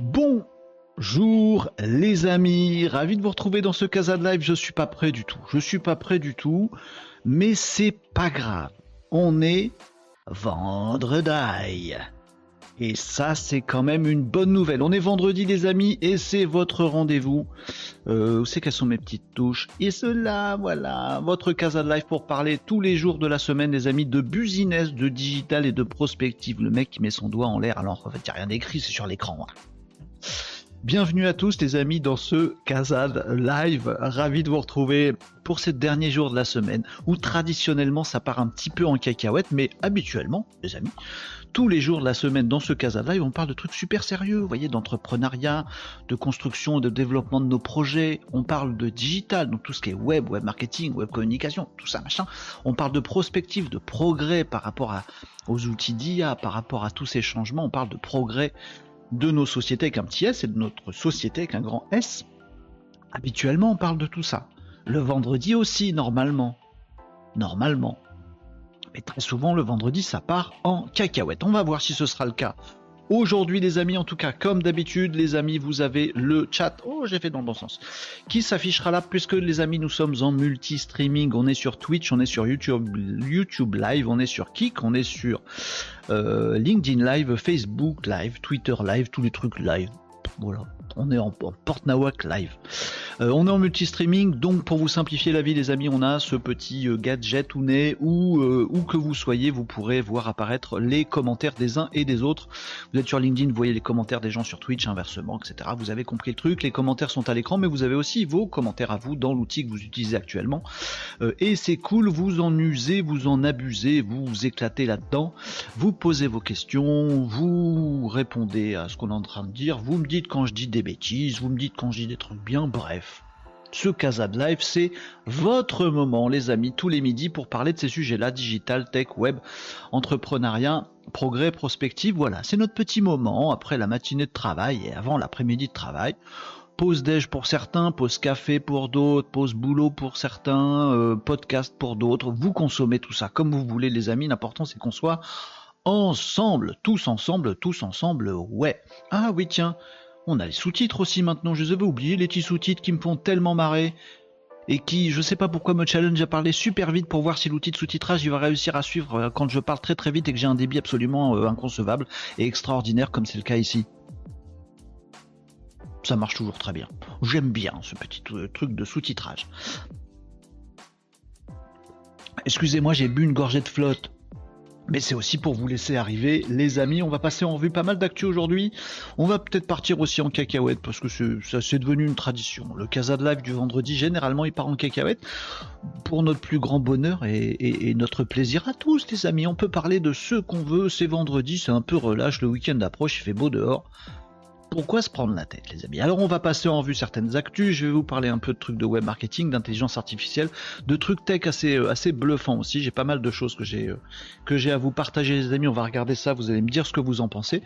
Bonjour les amis, ravi de vous retrouver dans ce Casa de Live. Je suis pas prêt du tout. Je suis pas prêt du tout, mais c'est pas grave. On est vendredi. Et ça, c'est quand même une bonne nouvelle. On est vendredi, les amis, et c'est votre rendez-vous. Euh, c'est quelles sont mes petites touches? Et cela, voilà, votre Casa de Live pour parler tous les jours de la semaine, les amis, de business, de digital et de prospective. Le mec qui met son doigt en l'air, alors en fait, il n'y a rien d'écrit, c'est sur l'écran. Hein. Bienvenue à tous les amis dans ce Casad Live. Ravi de vous retrouver pour ces derniers jours de la semaine où traditionnellement ça part un petit peu en cacahuète, mais habituellement, les amis, tous les jours de la semaine dans ce Casad Live, on parle de trucs super sérieux, vous voyez, d'entrepreneuriat, de construction, de développement de nos projets. On parle de digital, donc tout ce qui est web, web marketing, web communication, tout ça, machin. On parle de prospective, de progrès par rapport aux outils d'IA, par rapport à tous ces changements. On parle de progrès de nos sociétés avec un petit S et de notre société avec un grand S. Habituellement, on parle de tout ça. Le vendredi aussi, normalement. Normalement. Mais très souvent, le vendredi, ça part en cacahuète. On va voir si ce sera le cas Aujourd'hui les amis, en tout cas comme d'habitude, les amis, vous avez le chat, oh j'ai fait dans le bon sens, qui s'affichera là puisque les amis, nous sommes en multi-streaming, on est sur Twitch, on est sur YouTube, YouTube Live, on est sur Kik, on est sur LinkedIn Live, Facebook Live, Twitter Live, tous les trucs live. Voilà, on est en, porte live. Euh, on est en multi-streaming, donc pour vous simplifier la vie les amis, on a ce petit euh, gadget ou où, euh, où que vous soyez, vous pourrez voir apparaître les commentaires des uns et des autres. Vous êtes sur LinkedIn, vous voyez les commentaires des gens sur Twitch, inversement, etc. Vous avez compris le truc, les commentaires sont à l'écran, mais vous avez aussi vos commentaires à vous dans l'outil que vous utilisez actuellement. et c'est cool, vous en usez, vous en abusez, vous vous éclatez là-dedans, vous posez vos questions, vous répondez à ce qu'on est en train de dire, vous me dites quand je dis des bêtises, vous me dites quand je dis des trucs bien, bref. Ce Casa de Live, c'est votre moment, les amis, tous les midis pour parler de ces sujets-là, digital, tech, web, entrepreneuriat, progrès, prospective. Voilà, c'est notre petit moment après la matinée de travail et avant l'après-midi de travail. Pause déj pour certains, pause café pour d'autres, pause boulot pour certains, euh, podcast pour d'autres. Vous consommez tout ça comme vous voulez, les amis. L'important, c'est qu'on soit ensemble, tous ensemble, tous ensemble, ouais. Ah oui, tiens, on a les sous-titres aussi maintenant, je les avais oubliés, les petits sous-titres qui me font tellement marrer. Et qui, je sais pas pourquoi, me challenge à parler super vite pour voir si l'outil de sous-titrage il va réussir à suivre euh, quand je parle très très vite et que j'ai un débit absolument euh, inconcevable et extraordinaire comme c'est le cas ici. Ça marche toujours très bien. J'aime bien ce petit euh, truc de sous-titrage. Excusez-moi, j'ai bu une gorgée de flotte mais c'est aussi pour vous laisser arriver, les amis. On va passer en vue pas mal d'actu aujourd'hui. On va peut-être partir aussi en cacahuète parce que ça c'est devenu une tradition. Le Casa de Live du vendredi, généralement, il part en cacahuète pour notre plus grand bonheur et, et, notre plaisir à tous, les amis. On peut parler de ce qu'on veut. C'est vendredi, c'est un peu relâche. Le week-end approche, il fait beau dehors pourquoi se prendre la tête, les amis? Alors, on va passer en revue certaines actus. Je vais vous parler un peu de trucs de web marketing, d'intelligence artificielle, de trucs tech assez, euh, assez bluffants aussi. J'ai pas mal de choses que j'ai, euh, que à vous partager, les amis. On va regarder ça. Vous allez me dire ce que vous en pensez.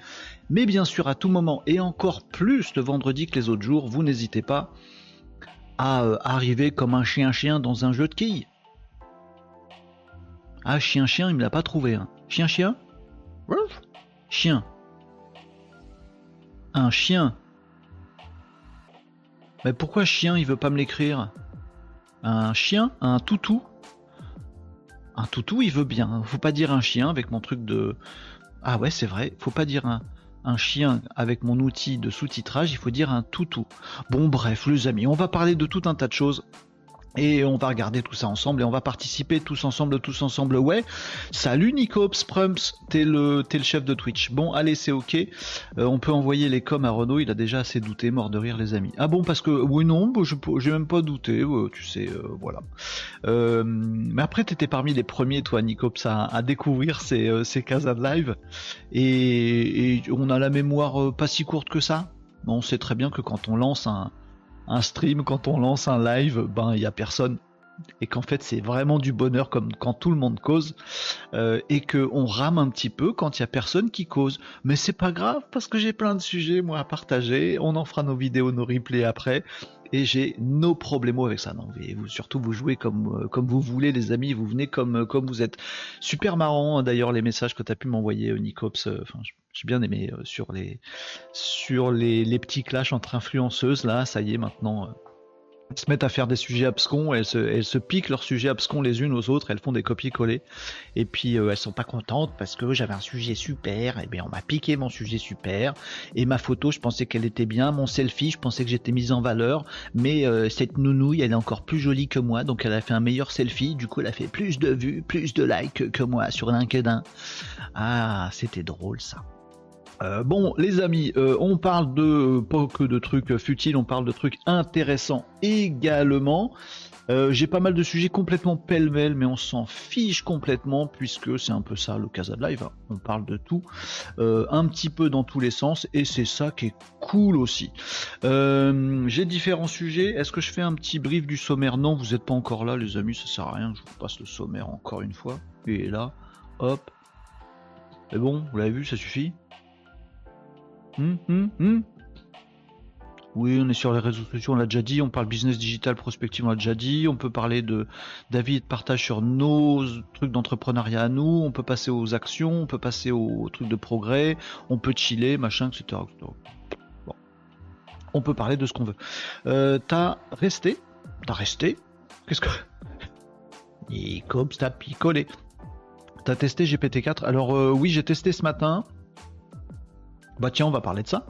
Mais bien sûr, à tout moment et encore plus le vendredi que les autres jours, vous n'hésitez pas à euh, arriver comme un chien-chien dans un jeu de quilles. Ah, chien-chien, il me l'a pas trouvé. Chien-chien Chien un chien. Mais pourquoi chien il veut pas me l'écrire? Un chien Un toutou? Un toutou il veut bien. Faut pas dire un chien avec mon truc de. Ah ouais c'est vrai, faut pas dire un, un chien avec mon outil de sous-titrage, il faut dire un toutou. Bon bref les amis, on va parler de tout un tas de choses et on va regarder tout ça ensemble et on va participer tous ensemble, tous ensemble. Ouais. Salut Nico Sprumps, t'es le, le chef de Twitch. Bon, allez, c'est ok. Euh, on peut envoyer les coms à Renault, il a déjà assez douté, mort de rire les amis. Ah bon, parce que, oui, non, je j'ai même pas douté, tu sais, euh, voilà. Euh, mais après, t'étais parmi les premiers, toi, Nicops, à, à découvrir ces, ces casas live. Et, et on a la mémoire pas si courte que ça. On sait très bien que quand on lance un, un stream, quand on lance un live, ben il y a personne. Et qu'en fait c'est vraiment du bonheur comme quand tout le monde cause euh, et que on rame un petit peu quand il y a personne qui cause. Mais c'est pas grave parce que j'ai plein de sujets moi à partager. On en fera nos vidéos nos replays après. Et j'ai nos problèmes avec ça. Non surtout vous jouez comme euh, comme vous voulez les amis. Vous venez comme euh, comme vous êtes. Super marrant d'ailleurs les messages que tu pu m'envoyer Nicops Bien aimé sur les sur les, les, petits clashs entre influenceuses là. Ça y est maintenant elles se mettent à faire des sujets abscons, elles se, elles se piquent leurs sujets abscons les unes aux autres, elles font des copier-coller, et puis euh, elles sont pas contentes parce que j'avais un sujet super, et bien on m'a piqué mon sujet super, et ma photo je pensais qu'elle était bien, mon selfie je pensais que j'étais mise en valeur, mais euh, cette nounouille elle est encore plus jolie que moi, donc elle a fait un meilleur selfie, du coup elle a fait plus de vues, plus de likes que moi sur LinkedIn. Ah, c'était drôle ça. Euh, bon, les amis, euh, on parle de pas que de trucs futiles, on parle de trucs intéressants également. Euh, j'ai pas mal de sujets complètement pêle-mêle, mais on s'en fiche complètement puisque c'est un peu ça le Casa de Live. Hein. On parle de tout, un petit peu dans tous les sens, et c'est ça qui est cool aussi. j'ai différents sujets. Est-ce que je fais un petit brief du sommaire? Non, vous n'êtes pas encore là, les amis, ça sert à rien. Je vous passe le sommaire encore une fois. Et là, hop. C'est bon, vous l'avez vu, ça suffit Hmm, hmm, hmm. Oui, on est sur les réseaux sociaux, on l'a déjà dit. On parle business digital, prospective, on l'a déjà dit. On peut parler de d'avis et de partage sur nos trucs d'entrepreneuriat à nous. On peut passer aux actions, on peut passer aux trucs de progrès. On peut chiller, machin, etc. Bon. On peut parler de ce qu'on veut. Euh, t'as resté? T'as resté? Qu'est-ce que. Et comme t'as picolé. T'as testé GPT-4 Alors, euh, oui, j'ai testé ce matin. Bah tiens, on va parler de ça.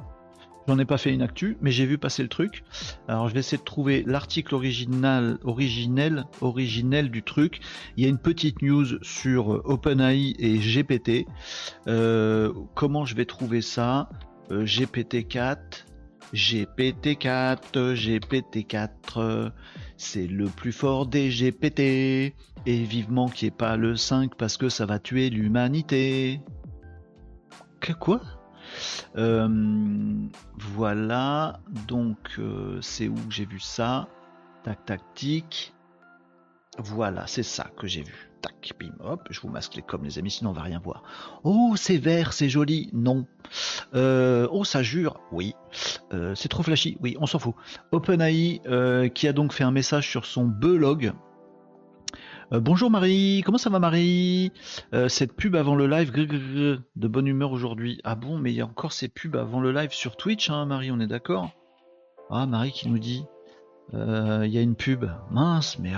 J'en ai pas fait une actu, mais j'ai vu passer le truc. Alors je vais essayer de trouver l'article original, originel, originel du truc. Il y a une petite news sur euh, OpenAI et GPT. Euh, comment je vais trouver ça? Euh, GPT-4, GPT-4, GPT-4, c'est le plus fort des GPT. Et vivement qu'il n'y ait pas le 5 parce que ça va tuer l'humanité. Que quoi? Voilà, donc euh, c'est où j'ai vu ça Tac, tac, tic. Voilà, c'est ça que j'ai vu. Tac, bim, hop, je vous masque les coms, les amis, sinon on va rien voir. Oh, c'est vert, c'est joli. Non. Euh, oh, ça jure. Oui. c'est trop flashy. Oui, on s'en fout. OpenAI qui a donc fait un message sur son blog euh, bonjour Marie, comment ça va Marie euh, Cette pub avant le live, de bonne humeur aujourd'hui. Ah bon, mais il y a encore ces pubs avant le live sur Twitch, hein, Marie, on est d'accord Ah, Marie qui nous dit, euh, il y a une pub. Mince, mais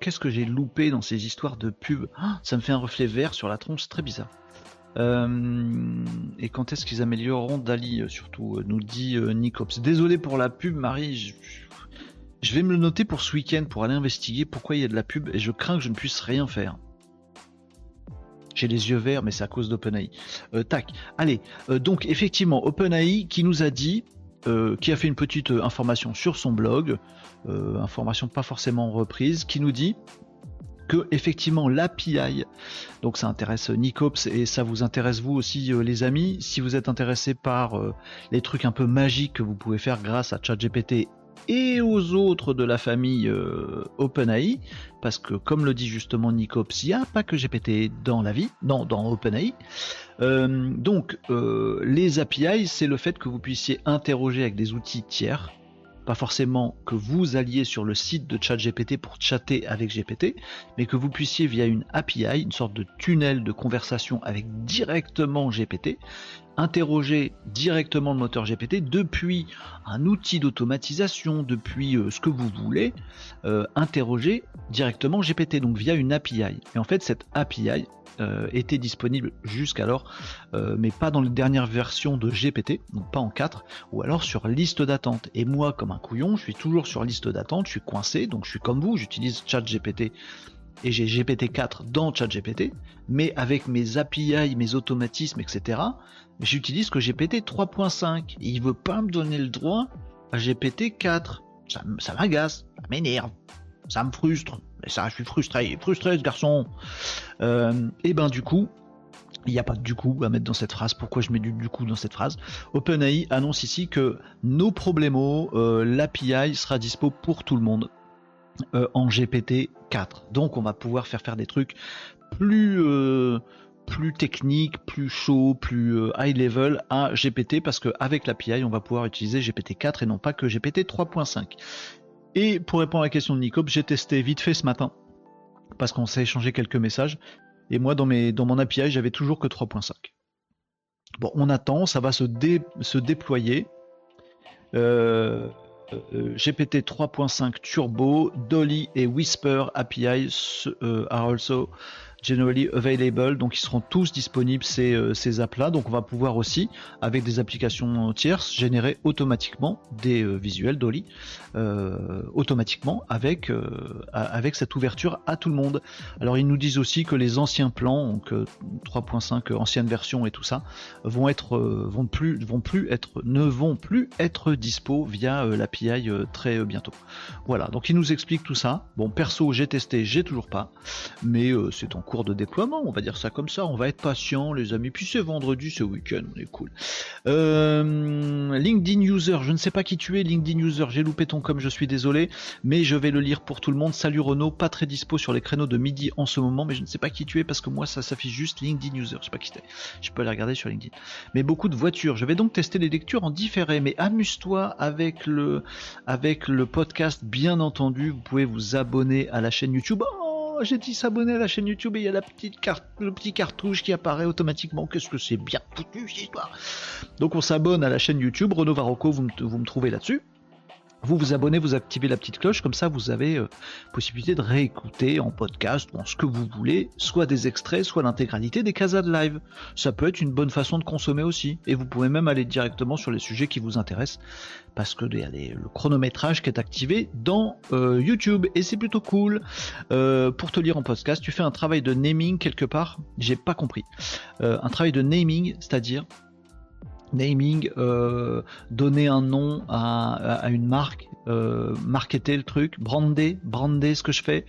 qu'est-ce que j'ai loupé dans ces histoires de pub ah, Ça me fait un reflet vert sur la tronche, très bizarre. et quand est-ce qu'ils amélioreront Dali surtout nous dit Nicops. Désolé pour la pub Marie, vais me le noter pour ce week-end pour aller investiguer pourquoi il y a de la pub et je crains que je ne puisse rien faire. J'ai les yeux verts, mais c'est à cause d'OpenAI. Euh, tac. Allez, euh, donc effectivement, OpenAI qui nous a dit, euh, qui a fait une petite information sur son blog, information pas forcément reprise, qui nous dit que effectivement l'API, donc ça intéresse Nicops et ça vous intéresse vous aussi les amis, si vous êtes intéressé par les trucs un peu magiques que vous pouvez faire grâce à ChatGPT et aux autres de la famille euh, OpenAI, parce que comme le dit justement Nicops, il n'y a pas que GPT dans la vie, non, dans OpenAI. Euh, donc euh, les API, c'est le fait que vous puissiez interroger avec des outils tiers, pas forcément que vous alliez sur le site de ChatGPT pour chatter avec GPT, mais que vous puissiez via une API, une sorte de tunnel de conversation avec directement GPT, interroger directement le moteur GPT depuis un outil d'automatisation, depuis euh, ce que vous voulez, euh, interroger directement GPT, donc via une API. Et en fait, cette API euh, était disponible jusqu'alors, mais pas dans les dernières versions de GPT, donc pas en 4, ou alors sur liste d'attente. Et moi, comme un couillon, je suis toujours sur liste d'attente, je suis coincé, donc je suis comme vous, j'utilise ChatGPT et j'ai GPT-4 dans ChatGPT, mais avec mes API, mes automatismes, etc., j'utilise que GPT 3.5. Il veut pas me donner le droit à GPT 4. Ça, m'agace, ça m'énerve, ça me frustre. Et ça, je suis frustré, frustré ce garçon. Euh, et ben du coup, il n'y a pas de du coup à mettre dans cette phrase. Pourquoi je mets du du coup dans cette phrase? OpenAI annonce ici que nos problèmes, euh, l'API sera dispo pour tout le monde euh, en GPT 4. Donc on va pouvoir faire faire des trucs plus plus plus chaud, plus high level à GPT parce qu'avec l'API, on va pouvoir utiliser GPT-4 et non pas que GPT 3.5. Et pour répondre à la question de Nicop, j'ai testé vite fait ce matin parce qu'on s'est échangé quelques messages et moi dans, mes, dans mon API, j'avais toujours que 3.5. Bon, on attend, ça va se, se déployer. Euh, GPT 3.5 Turbo, Dolly et Whisper API are also generally available, donc ils seront tous disponibles ces, euh, ces apps-là. Donc on va pouvoir aussi, avec des applications tierces, générer automatiquement des euh, visuels Dolly, euh, automatiquement avec, avec cette ouverture à tout le monde. Alors ils nous disent aussi que les anciens plans, donc 3.5 ancienne version et tout ça, vont être vont plus vont plus être ne vont plus être dispo via l'API très bientôt. Voilà, donc ils nous expliquent tout ça. Bon perso j'ai testé, j'ai toujours pas, mais c'est en de déploiement, on va dire ça comme ça. On va être patient, les amis. Puis c'est vendredi ce week-end, on est cool. Euh, LinkedIn User, je ne sais pas qui tu es, LinkedIn User. J'ai loupé ton com, je suis désolé, mais je vais le lire pour tout le monde. Salut Renaud, pas très dispo sur les créneaux de midi en ce moment, mais je ne sais pas qui tu es parce que moi ça s'affiche juste LinkedIn User. Je sais pas qui c'était. Je peux aller regarder sur LinkedIn. Mais beaucoup de voitures. Je vais donc tester les lectures en différé, mais amuse-toi avec le avec le podcast, bien entendu. Vous pouvez vous abonner à la chaîne YouTube. Oh, j'ai dit s'abonner à la chaîne YouTube et il y a la petite carte, le petit cartouche qui apparaît automatiquement. Qu'est-ce que c'est bien foutu cette histoire? Donc on s'abonne à la chaîne YouTube, Renaud Varocco, vous me trouvez là-dessus. Vous vous abonnez, vous activez la petite cloche, comme ça vous avez euh, possibilité de réécouter en podcast ou en ce que vous voulez, soit des extraits, soit l'intégralité des casades live. Ça peut être une bonne façon de consommer aussi. Et vous pouvez même aller directement sur les sujets qui vous intéressent, parce que le chronométrage qui est activé dans euh, YouTube, et c'est plutôt cool. Euh, pour te lire en podcast, tu fais un travail de naming quelque part, j'ai pas compris. un travail de naming, c'est-à-dire naming, euh, donner un nom à, une marque, euh, marketer le truc, brander, brander ce que je fais.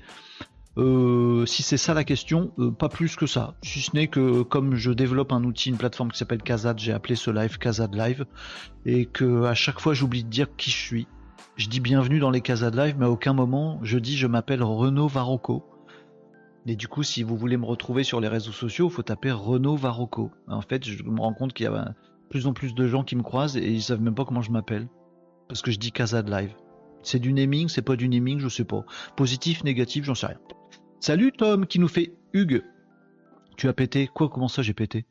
Euh, si c'est ça la question, pas plus que ça. Si ce n'est que comme je développe un outil, une plateforme qui s'appelle Kazad, j'ai appelé ce live Kazad Live, et que à chaque fois j'oublie de dire qui je suis. Je dis bienvenue dans les Kazad Live, mais à aucun moment je dis je m'appelle Renaud Varocco. Et du coup, si vous voulez me retrouver sur les réseaux sociaux, il faut taper Renaud Varocco. En fait, je me rends compte qu'il y a plus en plus de gens qui me croisent et ils savent même pas comment je m'appelle. Parce que je dis Casa de Live. C'est du naming, c'est pas du naming, je sais pas. Positif, négatif, j'en sais rien. Salut Tom qui nous fait Hugues. Tu as pété Quoi Comment ça j'ai pété?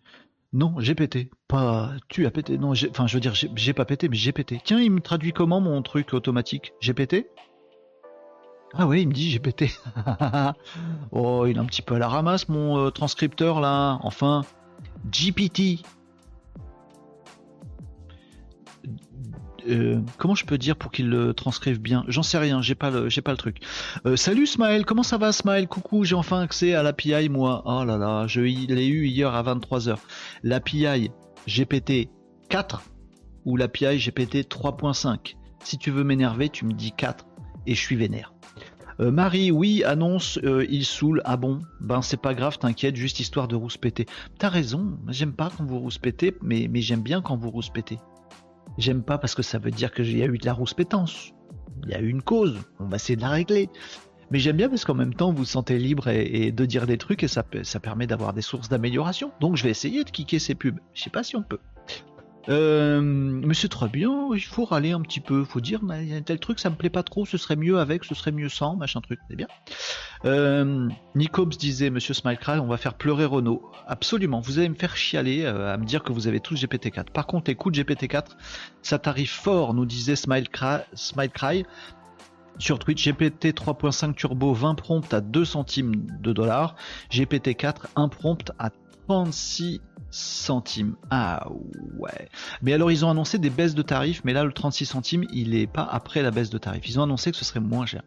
Non, j'ai pété. Pas tu as pété. Non, enfin je veux dire, j'ai pas pété, mais j'ai pété. Tiens, il me traduit comment mon truc automatique? J'ai pété? Ah oui, il me dit j'ai pété. oh, il est un petit peu à la ramasse mon euh, transcripteur là. Enfin, GPT, Euh, comment je peux dire pour qu'il le transcrive bien? J'en sais rien, j'ai pas le, pas le truc. Euh, salut Smile, comment ça va Smile Coucou, j'ai enfin accès à l'API moi. Oh là là, je l'ai eu hier à 23h. L'API GPT 4 ou l'API GPT 3.5. Si tu veux m'énerver, tu me dis 4 et je suis vénère. Euh, Marie, oui, annonce, il saoule. Ah bon? Ben c'est pas grave, t'inquiète, juste histoire de rouspéter. T'as raison, j'aime pas quand vous rouspétez, mais, mais j'aime bien quand vous rouspétez. J'aime pas parce que ça veut dire qu'il y a eu de la rouspétance. Il y a eu une cause. On va essayer de la régler. Mais j'aime bien parce qu'en même temps, vous vous sentez libre et, de dire des trucs et ça, ça permet d'avoir des sources d'amélioration. Donc je vais essayer de kicker ces pubs. Je sais pas si on peut. Euh, mais c'est très bien, il faut râler un petit peu, faut dire, il a tel truc, ça me plaît pas trop, ce serait mieux avec, ce serait mieux sans, machin truc, c'est bien. Euh, Nicobs disait, Monsieur Smilecry, on va faire pleurer Renault. Absolument, vous allez me faire chialer euh, à me dire que vous avez tous GPT-4. Par contre, écoute GPT-4, ça t'arrive fort, nous disait Smilecry. Sur Twitch, GPT 3.5 Turbo 20 prompts à 2 centimes de dollars, GPT 4 1 prompt à 36 centimes. Ah ouais. Mais alors ils ont annoncé des baisses de tarifs, mais là le 36 centimes, il est pas après la baisse de tarifs. Ils ont annoncé que ce serait moins cher.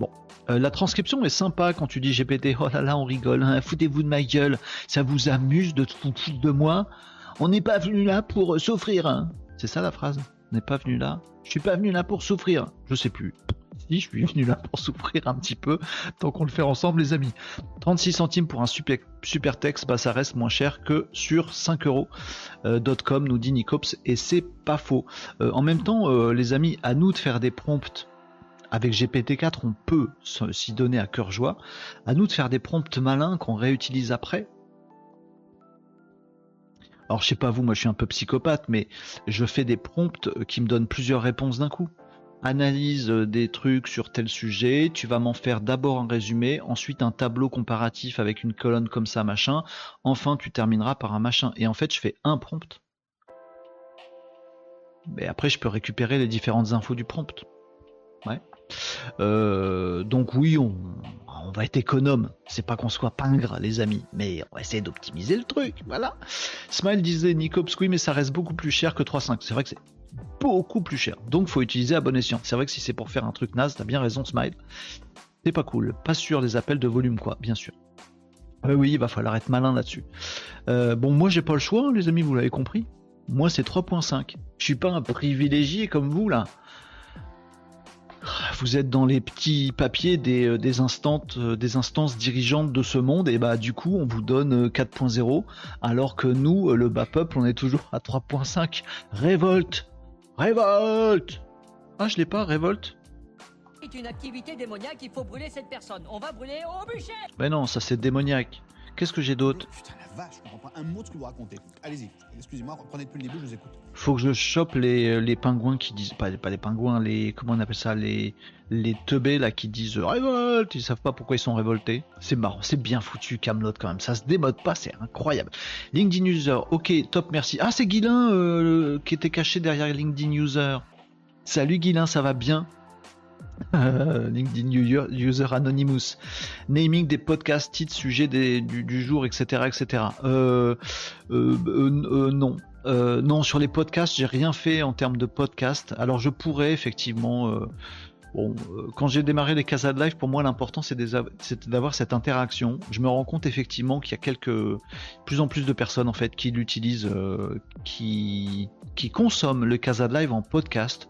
Bon, euh, la transcription est sympa quand tu dis GPT. Oh là là, on rigole. Hein. Foutez-vous de ma gueule. Ça vous amuse de foutre de moi? On n'est pas venu là pour euh, souffrir. Hein. C'est ça la phrase. On n'est pas venu là. Je suis pas venu là pour souffrir. Je sais plus je suis venu là pour souffrir un petit peu, tant qu'on le fait ensemble les amis. 36 centimes pour un super, texte, bah, ça reste moins cher que sur 5 euros. Euh, nous dit Nicops, et c'est pas faux. Euh, en même temps, euh, les amis, à nous de faire des prompts avec GPT-4, on peut s'y donner à cœur joie. À nous de faire des prompts malins qu'on réutilise après. Alors je sais pas vous, moi je suis un peu psychopathe, mais je fais des prompts qui me donnent plusieurs réponses d'un coup. Analyse euh, des trucs sur tel sujet, tu vas m'en faire d'abord un résumé, ensuite un tableau comparatif avec une colonne comme ça, machin, enfin tu termineras par un machin. Et en fait, je fais un prompt. Mais après, je peux récupérer les différentes infos du prompt. Ouais. Euh, donc oui, on, va être économe. C'est pas qu'on soit pingre, les amis, mais on va essayer d'optimiser le truc. Voilà. Smile disait Nicops, oui, mais ça reste beaucoup plus cher que 3.5. C'est vrai que c'est beaucoup plus cher. Donc faut utiliser à bon escient. C'est vrai que si c'est pour faire un truc naze, t'as bien raison, Smile. C'est pas cool. Pas sûr des appels de volume, quoi, bien sûr. Euh, oui, il va falloir être malin là-dessus. Euh, bon, moi j'ai pas le choix, les amis, vous l'avez compris. Moi c'est 3.5. Je suis pas un privilégié comme vous là. Vous êtes dans les petits papiers des, euh, des, des instances dirigeantes de ce monde, et bah du coup on vous donne 4.0, alors que nous, le bas peuple, on est toujours à 3.5. Révolte Révolte Ah, je l'ai pas, révolte C'est une activité démoniaque, il faut brûler cette personne. On va brûler au bûcher Mais non, ça c'est démoniaque. Qu'est-ce que j'ai d'autre? Putain, la vache, je comprends pas un mot de ce que vous racontez. Allez-y, excusez-moi, reprenez depuis le début, je vous écoute. Faut que je chope les, les pingouins qui disent. Pas, pas les pingouins, les. Comment on appelle ça Les, les teubés là qui disent révolte Ils savent pas pourquoi ils sont révoltés. C'est marrant, c'est bien foutu, Camelot quand même. Ça se démode pas, c'est incroyable. LinkedIn User, ok, top, merci. Ah, c'est Guilin euh, qui était caché derrière LinkedIn User. Salut Guilin, ça va bien? LinkedIn User Anonymous, naming des podcasts, titres, sujets du, jour, etc. etc. Euh, euh, euh, non. non, sur les podcasts, j'ai rien fait en termes de podcast. Alors je pourrais effectivement. Bon, quand j'ai démarré les Casa de Live, pour moi l'important c'était d'avoir cette interaction. Je me rends compte effectivement qu'il y a quelques, plus en plus de personnes en fait qui l'utilisent, qui, qui consomment le Casa de Live en podcast.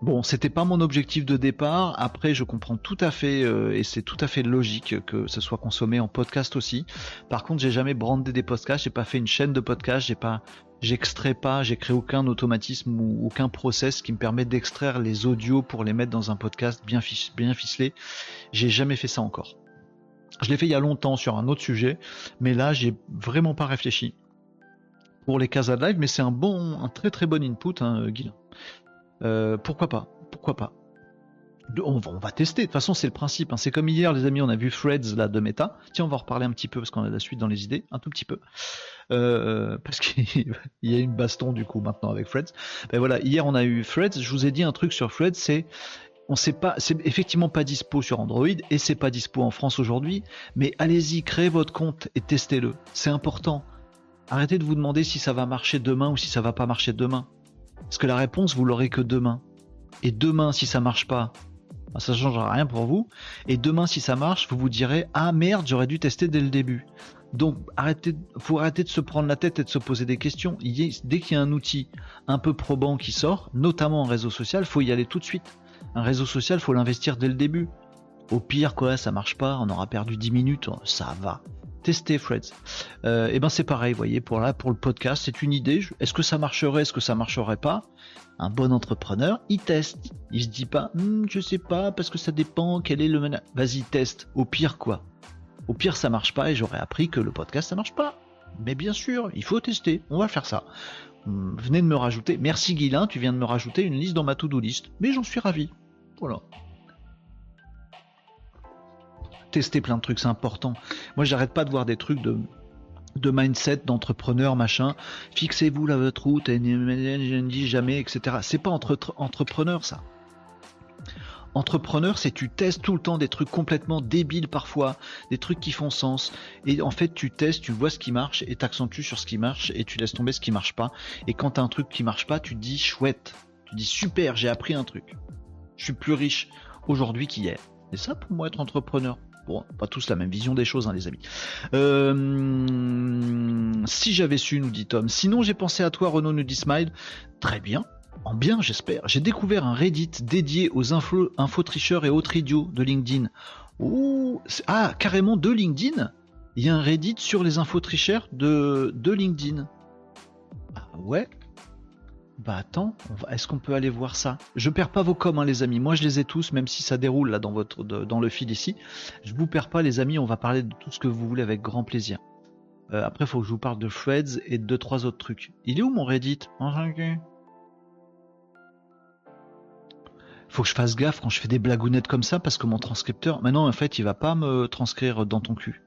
Bon, c'était pas mon objectif de départ. Après, je comprends tout à fait euh, et c'est tout à fait logique que ce soit consommé en podcast aussi. Par contre, j'ai jamais brandé des podcasts, j'ai pas fait une chaîne de podcasts, j'ai pas, j'extrais pas, j'ai créé aucun automatisme ou aucun process qui me permet d'extraire les audios pour les mettre dans un podcast bien, bien ficelé. J'ai jamais fait ça encore. Je l'ai fait il y a longtemps sur un autre sujet, mais là, j'ai vraiment pas réfléchi pour les Casa Live, mais c'est un bon, un très très bon input, hein. Euh, pourquoi pas Pourquoi pas on va, tester. De toute façon, c'est le principe. Hein. C'est comme hier, les amis, on a vu Freds là de méta. Tiens, on va en reparler un petit peu parce qu'on a la suite dans les idées, un tout petit peu. Euh, parce qu'il y a une baston du coup maintenant avec Freds. Ben voilà, hier on a eu Freds. Je vous ai dit un truc sur Freds, c'est on sait pas, c'est effectivement pas dispo sur Android et c'est pas dispo en France aujourd'hui. Mais allez-y, créez votre compte et testez-le. C'est important. Arrêtez de vous demander si ça va marcher demain ou si ça va pas marcher demain. Parce que la réponse, vous l'aurez que demain. Et demain, si ça marche pas, bah, ça ne changera rien pour vous. Et demain, si ça marche, vous vous direz Ah merde, j'aurais dû tester dès le début. Donc, arrêtez, faut arrêter de se prendre la tête et de se poser des questions. dès qu'il y a un outil un peu probant qui sort, notamment en réseau social, faut y aller tout de suite. Un réseau social, faut l'investir dès le début. Au pire, quoi, ça marche pas, on aura perdu 10 minutes, ça va tester Freds. Euh, et ben c'est pareil, voyez, pour là, pour le podcast, c'est une idée. Est-ce que ça marcherait, est-ce que ça marcherait pas? Un bon entrepreneur, il teste. Il se dit pas, hmm, je sais pas, parce que ça dépend, quel est le Vas-y, teste. Au pire, quoi? Au pire, ça marche pas et j'aurais appris que le podcast, ça marche pas. Mais bien sûr, il faut tester. On va faire ça. Venez de me rajouter. Merci Guilin, tu viens de me rajouter une liste dans ma to-do list. Mais j'en suis ravi. Voilà tester plein de trucs, c'est important. Moi, j'arrête pas de voir des trucs de, mindset, d'entrepreneur, machin. Fixez-vous votre route, et ne dis jamais, etc. C'est pas entre, entrepreneur, ça. Entrepreneur, c'est tu testes tout le temps des trucs complètement débiles parfois, des trucs qui font sens. Et en fait, tu testes, tu vois ce qui marche et t'accentues sur ce qui marche et tu laisses tomber ce qui marche pas. Et quand t'as un truc qui marche pas, tu te dis chouette. Tu dis super, j'ai appris un truc. Je suis plus riche aujourd'hui qu'hier. Et ça, pour moi, être entrepreneur. Bon, pas tous la même vision des choses, hein, les amis. Euh, si j'avais su, nous dit Tom. Sinon, j'ai pensé à toi, Renaud, nous dit Smile. Très bien. En bien, j'espère. J'ai découvert un Reddit dédié aux infos, info tricheurs et autres idiots de LinkedIn. ah, carrément de LinkedIn? Il y a un Reddit sur les infos tricheurs de, de LinkedIn. Ah ouais? Bah attends, est-ce qu'on peut aller voir ça? Je perds pas vos coms, hein, les amis. Moi, je les ai tous, même si ça déroule là dans votre dans le fil ici. Je vous perds pas, les amis. On va parler de tout ce que vous voulez avec grand plaisir. Euh, après, faut que je vous parle de Freds et de deux trois autres trucs. Il est où mon Reddit? Faut que je fasse gaffe quand je fais des blagounettes comme ça parce que mon transcripteur, maintenant en fait, il va pas me transcrire dans ton cul.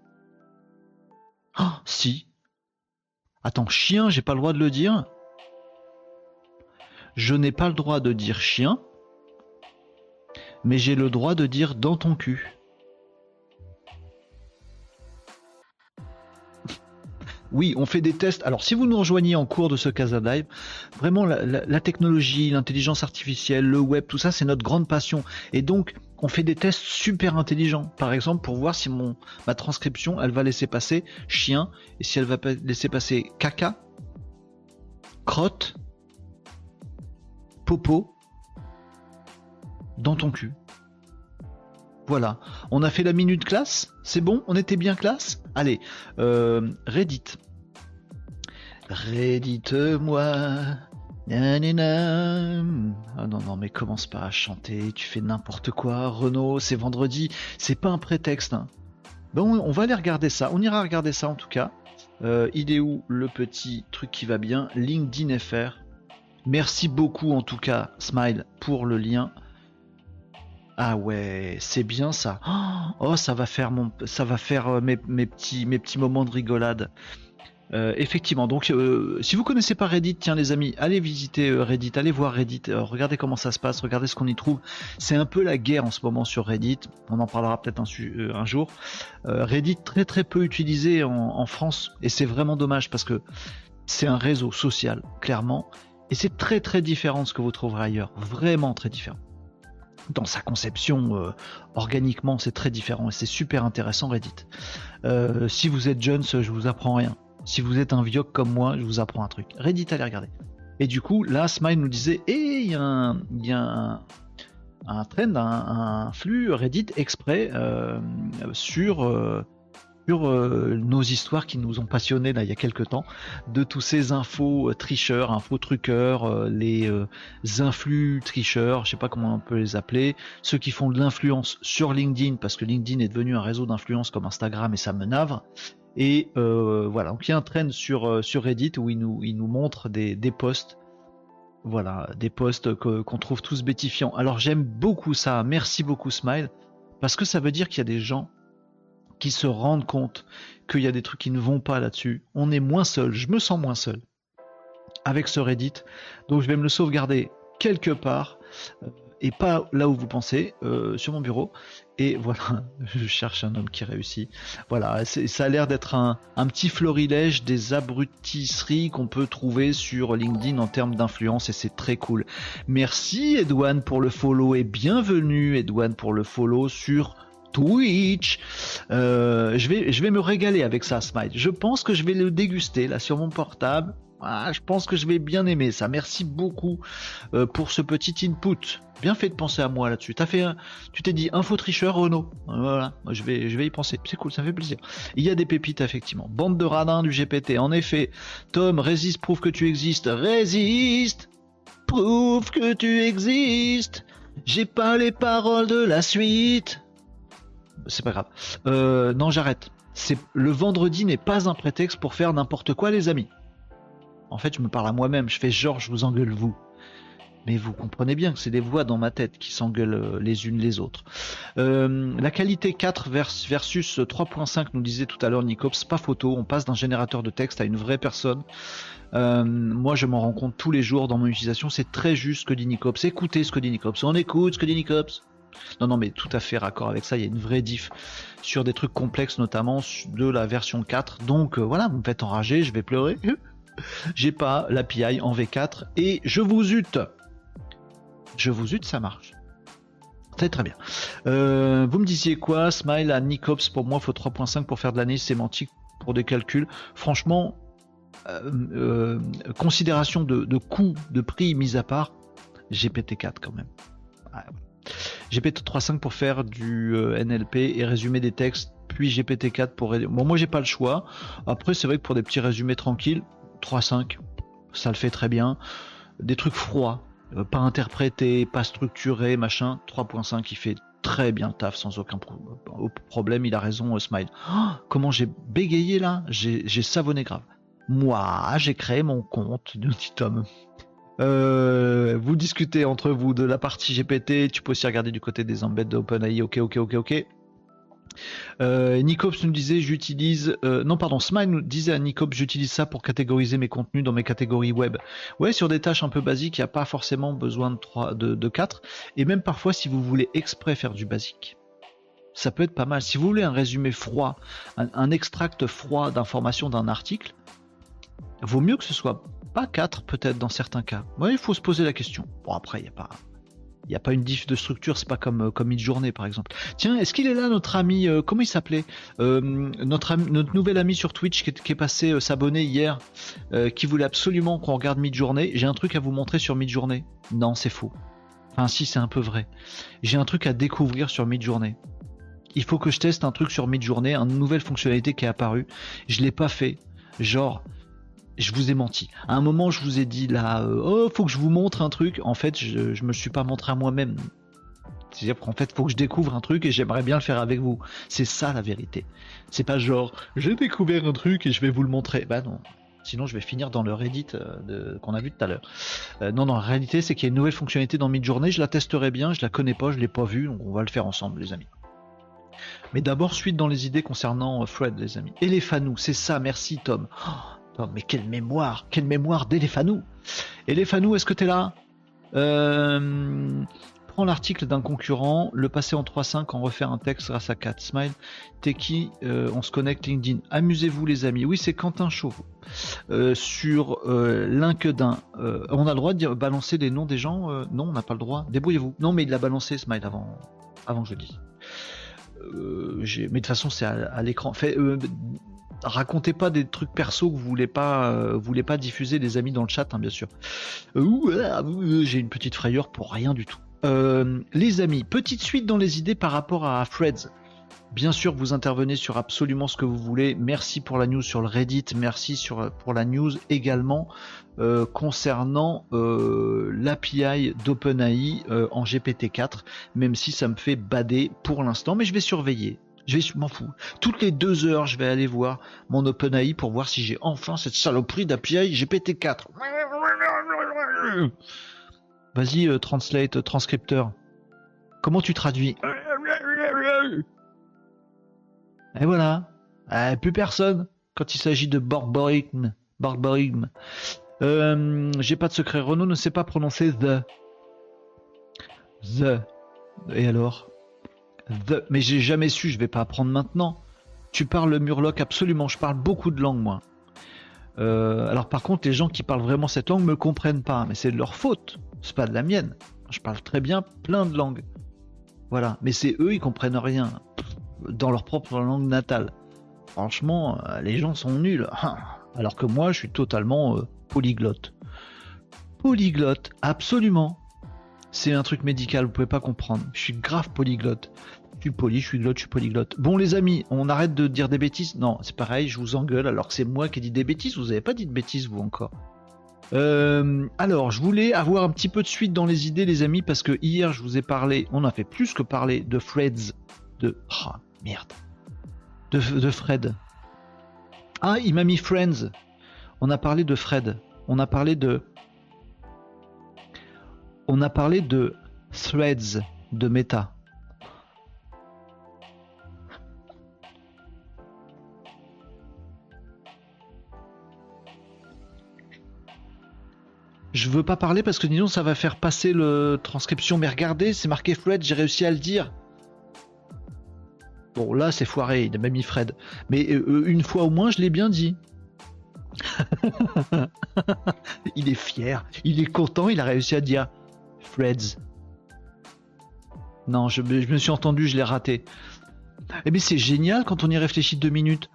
Ah, si. Attends, chien, j'ai pas le droit de le dire. Je n'ai pas le droit de dire chien, mais j'ai le droit de dire dans ton cul. Oui, on fait des tests. Alors, si vous nous rejoignez en cours de ce Casa Live, vraiment la, technologie, l'intelligence artificielle, le web, tout ça, c'est notre grande passion. Et donc, on fait des tests super intelligents. Par exemple, pour voir si mon ma transcription, elle va laisser passer chien et si elle va laisser passer caca, crotte, dans ton cul. Voilà, on a fait la minute classe, c'est bon, on était bien classe? Allez, euh, Reddit. Reddit-moi. Ah non, non, mais commence pas à chanter, tu fais n'importe quoi. Renault, c'est vendredi, c'est pas un prétexte. Hein. Bon, on va aller regarder ça, on ira regarder ça en tout cas. Euh, il est où le petit truc qui va bien? LinkedIn FR. Merci beaucoup en tout cas, Smile, pour le lien. Ah ouais, c'est bien ça. Oh, ça va faire mon, ça va faire euh, mes, petits, moments de rigolade. Euh, effectivement, donc euh, si vous connaissez pas Reddit, tiens les amis, allez visiter Reddit, allez voir Reddit, regardez comment ça se passe, regardez ce qu'on y trouve. C'est un peu la guerre en ce moment sur Reddit, on en parlera peut-être un, jour. Reddit très très peu utilisé en France et c'est vraiment dommage parce que c'est un réseau social, clairement, et c'est très très différent de ce que vous trouverez ailleurs, vraiment très différent dans sa conception euh, organiquement c'est très différent et c'est super intéressant Reddit. Euh, si vous êtes jeune, je vous apprends rien. Si vous êtes un vieux comme moi, je vous apprends un truc. Reddit, allez regarder. Et du coup, là, Smile nous disait, et eh, il y a un, y a un, un trend, un, flux Reddit exprès euh, sur sur euh, nos histoires qui nous ont passionnés là, il y a quelques temps, de tous ces infos euh, tricheurs, infos truqueurs, euh, les influx tricheurs, je sais pas comment on peut les appeler, ceux qui font de l'influence sur LinkedIn, parce que LinkedIn est devenu un réseau d'influence comme Instagram et ça me navre. Et voilà, donc il y a un trend sur, sur Reddit où il nous, il nous montre des, des posts. Voilà, des posts qu'on trouve tous bétifiants. Alors j'aime beaucoup ça, merci beaucoup Smile, parce que ça veut dire qu'il y a des gens qui se rendent compte qu'il y a des trucs qui ne vont pas là-dessus. On est moins seul, je me sens moins seul avec ce Reddit. Donc je vais me le sauvegarder quelque part euh, et pas là où vous pensez, euh, sur mon bureau. Et voilà, je cherche un homme qui réussit. Voilà, ça a l'air d'être un, un, petit florilège des abrutisseries qu'on peut trouver sur LinkedIn en termes d'influence et c'est très cool. Merci Edouane pour le follow et bienvenue Edouane pour le follow sur Twitch. Euh, je, vais, je vais me régaler avec ça, Smite. Je pense que je vais le déguster là sur mon portable. Ah, je pense que je vais bien aimer ça. Merci beaucoup euh, pour ce petit input. Bien fait de penser à moi là-dessus. T'as fait, un, tu t'es dit info tricheur Renault. Voilà, je vais, je vais y penser. C'est cool, ça fait plaisir. Il y a des pépites effectivement. Bande de radins du GPT. En effet, Tom, résiste, prouve que tu existes. Résiste, prouve que tu existes. J'ai pas les paroles de la suite c'est pas grave. Euh, non, j'arrête. C'est le vendredi n'est pas un prétexte pour faire n'importe quoi, les amis. En fait, je me parle à moi-même. Je fais genre, je vous engueule vous. Mais vous comprenez bien que c'est des voix dans ma tête qui s'engueulent euh, les unes les autres. Euh, la qualité 4 versus 3.5 nous disait tout à l'heure Nicops, pas photo, on passe d'un générateur de texte à une vraie personne. moi je m'en rends compte tous les jours dans mon utilisation, c'est très juste ce que dit Nicops. Écoutez ce que dit Nicops, on écoute ce que dit Nicops. Non, non, mais tout à fait raccord avec ça. Il y a une vraie diff sur des trucs complexes, notamment de la version 4. Donc euh, voilà, vous me faites enrager, je vais pleurer. J'ai pas l'API en V4 et je vous ute. Je vous ute, ça marche. Très très bien. Euh, vous me disiez quoi? Smile à Nicops, pour moi, faut 3.5 pour faire de l'année sémantique pour des calculs. Franchement, euh, considération de, coût, de prix mis à part, GPT-4 quand même. Ah, GPT-3.5 pour faire du euh, NLP et résumer des textes, puis GPT-4 pour... Bon, moi j'ai pas le choix. Après, c'est vrai que pour des petits résumés tranquilles, 3.5, ça le fait très bien. Des trucs froids, euh, pas interprétés, pas structurés, machin, 3.5 il fait très bien taf sans aucun problème. Il a raison, euh, Smile. Oh, comment j'ai bégayé là J'ai savonné grave. Moi, j'ai créé mon compte, de petit homme. Euh, vous discutez entre vous de la partie GPT. Tu peux aussi regarder du côté des embeds d'OpenAI. Ok, ok, ok, ok. Euh, Nicops nous disait j'utilise euh, non pardon Smile nous disait à Nicops j'utilise ça pour catégoriser mes contenus dans mes catégories web. Ouais sur des tâches un peu basiques il n'y a pas forcément besoin de 3 de, de 4 et même parfois si vous voulez exprès faire du basique ça peut être pas mal. Si vous voulez un résumé froid, un, un extract froid d'informations d'un article, vaut mieux que ce soit pas 4 peut-être dans certains cas. Ouais, il faut se poser la question. Bon après il n'y a pas il pas une diff de structure, c'est pas comme euh, comme mid-journée par exemple. Tiens, est-ce qu'il est là notre ami euh, comment il s'appelait euh, notre nouvel ami sur Twitch qui est, passé s'abonner hier qui voulait absolument qu'on regarde mid-journée. J'ai un truc à vous montrer sur mid-journée. Non, c'est faux. Enfin si, c'est un peu vrai. J'ai un truc à découvrir sur mid-journée. Il faut que je teste un truc sur mid-journée, une nouvelle fonctionnalité qui est apparue. Je l'ai pas fait. Genre je vous ai menti. À un moment, je vous ai dit là, euh, oh, faut que je vous montre un truc. En fait, je, je me suis pas montré à moi-même. C'est-à-dire qu'en fait, faut que je découvre un truc et j'aimerais bien le faire avec vous. C'est ça la vérité. C'est pas genre, j'ai découvert un truc et je vais vous le montrer. Bah non. Sinon, je vais finir dans le Reddit euh, qu'on a vu tout à l'heure. Euh, non, non, la réalité, c'est qu'il y a une nouvelle fonctionnalité dans Midjourney. Je la testerai bien. Je la connais pas, je l'ai pas vue. On va le faire ensemble, les amis. Mais d'abord, suite dans les idées concernant Fred, les amis. Eléphanou, c'est ça. Merci, Tom. Oh, Mais quelle mémoire, quelle mémoire d'Eléphanou. Eléphanou, est-ce que t'es là? Euh, Prends l'article d'un concurrent, le passer en 3.5, en refaire un texte grâce à 4 Smile. T'es qui? Euh, On se connecte LinkedIn. Amusez-vous les amis. Oui, c'est Quentin Chauveau. Euh, sur LinkedIn. On a le droit de balancer des noms des gens? Non, on n'a pas le droit. Débrouillez-vous. Non, mais il l'a balancé Smile avant, avant que je le dise. J'ai- mais de toute façon, c'est à, l'écran. Racontez pas des trucs perso que vous voulez pas, euh, voulez pas diffuser, les amis, dans le chat, hein, bien sûr. Euh, ouh, ah, j'ai une petite frayeur pour rien du tout. Euh, les amis, petite suite dans les idées par rapport à Freds. Bien sûr, vous intervenez sur absolument ce que vous voulez. Merci pour la news sur le Reddit. Merci pour la news également euh, concernant euh, l'API d'OpenAI euh, en GPT-4, même si ça me fait bader pour l'instant, mais je vais surveiller. Je vais, je m'en fous. Toutes les deux heures, je vais aller voir mon OpenAI pour voir si j'ai enfin cette saloperie d'API GPT-4. Vas-y, euh, translate, euh, transcripteur. Comment tu traduis Et voilà. Euh, plus personne quand il s'agit de barbarisme. Barbarisme. Euh, J'ai pas de secret. Renault ne sait pas prononcer the. The. Et alors? Mais j'ai jamais su, je vais pas apprendre maintenant. Tu parles le murloc absolument, je parle beaucoup de langues moi. Euh, alors par contre, les gens qui parlent vraiment cette langue me comprennent pas, mais c'est de leur faute, c'est pas de la mienne. Je parle très bien plein de langues. Voilà, mais c'est eux, ils comprennent rien dans leur propre langue natale. Franchement, euh, les gens sont nuls. Alors que moi, je suis totalement euh, polyglotte. Polyglotte, absolument. C'est un truc médical, vous pouvez pas comprendre. Je suis grave polyglotte. Je suis poly, je suis glotte, je suis polyglotte. Bon les amis, on arrête de dire des bêtises? Non, c'est pareil, je vous engueule alors que c'est moi qui ai dit des bêtises, vous avez pas dit de bêtises vous encore. Euh, alors, je voulais avoir un petit peu de suite dans les idées les amis parce que hier je vous ai parlé, on a fait plus que parler de Freds, de... Ah, merde. De, de Fred. Ah, il m'a mis Friends. On a parlé de Fred. On a parlé de... On a parlé de Threads de Meta. Je veux pas parler parce que sinon ça va faire passer le transcription. Mais regardez, c'est marqué Fred, j'ai réussi à le dire. Bon, là c'est foiré, il a même mis Fred. Mais euh, une fois au moins, je l'ai bien dit. il est fier, il est content, il a réussi à dire Freds. Non, je, me suis entendu, je l'ai raté. Eh bien, c'est génial quand on y réfléchit deux minutes.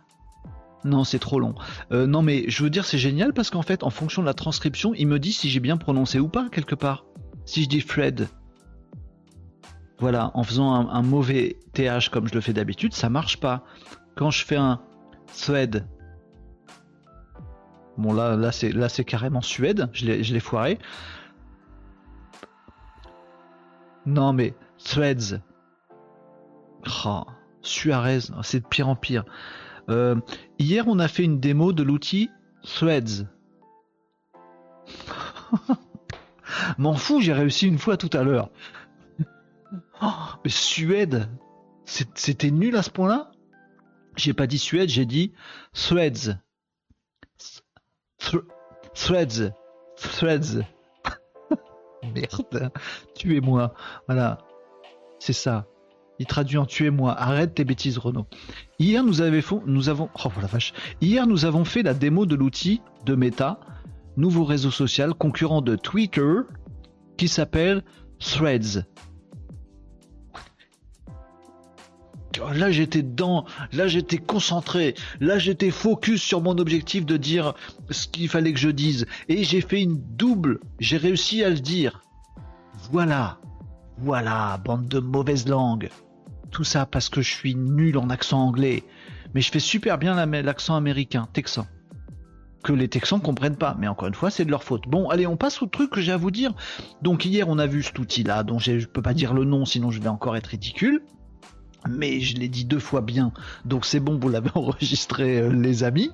Non, c'est trop long. Euh, non, mais je veux dire, c'est génial parce qu'en fait, en fonction de la transcription, il me dit si j'ai bien prononcé ou pas, quelque part. Si je dis Fred, voilà, en faisant un, mauvais TH comme je le fais d'habitude, ça marche pas. Quand je fais un Suède, bon là, là c'est carrément Suède, je l'ai foiré. Non mais Threads, oh, Suarez, c'est de pire en pire. Euh, hier, on a fait une démo de l'outil Threads. M'en fous, j'ai réussi une fois tout à l'heure. Oh, mais Suède, c'était nul à ce point-là? J'ai pas dit Suède, j'ai dit Threads. threads. Threads. Merde. Tuez-moi. Voilà. C'est ça. Il traduit en tuez-moi. Arrête tes bêtises, Renaud. Hier, nous, nous avons. Oh. Hier, nous avons fait la démo de l'outil de Meta, nouveau réseau social concurrent de Twitter, qui s'appelle Threads. Là j'étais dedans, là j'étais concentré, là j'étais focus sur mon objectif de dire ce qu'il fallait que je dise. Et j'ai fait une double, j'ai réussi à le dire. Voilà, voilà, bande de mauvaises langues. Tout ça parce que je suis nul en accent anglais. Mais je fais super bien l'accent américain, texan. Que les Texans comprennent pas, mais encore une fois, c'est de leur faute. Bon, allez, on passe au truc que j'ai à vous dire. Donc hier, on a vu cet outil-là, dont je peux pas dire le nom, sinon je vais encore être ridicule mais je l'ai dit deux fois bien, donc c'est bon, vous l'avez enregistré, euh, les amis.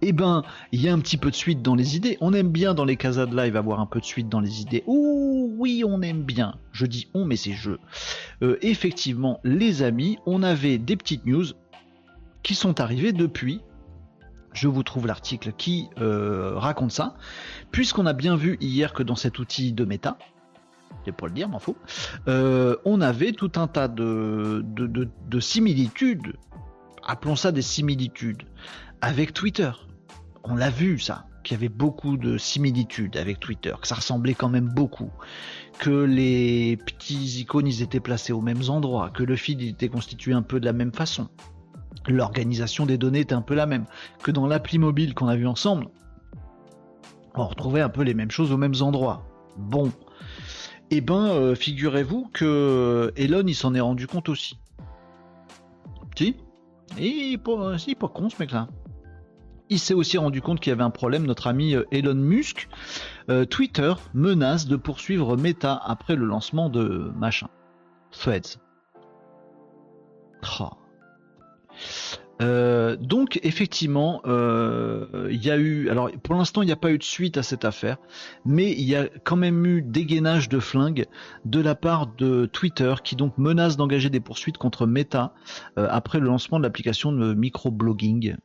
Eh ben, il y a un petit peu de suite dans les idées. On aime bien dans les casas de live avoir un peu de suite dans les idées. Ouh, oui, on aime bien. Je dis on, mais c'est je. Euh, effectivement, les amis, on avait des petites news qui sont arrivées depuis. Je vous trouve l'article qui euh, raconte ça, puisqu'on a bien vu hier que dans cet outil de méta, je pas le dire, m'en fous, euh, on avait tout un tas de, de, similitudes, appelons ça des similitudes, avec Twitter. On l'a vu ça, qu'il y avait beaucoup de similitudes avec Twitter, que ça ressemblait quand même beaucoup, que les petits icônes ils étaient placés aux mêmes endroits, que le feed était constitué un peu de la même façon, l'organisation des données était un peu la même, que dans l'appli mobile qu'on a vu ensemble, on retrouvait un peu les mêmes choses aux mêmes endroits. Bon, eh ben, euh, figurez-vous que Elon, il s'en est rendu compte aussi. Si Et pas, si, pas con ce mec-là. Il s'est aussi rendu compte qu'il y avait un problème. Notre ami euh, Elon Musk, euh, Twitter menace de poursuivre Meta après le lancement de machin. Threads. Oh. Euh, donc effectivement, euh, il y a eu, alors pour l'instant il n'y a pas eu de suite à cette affaire, mais il y a quand même eu dégainage de flingues de la part de Twitter qui donc menace d'engager des poursuites contre Meta euh, après le lancement de l'application de microblogging.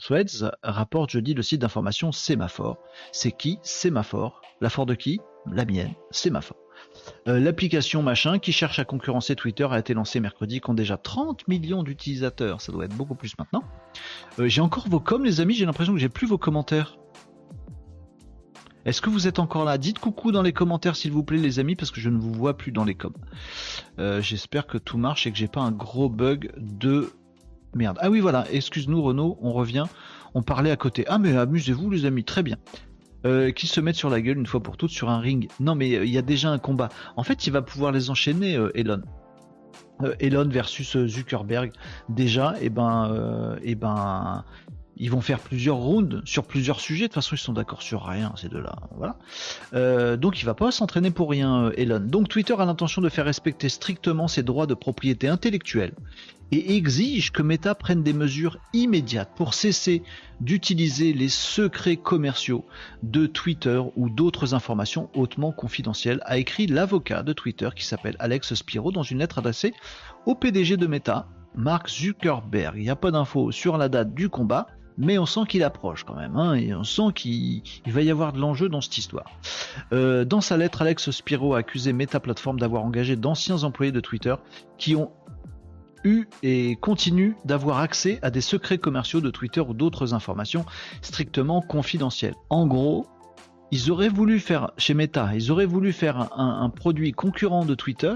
Threads rapporte jeudi le site d'information Sémaphore. C'est qui Sémaphore La de qui? La mienne, Sémaphore. Euh, l'application machin qui cherche à concurrencer Twitter a été lancée mercredi, qui ont déjà 30 millions d'utilisateurs. Ça doit être beaucoup plus maintenant. Euh, j'ai encore vos coms, les amis. J'ai l'impression que j'ai plus vos commentaires. Est-ce que vous êtes encore là? Dites coucou dans les commentaires s'il vous plaît les amis parce que je ne vous vois plus dans les coms. Euh, j'espère que tout marche et que j'ai pas un gros bug de merde. Ah oui voilà, excuse-nous Renaud, on revient. On parlait à côté. Ah mais amusez-vous les amis, très bien. Euh, qui se mettent sur la gueule une fois pour toutes sur un ring. Non, mais euh, il y a déjà un combat. En fait, il va pouvoir les enchaîner, euh, Elon. Elon versus Zuckerberg. Déjà, et eh ben, et eh ben, ils vont faire plusieurs rounds sur plusieurs sujets. De toute façon, ils sont d'accord sur rien, ces deux-là. Voilà. donc, il va pas s'entraîner pour rien, Elon. Donc, Twitter a l'intention de faire respecter strictement ses droits de propriété intellectuelle et exige que Meta prenne des mesures immédiates pour cesser d'utiliser les secrets commerciaux de Twitter ou d'autres informations hautement confidentielles, a écrit l'avocat de Twitter qui s'appelle Alex Spiro dans une lettre adressée au PDG de Meta, Mark Zuckerberg. Il n'y a pas d'infos sur la date du combat, mais on sent qu'il approche quand même, hein, et on sent qu'il va y avoir de l'enjeu dans cette histoire. Euh, dans sa lettre, Alex Spiro a accusé Meta Platform d'avoir engagé d'anciens employés de Twitter qui ont eu et continue d'avoir accès à des secrets commerciaux de Twitter ou d'autres informations strictement confidentielles. En gros, ils auraient voulu faire, chez Meta, ils auraient voulu faire un, produit concurrent de Twitter,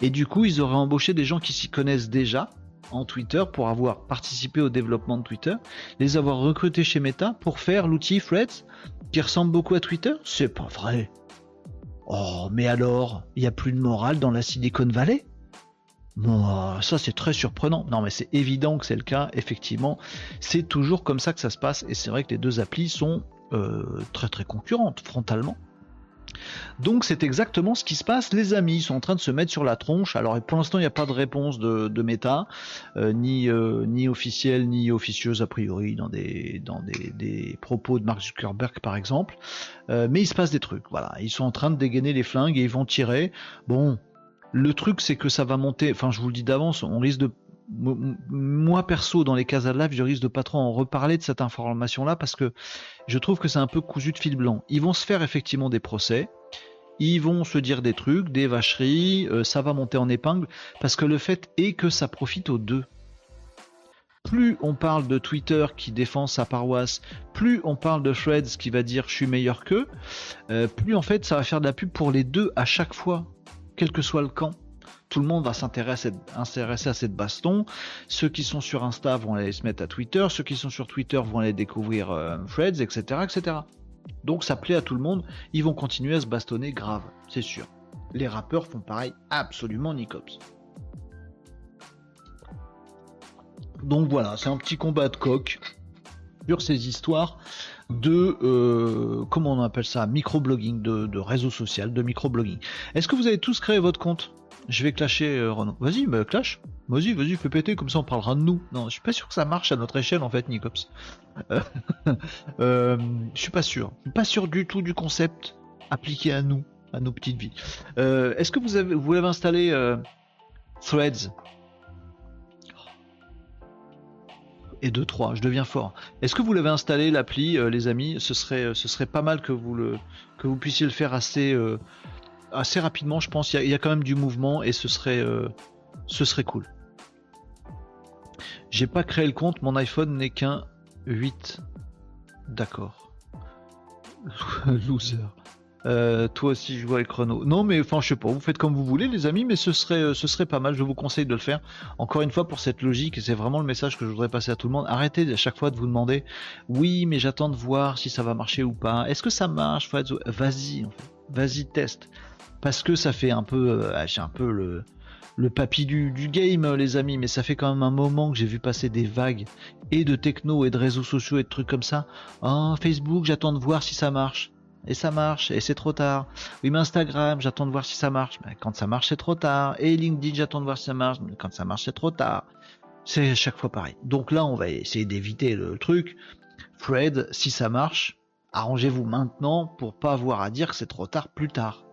et du coup, ils auraient embauché des gens qui s'y connaissent déjà en Twitter pour avoir participé au développement de Twitter, les avoir recrutés chez Meta pour faire l'outil Threads qui ressemble beaucoup à Twitter C'est pas vrai. Oh, mais alors, il n'y a plus de morale dans la Silicon Valley? Bon, ça c'est très surprenant. Non, mais c'est évident que c'est le cas. Effectivement, c'est toujours comme ça que ça se passe. Et c'est vrai que les deux applis sont euh, très très concurrentes frontalement. Donc c'est exactement ce qui se passe. Les amis sont en train de se mettre sur la tronche. Alors pour l'instant il n'y a pas de réponse de, méta, euh, ni, euh, ni officielle ni officieuse a priori dans des propos de Mark Zuckerberg par exemple. Euh, mais il se passe des trucs. Voilà, ils sont en train de dégainer les flingues et ils vont tirer. Bon, le truc c'est que ça va monter. Enfin je vous le dis d'avance, on risque de moi perso dans les cases à live je risque de pas trop en reparler de cette information là parce que je trouve que c'est un peu cousu de fil blanc ils vont se faire effectivement des procès ils vont se dire des trucs, des vacheries, euh, ça va monter en épingle, parce que le fait est que ça profite aux deux. Plus on parle de Twitter qui défend sa paroisse, plus on parle de Threads qui va dire je suis meilleur qu'eux, euh, plus en fait ça va faire de la pub pour les deux à chaque fois, quel que soit le camp. Tout le monde va s'intéresser à cette baston. Ceux qui sont sur Insta vont aller se mettre à Twitter, ceux qui sont sur Twitter vont aller découvrir Threads, etc., etc. Donc ça plaît à tout le monde, ils vont continuer à se bastonner grave, c'est sûr. Les rappeurs font pareil, absolument Nicops. Donc voilà, c'est un petit combat de coq sur ces histoires de euh, comment on appelle ça microblogging, de, de réseau social, de microblogging. Est-ce que vous avez tous créé votre compte? Je vais clasher euh. Vas-y, bah, clash. Vas-y, vas-y, fais péter, comme ça on parlera de nous. Non, je suis pas sûr que ça marche à notre échelle en fait, Nicops. euh, je suis pas sûr. Pas sûr du tout du concept appliqué à nous, à nos petites vies. Euh, Est-ce que vous avez, vous avez installé euh, Threads? Et 2 3, je deviens fort. Est-ce que vous l'avez installé l'appli, euh, les amis? Ce serait, ce serait pas mal que vous le, que vous puissiez le faire assez, euh, assez rapidement. Je pense. Il y, a quand même du mouvement et ce serait, euh, ce serait cool. J'ai pas créé le compte, mon iPhone n'est qu'un 8. D'accord. Loser. Euh, toi aussi je vois les chronos. Non mais enfin je sais pas, vous faites comme vous voulez les amis, mais ce serait euh, ce serait pas mal, je vous conseille de le faire. Encore une fois pour cette logique, c'est vraiment le message que je voudrais passer à tout le monde, arrêtez à chaque fois de vous demander oui mais j'attends de voir si ça va marcher ou pas. Est-ce que ça marche Vas-y, vas-y teste. Parce que ça fait un peu, euh, j'ai un peu le, le papy du, game, les amis, mais ça fait quand même un moment que j'ai vu passer des vagues et de techno et de réseaux sociaux et de trucs comme ça. Oh, Facebook, j'attends de voir si ça marche. Et ça marche, et c'est trop tard. Oui, mais Instagram, j'attends de voir si ça marche. Mais quand ça marche, c'est trop tard. Et LinkedIn, j'attends de voir si ça marche. Mais quand ça marche, c'est trop tard. C'est à chaque fois pareil. Donc là, on va essayer d'éviter le truc. Fred, si ça marche, arrangez-vous maintenant pour pas avoir à dire que c'est trop tard plus tard.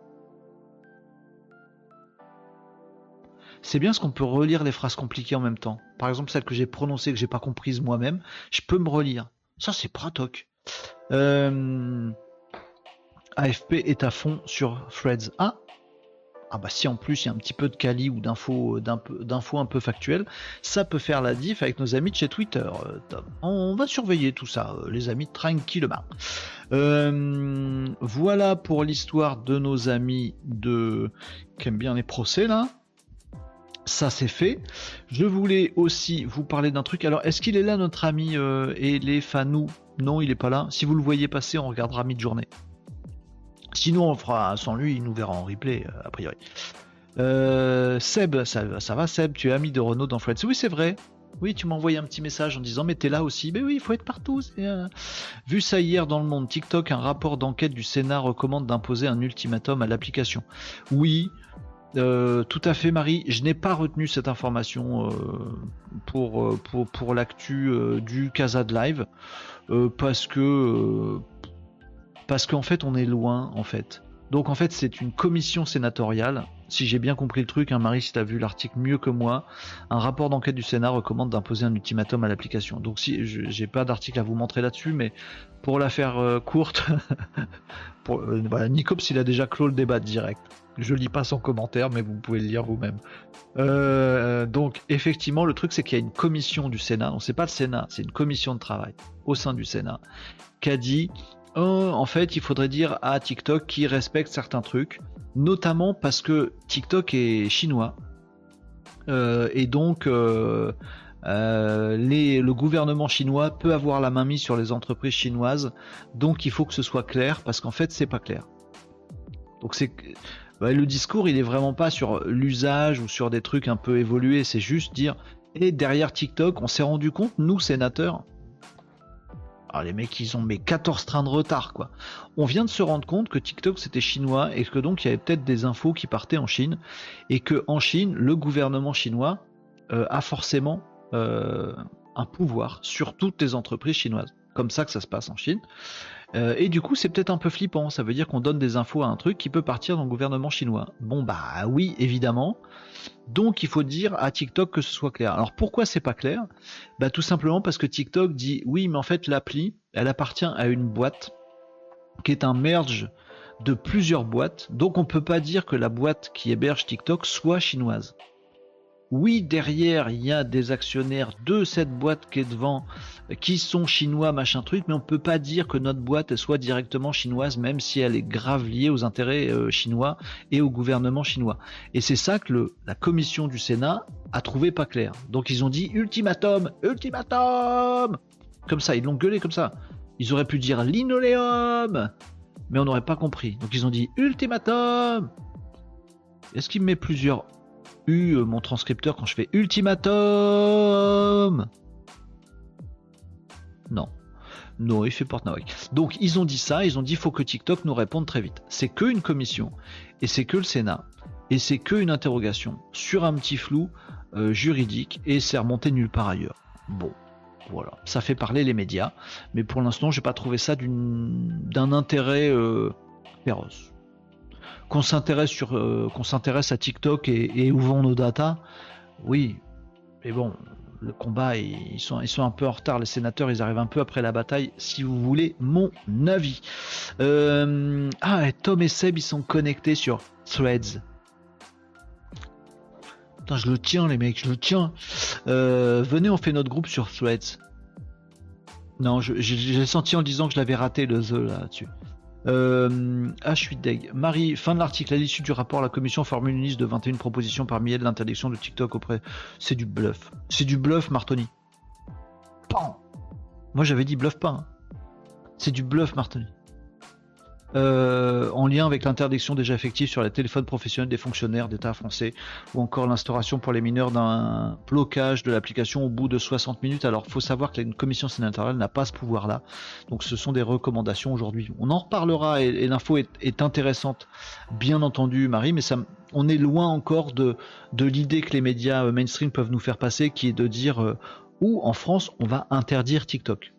C'est bien ce qu'on peut relire les phrases compliquées en même temps. Par exemple, celle que j'ai prononcée, que j'ai pas comprise moi-même, je peux me relire. Ça, c'est pratoc. Euh... AFP est à fond sur Threads. Ah ah bah si en plus il y a un petit peu de quali ou d'infos d'infos un peu factuelles, ça peut faire la diff avec nos amis de chez Twitter. On va surveiller tout ça, les amis, tranquillement. Euh, voilà pour l'histoire de nos amis de qui aiment bien les procès là ça c'est fait. Je voulais aussi vous parler d'un truc. Alors, est-ce qu'il est là, notre ami euh, Non, il est pas là. Si vous le voyez passer, on regardera mid-journée. Sinon, on fera sans lui, il nous verra en replay, euh, a priori. Euh, Seb, ça, va Seb, tu es ami de Renault dans Friends. Oui, c'est vrai. Oui, tu m'as envoyé un petit message en disant mais t'es là aussi. Mais oui, il faut être partout. Euh... Vu ça hier dans le monde TikTok, un rapport d'enquête du Sénat recommande d'imposer un ultimatum à l'application. Oui, euh, tout à fait, Marie. Je n'ai pas retenu cette information euh, pour, euh, pour, l'actu du Casa de Live parce que parce qu'en fait on est loin en fait. Donc en fait c'est une commission sénatoriale. Si j'ai bien compris le truc, hein, Marie, si tu as vu l'article mieux que moi, un rapport d'enquête du Sénat recommande d'imposer un ultimatum à l'application. Donc si j'ai pas d'article à vous montrer là-dessus, mais pour la faire courte, pour, voilà, Nicops il a déjà clos le débat direct. Je lis pas son commentaire, mais vous pouvez le lire vous-même. Euh, donc, effectivement, le truc, c'est qu'il y a une commission du Sénat. On sait pas le Sénat, c'est une commission de travail au sein du Sénat qui a dit oh, en fait, il faudrait dire à TikTok qui respecte certains trucs, notamment parce que TikTok est chinois. Euh, et donc, euh, euh, le gouvernement chinois peut avoir la main mise sur les entreprises chinoises. Donc, il faut que ce soit clair, parce qu'en fait, c'est pas clair. Donc, c'est bah, le discours, il est vraiment pas sur l'usage ou sur des trucs un peu évolués. C'est juste dire, et derrière TikTok, on s'est rendu compte, nous sénateurs, Ah, les mecs, ils ont mis 14 trains de retard, quoi. On vient de se rendre compte que TikTok c'était chinois et que donc il y avait peut-être des infos qui partaient en Chine et que en Chine, le gouvernement chinois euh, a forcément euh, un pouvoir sur toutes les entreprises chinoises. Comme ça que ça se passe en Chine. Euh, et du coup, c'est peut-être un peu flippant. Ça veut dire qu'on donne des infos à un truc qui peut partir dans le gouvernement chinois. Bon, bah oui, évidemment. Donc, il faut dire à TikTok que ce soit clair. Alors, pourquoi c'est pas clair? Bah, tout simplement parce que TikTok dit oui, mais en fait, l'appli, elle appartient à une boîte qui est un merge de plusieurs boîtes. Donc, on peut pas dire que la boîte qui héberge TikTok soit chinoise. Oui, derrière, il y a des actionnaires de cette boîte qui est devant, qui sont chinois, machin truc, mais on peut pas dire que notre boîte soit directement chinoise, même si elle est grave liée aux intérêts euh, chinois et au gouvernement chinois. Et c'est ça que la commission du Sénat a trouvé pas clair. Donc ils ont dit ultimatum, ultimatum Comme ça, ils l'ont gueulé comme ça. Ils auraient pu dire linoléum, mais on n'aurait pas compris. Donc ils ont dit ultimatum Est-ce qu'il met plusieurs U, euh, mon transcripteur, quand je fais ultimatum Non. Non, il fait Porte-Nawak. Donc ils ont dit ça, ils ont dit faut que TikTok nous réponde très vite. C'est que une commission, et c'est que le Sénat, et c'est que une interrogation sur un petit flou euh, juridique, et c'est remonté nulle part ailleurs. Bon, voilà, ça fait parler les médias, mais pour l'instant j'ai pas trouvé ça d'un intérêt euh, féroce qu'on s'intéresse sur euh, qu'on s'intéresse à TikTok et, où vont nos datas, oui, mais bon, le combat ils sont un peu en retard. Les sénateurs ils arrivent un peu après la bataille, si vous voulez mon avis. Euh, ah, Tom et Seb ils sont connectés sur Threads. Putain, je le tiens les mecs, je le tiens. Euh, venez, on fait notre groupe sur Threads. Non, j'ai senti en disant que je l'avais raté le The là-dessus. Euh, ah, je suis deg. Marie, fin de l'article. À l'issue du rapport, la commission formule une liste de 21 propositions parmi elles l'interdiction de TikTok auprès. C'est du bluff. C'est du bluff, Martoni. Pan Moi j'avais dit bluff pas. Hein. C'est du bluff, Martoni. Euh, en lien avec l'interdiction déjà effective sur les téléphones professionnels des fonctionnaires d'État français, ou encore l'instauration pour les mineurs d'un blocage de l'application au bout de 60 minutes. Alors, faut savoir que une commission sénatoriale n'a pas ce pouvoir-là. Donc, ce sont des recommandations aujourd'hui. On en reparlera et, l'info est, intéressante, bien entendu, Marie, mais ça, on est loin encore de, de l'idée que les médias euh, mainstream peuvent nous faire passer, qui est de dire euh, où en France on va interdire TikTok.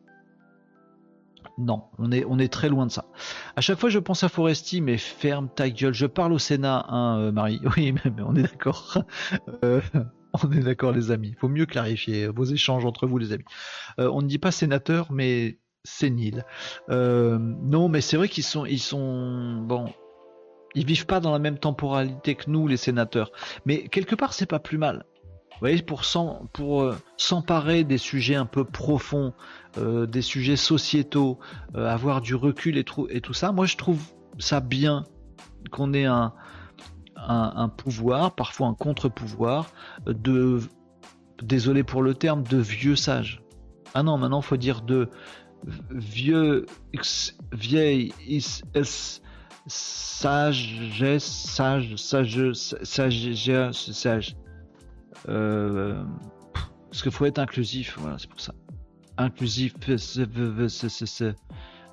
Non, on est, très loin de ça. À chaque fois, je pense à Foresti, mais ferme ta gueule. Je parle au Sénat, hein, euh, Marie. Oui, mais, on est d'accord. Euh, on est d'accord, les amis. Il faut mieux clarifier vos échanges entre vous, les amis. Euh, on ne dit pas sénateur, mais sénile. non, mais c'est vrai qu'ils sont, ils sont, bon, ils vivent pas dans la même temporalité que nous, les sénateurs. Mais quelque part, c'est pas plus mal. Vous voyez, pour s'emparer des sujets un peu profonds, euh, des sujets sociétaux, euh, avoir du recul et, tout ça. Moi, je trouve ça bien qu'on ait un, pouvoir, parfois un contre-pouvoir, de, désolé pour le terme, de vieux sages. Ah non, maintenant, il faut dire de vieux, vieille, sage, sagesse, sage, sage, sage, sage. Euh, parce qu'il faut être inclusif, voilà, c'est pour ça inclusif.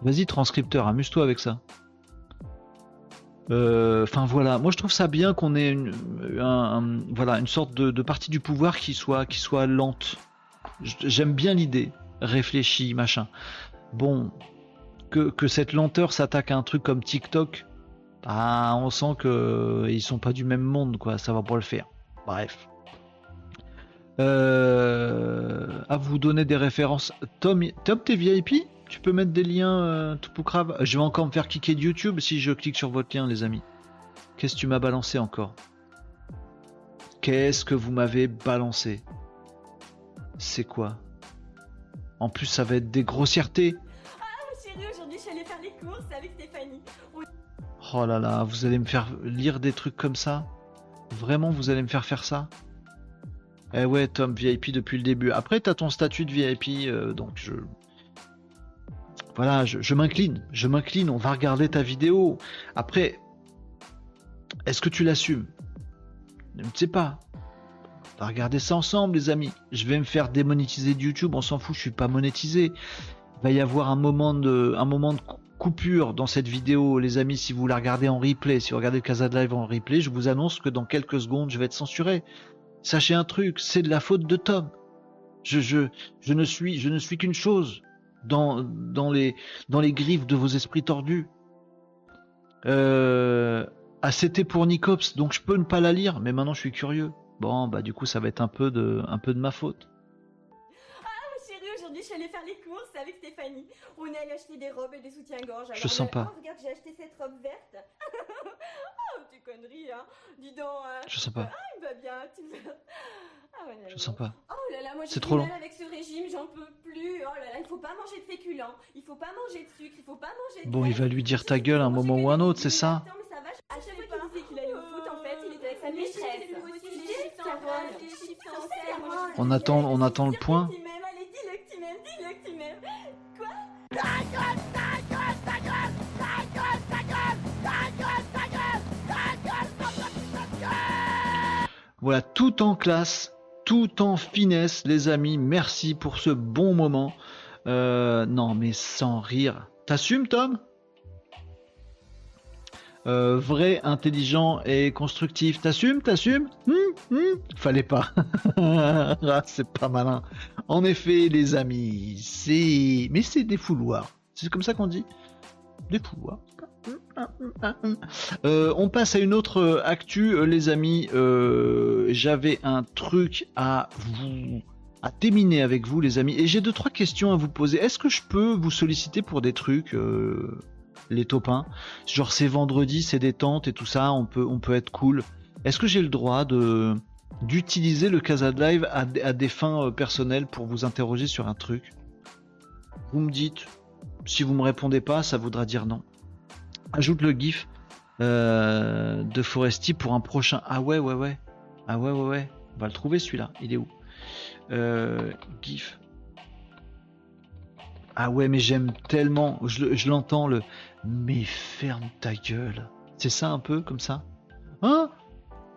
Vas-y, transcripteur, amuse-toi avec ça. Euh, enfin voilà, moi je trouve ça bien qu'on ait une, voilà, une sorte de, partie du pouvoir qui soit, qui soit lente. J'aime bien l'idée, réfléchie, machin. Bon, que, que cette lenteur s'attaque à un truc comme TikTok, bah, on sent que ils sont pas du même monde, quoi. Ça va pas le faire. Bref. Euh, à vous donner des références. Tom, Tom t'es VIP Tu peux mettre des liens euh, tout pour crave Je vais encore me faire cliquer de YouTube si je clique sur votre lien, les amis. Qu'est-ce que tu m'as balancé encore? Qu'est-ce que vous m'avez balancé? C'est quoi? En plus, ça va être des grossièretés. Ah, chérie, aujourd'hui, je suis allée faire les courses avec Stéphanie. Oh là là, vous allez me faire lire des trucs comme ça? Vraiment, vous allez me faire faire ça? Eh ouais, Tom, VIP depuis le début. Après, tu as ton statut de VIP, euh, donc je. Voilà, je, m'incline. Je m'incline, on va regarder ta vidéo. Après, est-ce que tu l'assumes? Je ne sais pas. On va regarder ça ensemble, les amis. Je vais me faire démonétiser de YouTube, on s'en fout, je suis pas monétisé. va y avoir un moment de, un moment de coupure dans cette vidéo, les amis. Si vous la regardez en replay, si vous regardez Casa de Live en replay, je vous annonce que dans quelques secondes, je vais être censuré. Sachez un truc, c'est de la faute de Tom. Je, je, je ne suis, je ne suis qu'une chose dans, dans, les, dans les griffes de vos esprits tordus. Euh, ah, c'était pour Nicops, donc je peux ne pas la lire, mais maintenant je suis curieux. Bon, bah du coup, ça va être un peu de, un peu de ma faute. Ah, chérie, aujourd'hui, je suis allée faire les avec Stéphanie. On est allé acheter des robes et des soutiens-gorge. Je sens pas. Oh, regarde, j'ai acheté cette robe verte. oh, tu conneries, hein. Dis donc. hein. Je sens pas. Ah, il va bien, tu. Ah, ouais, Je sens pas. Oh là là, moi j'ai trop mal long. avec ce régime, j'en peux plus. Oh là là, il faut pas manger de féculents, il faut pas manger de sucre, il faut pas manger de Bon, il va lui dire ta gueule à un moment ou un autre, c'est ça Attends, mais ça va, à chaque fois qu'il disait qu'il allait au foot, en fait, il était avec sa maîtresse. Des chips, Carole, des chips en serre. Moi, je On dis, attend, on allez, attend le dis-le point. que tu m'aimes, Allez, dis-le que tu m'aimes, dis-le que tu m'aimes. Quoi? Voilà, tout en classe, tout en finesse, les amis. Merci pour ce bon moment. Euh, non, mais sans rire. T'assumes, Tom? Euh, Vrai, intelligent et constructif. T'assumes T'assumes Hum, hum Fallait pas. Ah, c'est pas malin. En effet, les amis, c'est... Mais c'est des fouloirs. C'est comme ça qu'on dit Des fouloirs. Euh, on passe à une autre euh, actu, les amis. J'avais un truc à vous à déminer avec vous, les amis, et j'ai deux trois questions à vous poser. Est-ce que je peux vous solliciter pour des trucs, les topins Genre c'est vendredi, c'est détente et tout ça, on peut on peut être cool. Est-ce que j'ai le droit de d'utiliser le Casa Live à, des fins euh, personnelles pour vous interroger sur un truc? Vous me dites. Si vous me répondez pas, ça voudra dire non ajoute le gif euh, de Foresti pour un prochain. Ah ouais, ouais, ouais. Ah ouais, ouais, ouais. On va le trouver celui-là. Il est où? Euh, Gif. Ah ouais, mais j'aime tellement. Je, je l'entends le. Mais ferme ta gueule. C'est ça un peu comme ça Hein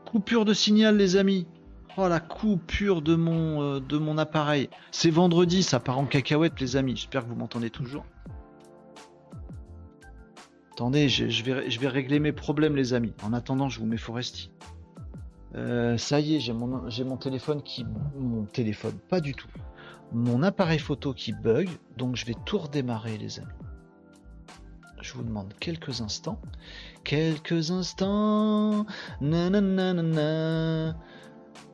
Coupure de signal, les amis. Oh la coupure de mon, euh, appareil. C'est vendredi, ça part en cacahuète, les amis. J'espère que vous m'entendez toujours. Attendez, je, je vais, je vais régler mes problèmes, les amis. En attendant, je vous mets Foresti. Euh, ça y est, j'ai mon, j'ai mon téléphone qui. Mon téléphone, pas du tout. Mon appareil photo qui bug, donc je vais tout redémarrer, les amis. Je vous demande quelques instants. Quelques instants. Nananana.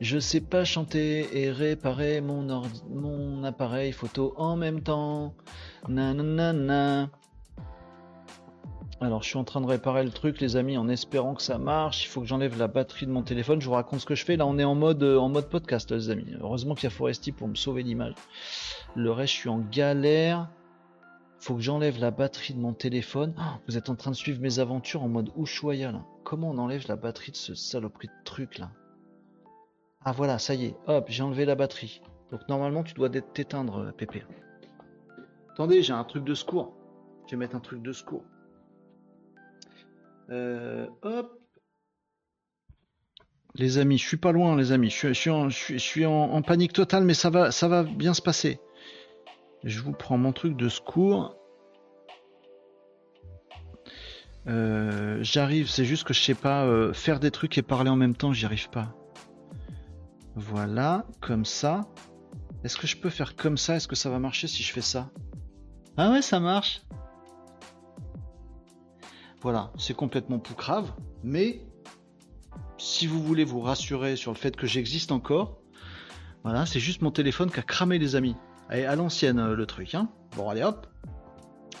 Je sais pas chanter et réparer mon, appareil photo en même temps. Nanana. Alors, je suis en train de réparer le truc, les amis, en espérant que ça marche. Il faut que j'enlève la batterie de mon téléphone. Je vous raconte ce que je fais. Là, on est en mode, en mode podcast, les amis. Heureusement qu'il y a Foresti pour me sauver l'image. Le reste, je suis en galère. Faut que j'enlève la batterie de mon téléphone. Vous êtes en train de suivre mes aventures en mode Ushuaïa. Comment on enlève la batterie de ce saloperie de truc, là? Ah, voilà, ça y est. Hop, j'ai enlevé la batterie. Donc, normalement, tu dois t'éteindre, euh, Pépé. Attendez, j'ai un truc de secours. Je vais mettre un truc de secours. Euh, hop. Les amis, je suis pas loin, les amis. Je suis en- en panique totale, mais ça va, ça va bien se passer. Je vous prends mon truc de secours. Euh, J'arrive, c'est juste que je sais pas euh, faire des trucs et parler en même temps, j'y arrive pas. Voilà, comme ça. Est-ce que je peux faire comme ça? Est-ce que ça va marcher si je fais ça? Ah ouais, ça marche. Voilà, c'est complètement poucrave, mais si vous voulez vous rassurer sur le fait que j'existe encore, voilà, c'est juste mon téléphone qui a cramé les amis. À l'ancienne euh, le truc, hein. Bon, allez hop.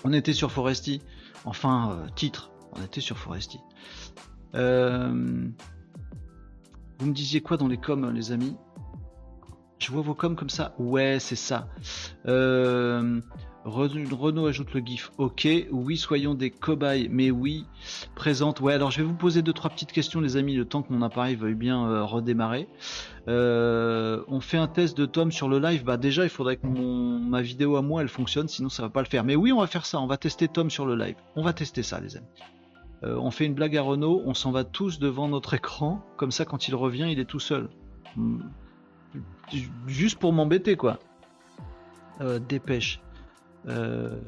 On était sur Foresti. Enfin, euh, titre, on était sur Foresti. Euh, Vous me disiez quoi dans les coms, les amis? Je vois vos coms comme ça? Ouais, c'est ça. Euh, Renault ajoute le gif. Ok, oui, soyons des cobayes, mais oui, présente. Ouais, alors je vais vous poser deux trois petites questions, les amis, le temps que mon appareil veuille bien euh, redémarrer. Euh, on fait un test de Tom sur le live. Bah déjà, il faudrait que ma vidéo à moi elle fonctionne, sinon ça va pas le faire. Mais oui, on va faire ça. On va tester Tom sur le live. On va tester ça, les amis. Euh, on fait une blague à Renault. On s'en va tous devant notre écran. Comme ça, quand il revient, il est tout seul. Hmm. Juste pour m'embêter, quoi. Dépêche. Euh,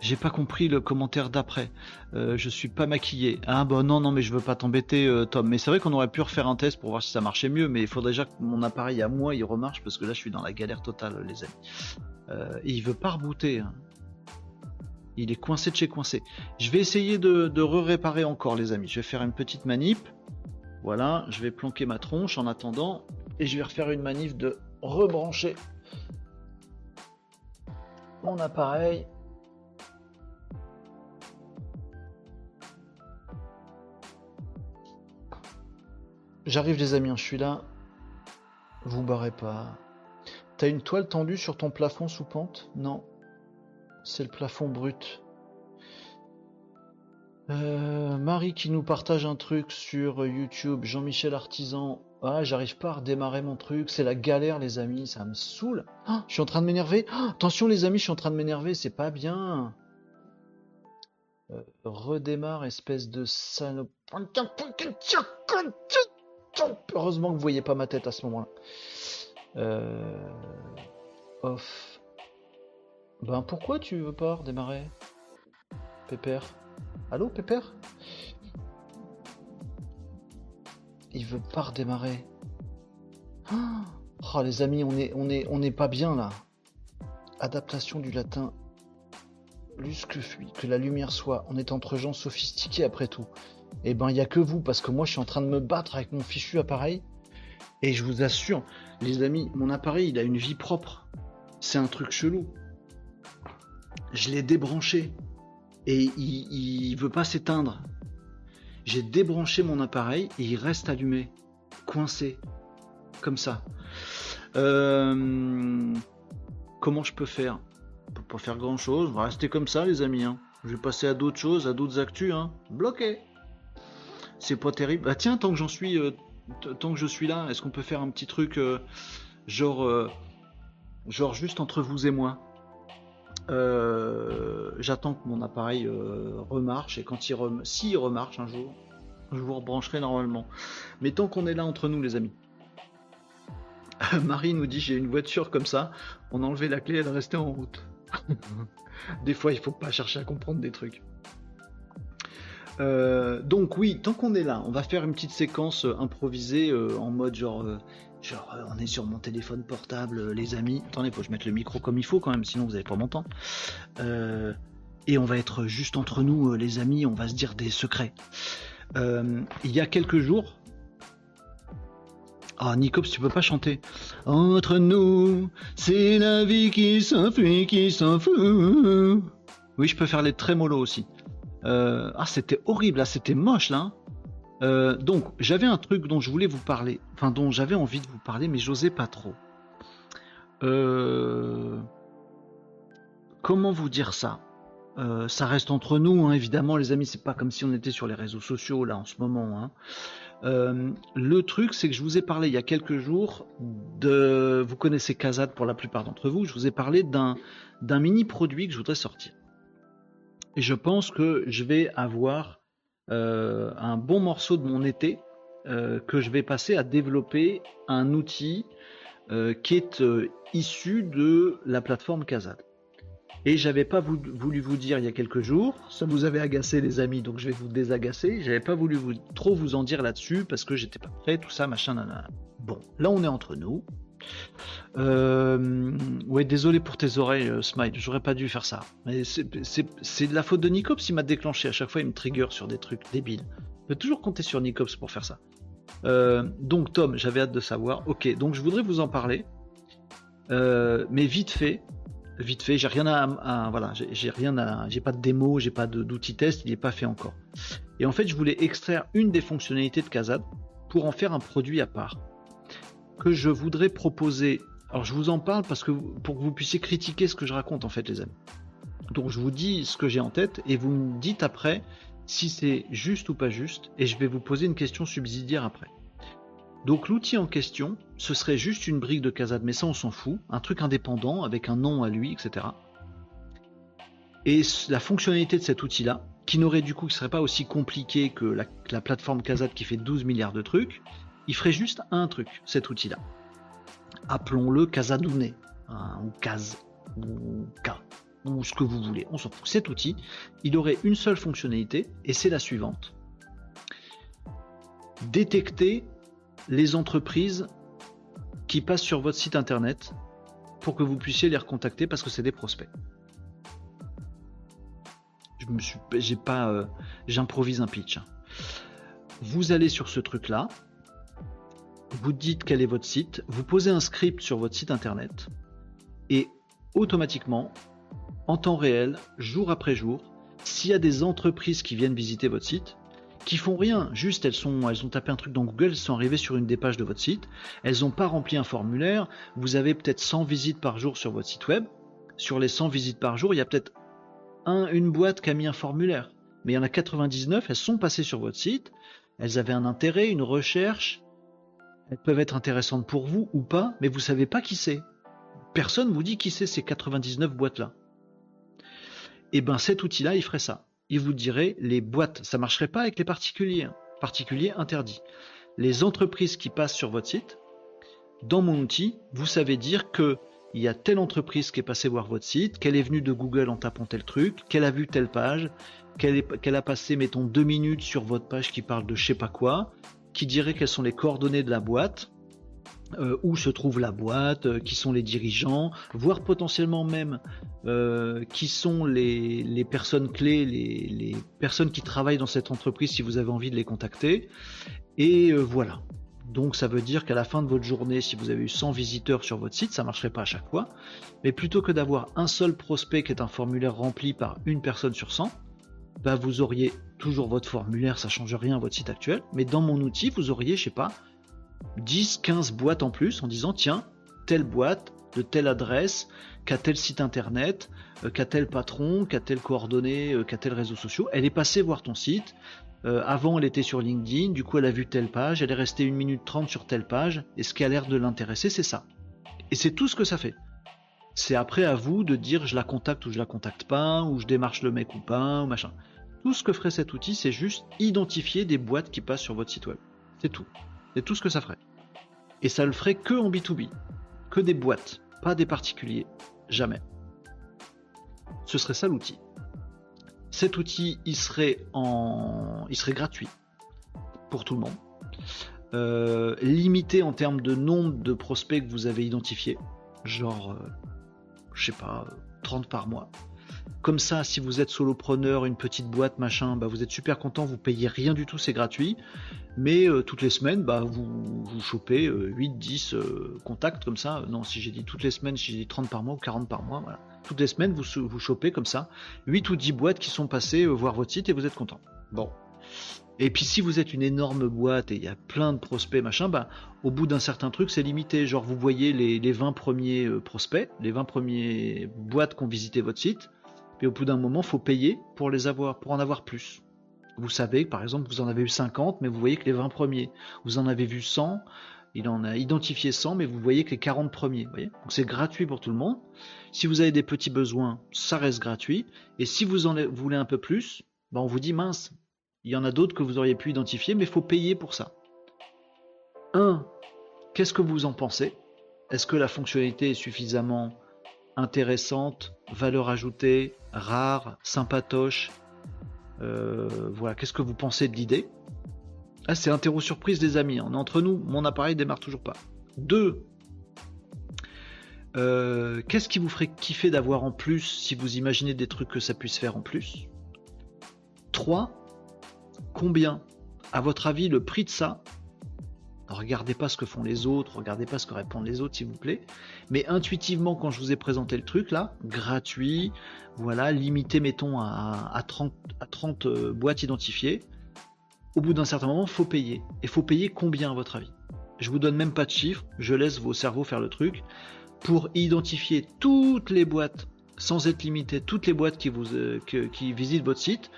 J'ai pas compris le commentaire d'après. Euh, je suis pas maquillé. Ah bah non, non, mais je veux pas t'embêter, euh, Tom. Mais c'est vrai qu'on aurait pu refaire un test pour voir si ça marchait mieux, mais il faudrait déjà que mon appareil à moi il remarche parce que là je suis dans la galère totale, les amis. Euh, et il veut pas rebooter. hein. Il est coincé de chez coincé. Je vais essayer de, re-réparer encore, les amis. Je vais faire une petite manip. Voilà, je vais planquer ma tronche en attendant. Et je vais refaire une manip de rebrancher mon appareil. J'arrive les amis, hein, je suis là. Vous barrez pas. T'as une toile tendue sur ton plafond sous pente? Non. C'est le plafond brut. Euh, Marie qui nous partage un truc sur YouTube. Jean-Michel Artisan. Ah, j'arrive pas à redémarrer mon truc. C'est la galère, les amis. Ça me saoule. Ah, je suis en train de m'énerver. Ah, attention, les amis, je suis en train de m'énerver. C'est pas bien. Euh, redémarre, espèce de salope. Heureusement que vous voyez pas ma tête à ce moment-là. Euh... Off. Ben pourquoi tu veux pas redémarrer Pépère? Allô Pépère? Il veut pas redémarrer. Oh les amis, on est pas bien là. Adaptation du latin. Lus que fuit, que la lumière soit. On est entre gens sophistiqués après tout. Eh ben il y a que vous parce que moi je suis en train de me battre avec mon fichu appareil. Et je vous assure, les amis, mon appareil il a une vie propre. C'est un truc chelou. Je l'ai débranché et il, il veut pas s'éteindre. J'ai débranché mon appareil et il reste allumé, coincé, comme ça. Euh, comment je peux faire? On peut pas faire grand chose. On va rester comme ça, les amis. hein. Je vais passer à d'autres choses, à d'autres actus. Hein. Bloqué. C'est pas terrible. Bah tiens, tant que j'en suis, euh, tant que je suis là, est-ce qu'on peut faire un petit truc euh, genre, genre juste entre vous et moi? Euh, J'attends que mon appareil euh, remarche et quand il rem... s'il remarche un jour, je vous rebrancherai normalement. Mais tant qu'on est là entre nous, les amis. Marie nous dit j'ai une voiture comme ça, on a enlevé la clé, elle restait en route. des fois, il faut pas chercher à comprendre des trucs. Euh, donc oui, tant qu'on est là, on va faire une petite séquence euh, improvisée euh, en mode genre, euh, genre euh, on est sur mon téléphone portable, euh, les amis. Attendez, faut que je mette le micro comme il faut quand même, sinon vous allez pas m'entendre. Euh, et on va être juste entre nous, euh, les amis, on va se dire des secrets. Il y a quelques jours, ah, Nicops, tu peux pas chanter. Entre nous, c'est la vie qui s'enfuit, qui s'en fout. Oui, je peux faire les trémolos aussi. Ah, c'était horrible, là, c'était moche, là. Euh, donc, j'avais un truc dont je voulais vous parler, enfin, dont j'avais envie de vous parler, mais j'osais pas trop. Euh, Comment vous dire ça? Euh, Ça reste entre nous, hein, évidemment, les amis, c'est pas comme si on était sur les réseaux sociaux, là, en ce moment. hein. Le truc, c'est que je vous ai parlé il y a quelques jours de. Vous connaissez Kazad pour la plupart d'entre vous. Je vous ai parlé d'un d'un mini produit que je voudrais sortir. Et je pense que je vais avoir un bon morceau de mon été euh, que je vais passer à développer un outil euh, qui est euh, issu de la plateforme Kazad. Et j'avais pas vou- voulu vous dire il y a quelques jours, ça vous avait agacé les amis, donc je vais vous désagacer. J'avais pas voulu trop vous en dire là-dessus parce que j'étais pas prêt, tout ça, machin, nanana. Bon, là on est entre nous. Euh, ouais, désolé pour tes oreilles, euh, Smile, j'aurais pas dû faire ça. C'est- de la faute de Nicops, il m'a déclenché. À chaque fois, il me trigger sur des trucs débiles. Je peux toujours compter sur Nicops pour faire ça. Euh, donc, Tom, j'avais hâte de savoir. Ok, donc je voudrais vous en parler. Mais vite fait, vite fait, j'ai rien à, à- voilà, j'ai rien à, j'ai pas de démo, j'ai pas d'outil test, il n'est pas fait encore. Et en fait, je voulais extraire une des fonctionnalités de Kazad pour en faire un produit à part que je voudrais proposer. Alors, je vous en parle parce que pour que vous puissiez critiquer ce que je raconte en fait, les amis. Donc, je vous dis ce que j'ai en tête et vous me dites après si c'est juste ou pas juste, et je vais vous poser une question subsidiaire après. Donc l'outil en question, ce serait juste une brique de Kazad, mais ça on s'en fout, un truc indépendant avec un nom à lui, etc. Et la fonctionnalité de cet outil-là, qui n'aurait du coup, qui serait pas aussi compliqué que la, la plateforme Kazad qui fait 12 milliards de trucs, il ferait juste un truc, cet outil-là. Appelons-le Kazadouné. hein, ou case, ou K, ou ce que vous voulez, on s'en fout. Cet outil, il aurait une seule fonctionnalité, et c'est la suivante. Détecter les entreprises qui passent sur votre site internet pour que vous puissiez les recontacter parce que c'est des prospects. Je me suis, pas, euh, j'improvise un pitch. hein. Vous allez sur ce truc là, vous dites quel est votre site, vous posez un script sur votre site internet et automatiquement, en temps réel, jour après jour, s'il y a des entreprises qui viennent visiter votre site, qui font rien, juste elles, ont tapé un truc dans Google, elles sont arrivées sur une des pages de votre site, elles n'ont pas rempli un formulaire, vous avez peut-être 100 visites par jour sur votre site web, sur les 100 visites par jour, il y a peut-être un, une boîte qui a mis un formulaire, mais il y en a 99, elles sont passées sur votre site, elles avaient un intérêt, une recherche, elles peuvent être intéressantes pour vous ou pas, mais vous savez pas qui c'est. Personne vous dit qui c'est ces 99 boîtes-là. Et ben cet outil-là, il ferait ça. Il vous dirait les boîtes, ça marcherait pas avec les particuliers, particuliers interdits. Les entreprises qui passent sur votre site, dans mon outil, vous savez dire que il y a telle entreprise qui est passée voir votre site, qu'elle est venue de Google en tapant tel truc, qu'elle a vu telle page, qu'elle a passé, mettons, deux minutes sur votre page qui parle de je sais pas quoi, qui dirait quelles sont les coordonnées de la boîte, euh, où se trouve la boîte, euh, qui sont les dirigeants, voire potentiellement même euh, qui sont les, personnes clés, les, les personnes qui travaillent dans cette entreprise si vous avez envie de les contacter. Et voilà. Donc ça veut dire qu'à la fin de votre journée, si vous avez eu 100 visiteurs sur votre site, ça marcherait pas à chaque fois. Mais plutôt que d'avoir un seul prospect qui est un formulaire rempli par une personne sur 100, bah vous auriez toujours votre formulaire, ça change rien à votre site actuel. Mais dans mon outil, vous auriez, je sais pas, 10, 15 boîtes en plus en disant tiens, telle boîte de telle adresse, qu'a tel site internet, euh, qu'a tel patron, qu'a tel coordonnée, euh, qu'a tel réseau social, elle est passée voir ton site. Euh, avant, elle était sur LinkedIn, du coup, elle a vu telle page, elle est restée 1 minute 30 sur telle page, et ce qui a l'air de l'intéresser, c'est ça. Et c'est tout ce que ça fait. C'est après à vous de dire je la contacte ou je la contacte pas, ou je démarche le mec ou pas, ou machin. Tout ce que ferait cet outil, c'est juste identifier des boîtes qui passent sur votre site web. C'est tout. C'est tout ce que ça ferait. Et ça le ferait que en B2B. Que des boîtes, pas des particuliers. Jamais. Ce serait ça l'outil. Cet outil, il serait en, il serait gratuit pour tout le monde. Euh, limité en termes de nombre de prospects que vous avez identifiés, genre, euh, je sais pas, euh, 30 par mois. Comme ça, si vous êtes solopreneur, une petite boîte, machin, bah vous êtes super content, vous payez rien du tout, c'est gratuit. Mais euh, toutes les semaines, bah vous, vous chopez 8-10 contacts comme ça. Non, si j'ai dit toutes les semaines, si j'ai dit 30 par mois ou 40 par mois, voilà. Toutes les semaines, vous, vous chopez comme ça 8 ou 10 boîtes qui sont passées euh, voir votre site et vous êtes content. Bon. Et puis si vous êtes une énorme boîte et il y a plein de prospects, machin, bah, au bout d'un certain truc, c'est limité. Genre vous voyez les, les 20 premiers euh, prospects, les 20 premiers boîtes qui ont visité votre site, puis au bout d'un moment, faut payer pour les avoir, pour en avoir plus. Vous savez que par exemple, vous en avez eu 50, mais vous voyez que les 20 premiers, vous en avez vu 100, il en a identifié 100, mais vous voyez que les 40 premiers, voyez Donc c'est gratuit pour tout le monde. Si vous avez des petits besoins, ça reste gratuit. Et si vous en voulez un peu plus, bah on vous dit mince, il y en a d'autres que vous auriez pu identifier, mais il faut payer pour ça. 1. Qu'est-ce que vous en pensez? Est-ce que la fonctionnalité est suffisamment intéressante, valeur ajoutée, rare, sympatoche? Euh, Voilà, qu'est-ce que vous pensez de l'idée? Ah, c'est interro surprise des amis, on est entre nous, mon appareil démarre toujours pas. 2. Euh, qu'est-ce qui vous ferait kiffer d'avoir en plus si vous imaginez des trucs que ça puisse faire en plus? 3. Combien, à votre avis, le prix de ça? Regardez pas ce que font les autres, regardez pas ce que répondent les autres, s'il vous plaît. Mais intuitivement, quand je vous ai présenté le truc là, gratuit, voilà, limité, mettons, à, à 30, à 30 euh, boîtes identifiées, au bout d'un certain moment, faut payer. Et faut payer combien, à votre avis? Je vous donne même pas de chiffres, je laisse vos cerveaux faire le truc. Pour identifier toutes les boîtes, sans être limité, toutes les boîtes qui, euh, visitent votre site,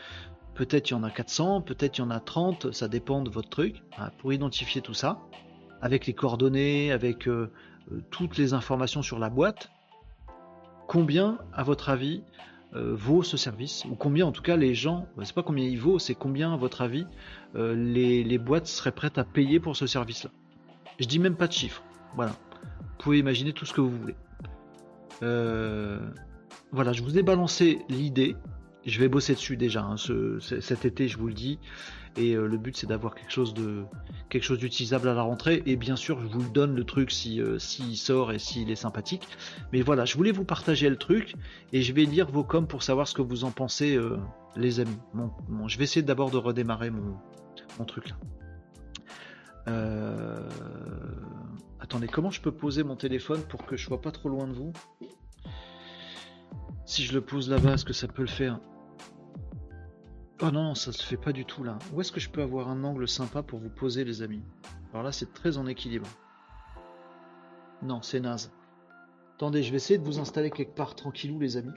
Peut-être il y en a 400, peut-être il y en a 30, ça dépend de votre truc. Voilà, pour identifier tout ça, avec les coordonnées, avec euh, euh, toutes les informations sur la boîte, combien, à votre avis, euh, vaut ce service? Ou combien, en tout cas, les gens, c'est pas combien il vaut, c'est combien, à votre avis, les, boîtes seraient prêtes à payer pour ce service-là? Je dis même pas de chiffres. Voilà. Vous pouvez imaginer tout ce que vous voulez. Voilà, je vous ai balancé l'idée. Je vais bosser dessus déjà hein, cet été, je vous le dis. Et euh, le but c'est d'avoir quelque chose de quelque chose d'utilisable à la rentrée. Et bien sûr, je vous le donne le truc si euh, s'il sort et s'il est sympathique. Mais voilà, je voulais vous partager le truc et je vais lire vos coms pour savoir ce que vous en pensez, les amis. je vais essayer d'abord de redémarrer mon, mon truc là. Attendez, comment je peux poser mon téléphone pour que je sois pas trop loin de vous? Si je le pose là-bas, est-ce que ça peut le faire? Oh non, ça se fait pas du tout là. Où est-ce que je peux avoir un angle sympa pour vous poser les amis Alors là, c'est très en équilibre. Non, c'est naze. Attendez, je vais essayer de vous installer quelque part tranquillou les amis.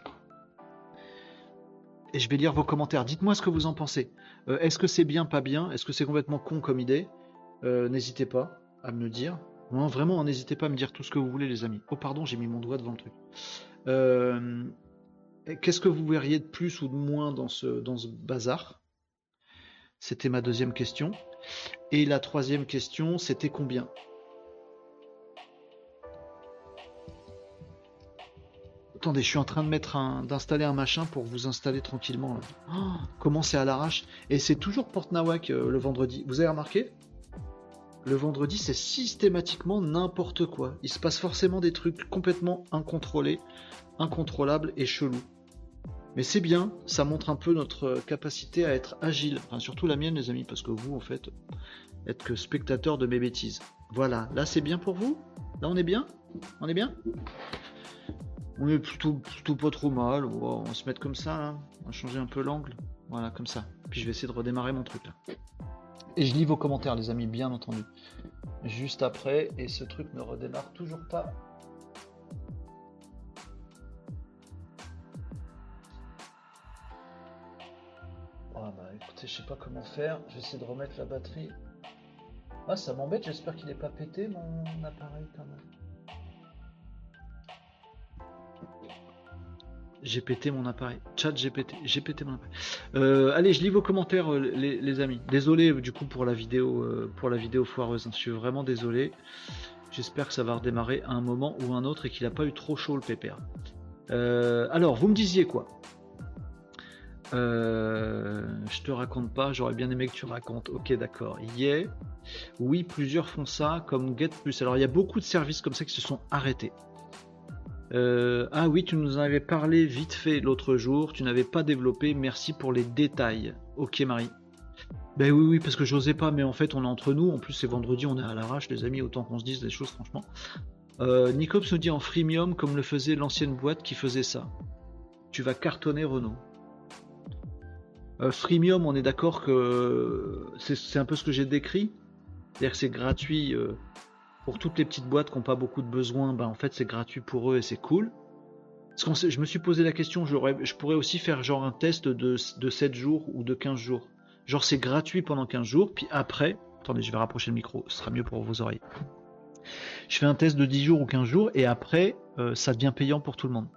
Et je vais lire vos commentaires. Dites-moi ce que vous en pensez. Euh, est-ce que c'est bien, pas bien? Est-ce que c'est complètement con comme idée? Euh, N'hésitez pas à me le dire. Non, vraiment, n'hésitez pas à me dire tout ce que vous voulez, les amis. Oh, pardon, j'ai mis mon doigt devant le truc. Euh, qu'est-ce que vous verriez de plus ou de moins dans ce, dans ce bazar? C'était ma deuxième question. Et la troisième question, c'était combien? Attendez, je suis en train de mettre un, d'installer un machin pour vous installer tranquillement. Oh, comment c'est à l'arrache? Et c'est toujours Porte Nawak euh, le vendredi. Vous avez remarqué? Le vendredi, c'est systématiquement n'importe quoi. Il se passe forcément des trucs complètement incontrôlés, incontrôlables et chelous. Mais c'est bien, ça montre un peu notre capacité à être agile. Enfin, surtout la mienne, les amis, parce que vous, en fait, êtes que spectateur de mes bêtises. Voilà, là c'est bien pour vous? Là on est bien? On est bien? On est plutôt, pas trop mal. On va se mettre comme ça, là. On va changer un peu l'angle. Voilà, comme ça. Puis je vais essayer de redémarrer mon truc. Et je lis vos commentaires, les amis, bien entendu. Juste après, et ce truc ne redémarre toujours pas. Ah bah écoutez, je sais pas comment faire. J'essaie de remettre la batterie. Ah, ça m'embête, j'espère qu'il n'est pas pété mon appareil quand même. J'ai pété mon appareil. Chat, j'ai pété, j'ai pété mon appareil. Euh, allez, je lis vos commentaires, euh, les, amis. Désolé du coup pour la vidéo, euh, pour la vidéo foireuse. Hein. Je suis vraiment désolé. J'espère que ça va redémarrer à un moment ou un autre et qu'il n'a pas eu trop chaud le pépère. alors, vous me disiez quoi? Je te raconte pas. J'aurais bien aimé que tu racontes. Ok, d'accord. Yeah. Oui, plusieurs font ça comme Get Plus. Alors, il y a beaucoup de services comme ça qui se sont arrêtés. Euh, ah oui, tu nous en avais parlé vite fait l'autre jour, tu n'avais pas développé, merci pour les détails. Ok Marie. Ben oui, oui, parce que j'osais pas, mais en fait on est entre nous, en plus c'est vendredi, on est à l'arrache les amis, autant qu'on se dise des choses franchement. Euh, nous dit en freemium comme le faisait l'ancienne boîte qui faisait ça. Tu vas cartonner Renault. Euh, freemium, on est d'accord que c'est un peu ce que j'ai décrit. C'est-à-dire que c'est gratuit pour toutes les petites boîtes qui n'ont pas beaucoup de besoins, ben en fait c'est gratuit pour eux et c'est cool. Je me suis posé la question, je pourrais aussi faire un test de, 7 jours ou de 15 jours. Genre c'est gratuit pendant 15 jours, puis après, attendez je vais rapprocher le micro, ce sera mieux pour vos oreilles. Je fais un test de 10 jours ou 15 jours et après euh, ça devient payant pour tout le monde.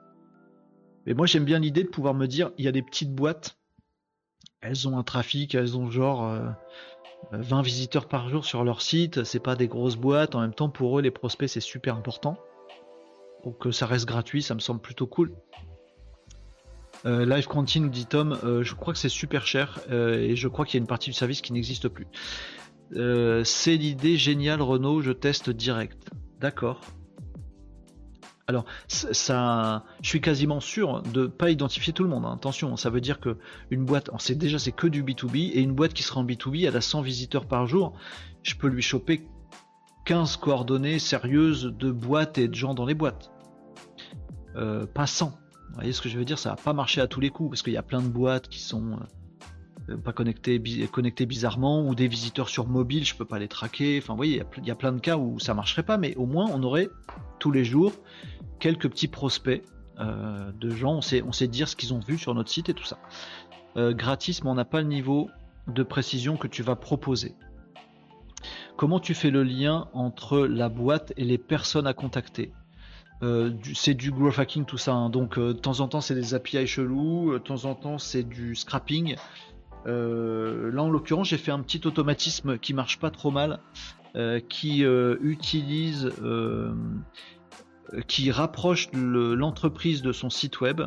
Mais moi j'aime bien l'idée de pouvoir me dire, il y a des petites boîtes, elles ont un trafic, elles ont genre... Euh, 20 visiteurs par jour sur leur site, c'est pas des grosses boîtes, en même temps pour eux les prospects c'est super important. Donc euh, ça reste gratuit, ça me semble plutôt cool. Euh, Live nous dit Tom, euh, je crois que c'est super cher et je crois qu'il y a une partie du service qui n'existe plus. c'est l'idée géniale Renault, je teste direct. D'accord. Alors, ça, je suis quasiment sûr de pas identifier tout le monde. Hein. Attention, ça veut dire que une boîte, déjà c'est que du B2B et une boîte qui sera en B2B, elle a 100 visiteurs par jour. Je peux lui choper 15 coordonnées sérieuses de boîtes et de gens dans les boîtes. Euh, pas 100. Vous voyez ce que je veux dire? Ça va pas marcher à tous les coups parce qu'il y a plein de boîtes qui sont euh, pas connectées, connectées bizarrement ou des visiteurs sur mobile, je peux pas les traquer. Enfin, vous voyez, il y, a plein de cas où ça marcherait pas, mais au moins on aurait tous les jours quelques petits prospects euh, de gens, on sait, on sait dire ce qu'ils ont vu sur notre site et tout ça. Euh, gratis, mais on n'a pas le niveau de précision que tu vas proposer. Comment tu fais le lien entre la boîte et les personnes à contacter? C'est du growth hacking tout ça, hein. donc de temps en temps c'est des API chelous, de temps en temps c'est du scrapping. Là en l'occurrence j'ai fait un petit automatisme qui marche pas trop mal, qui utilise euh, qui rapproche le- l'entreprise de son site web,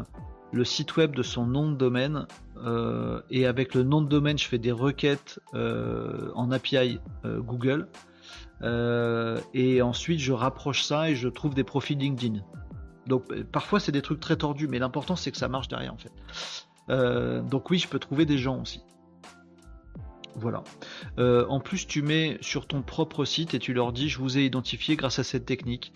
le site web de son nom de domaine, euh, et avec le nom de domaine, je fais des requêtes euh, en API euh, Google, Euh, et ensuite je rapproche ça et je trouve des profils LinkedIn. Donc euh, parfois c'est des trucs très tordus, mais l'important c'est que ça marche derrière en fait. Euh, donc oui, je peux trouver des gens aussi. Voilà. Euh, en plus, tu mets sur ton propre site et tu leur dis je vous ai identifié grâce à cette technique.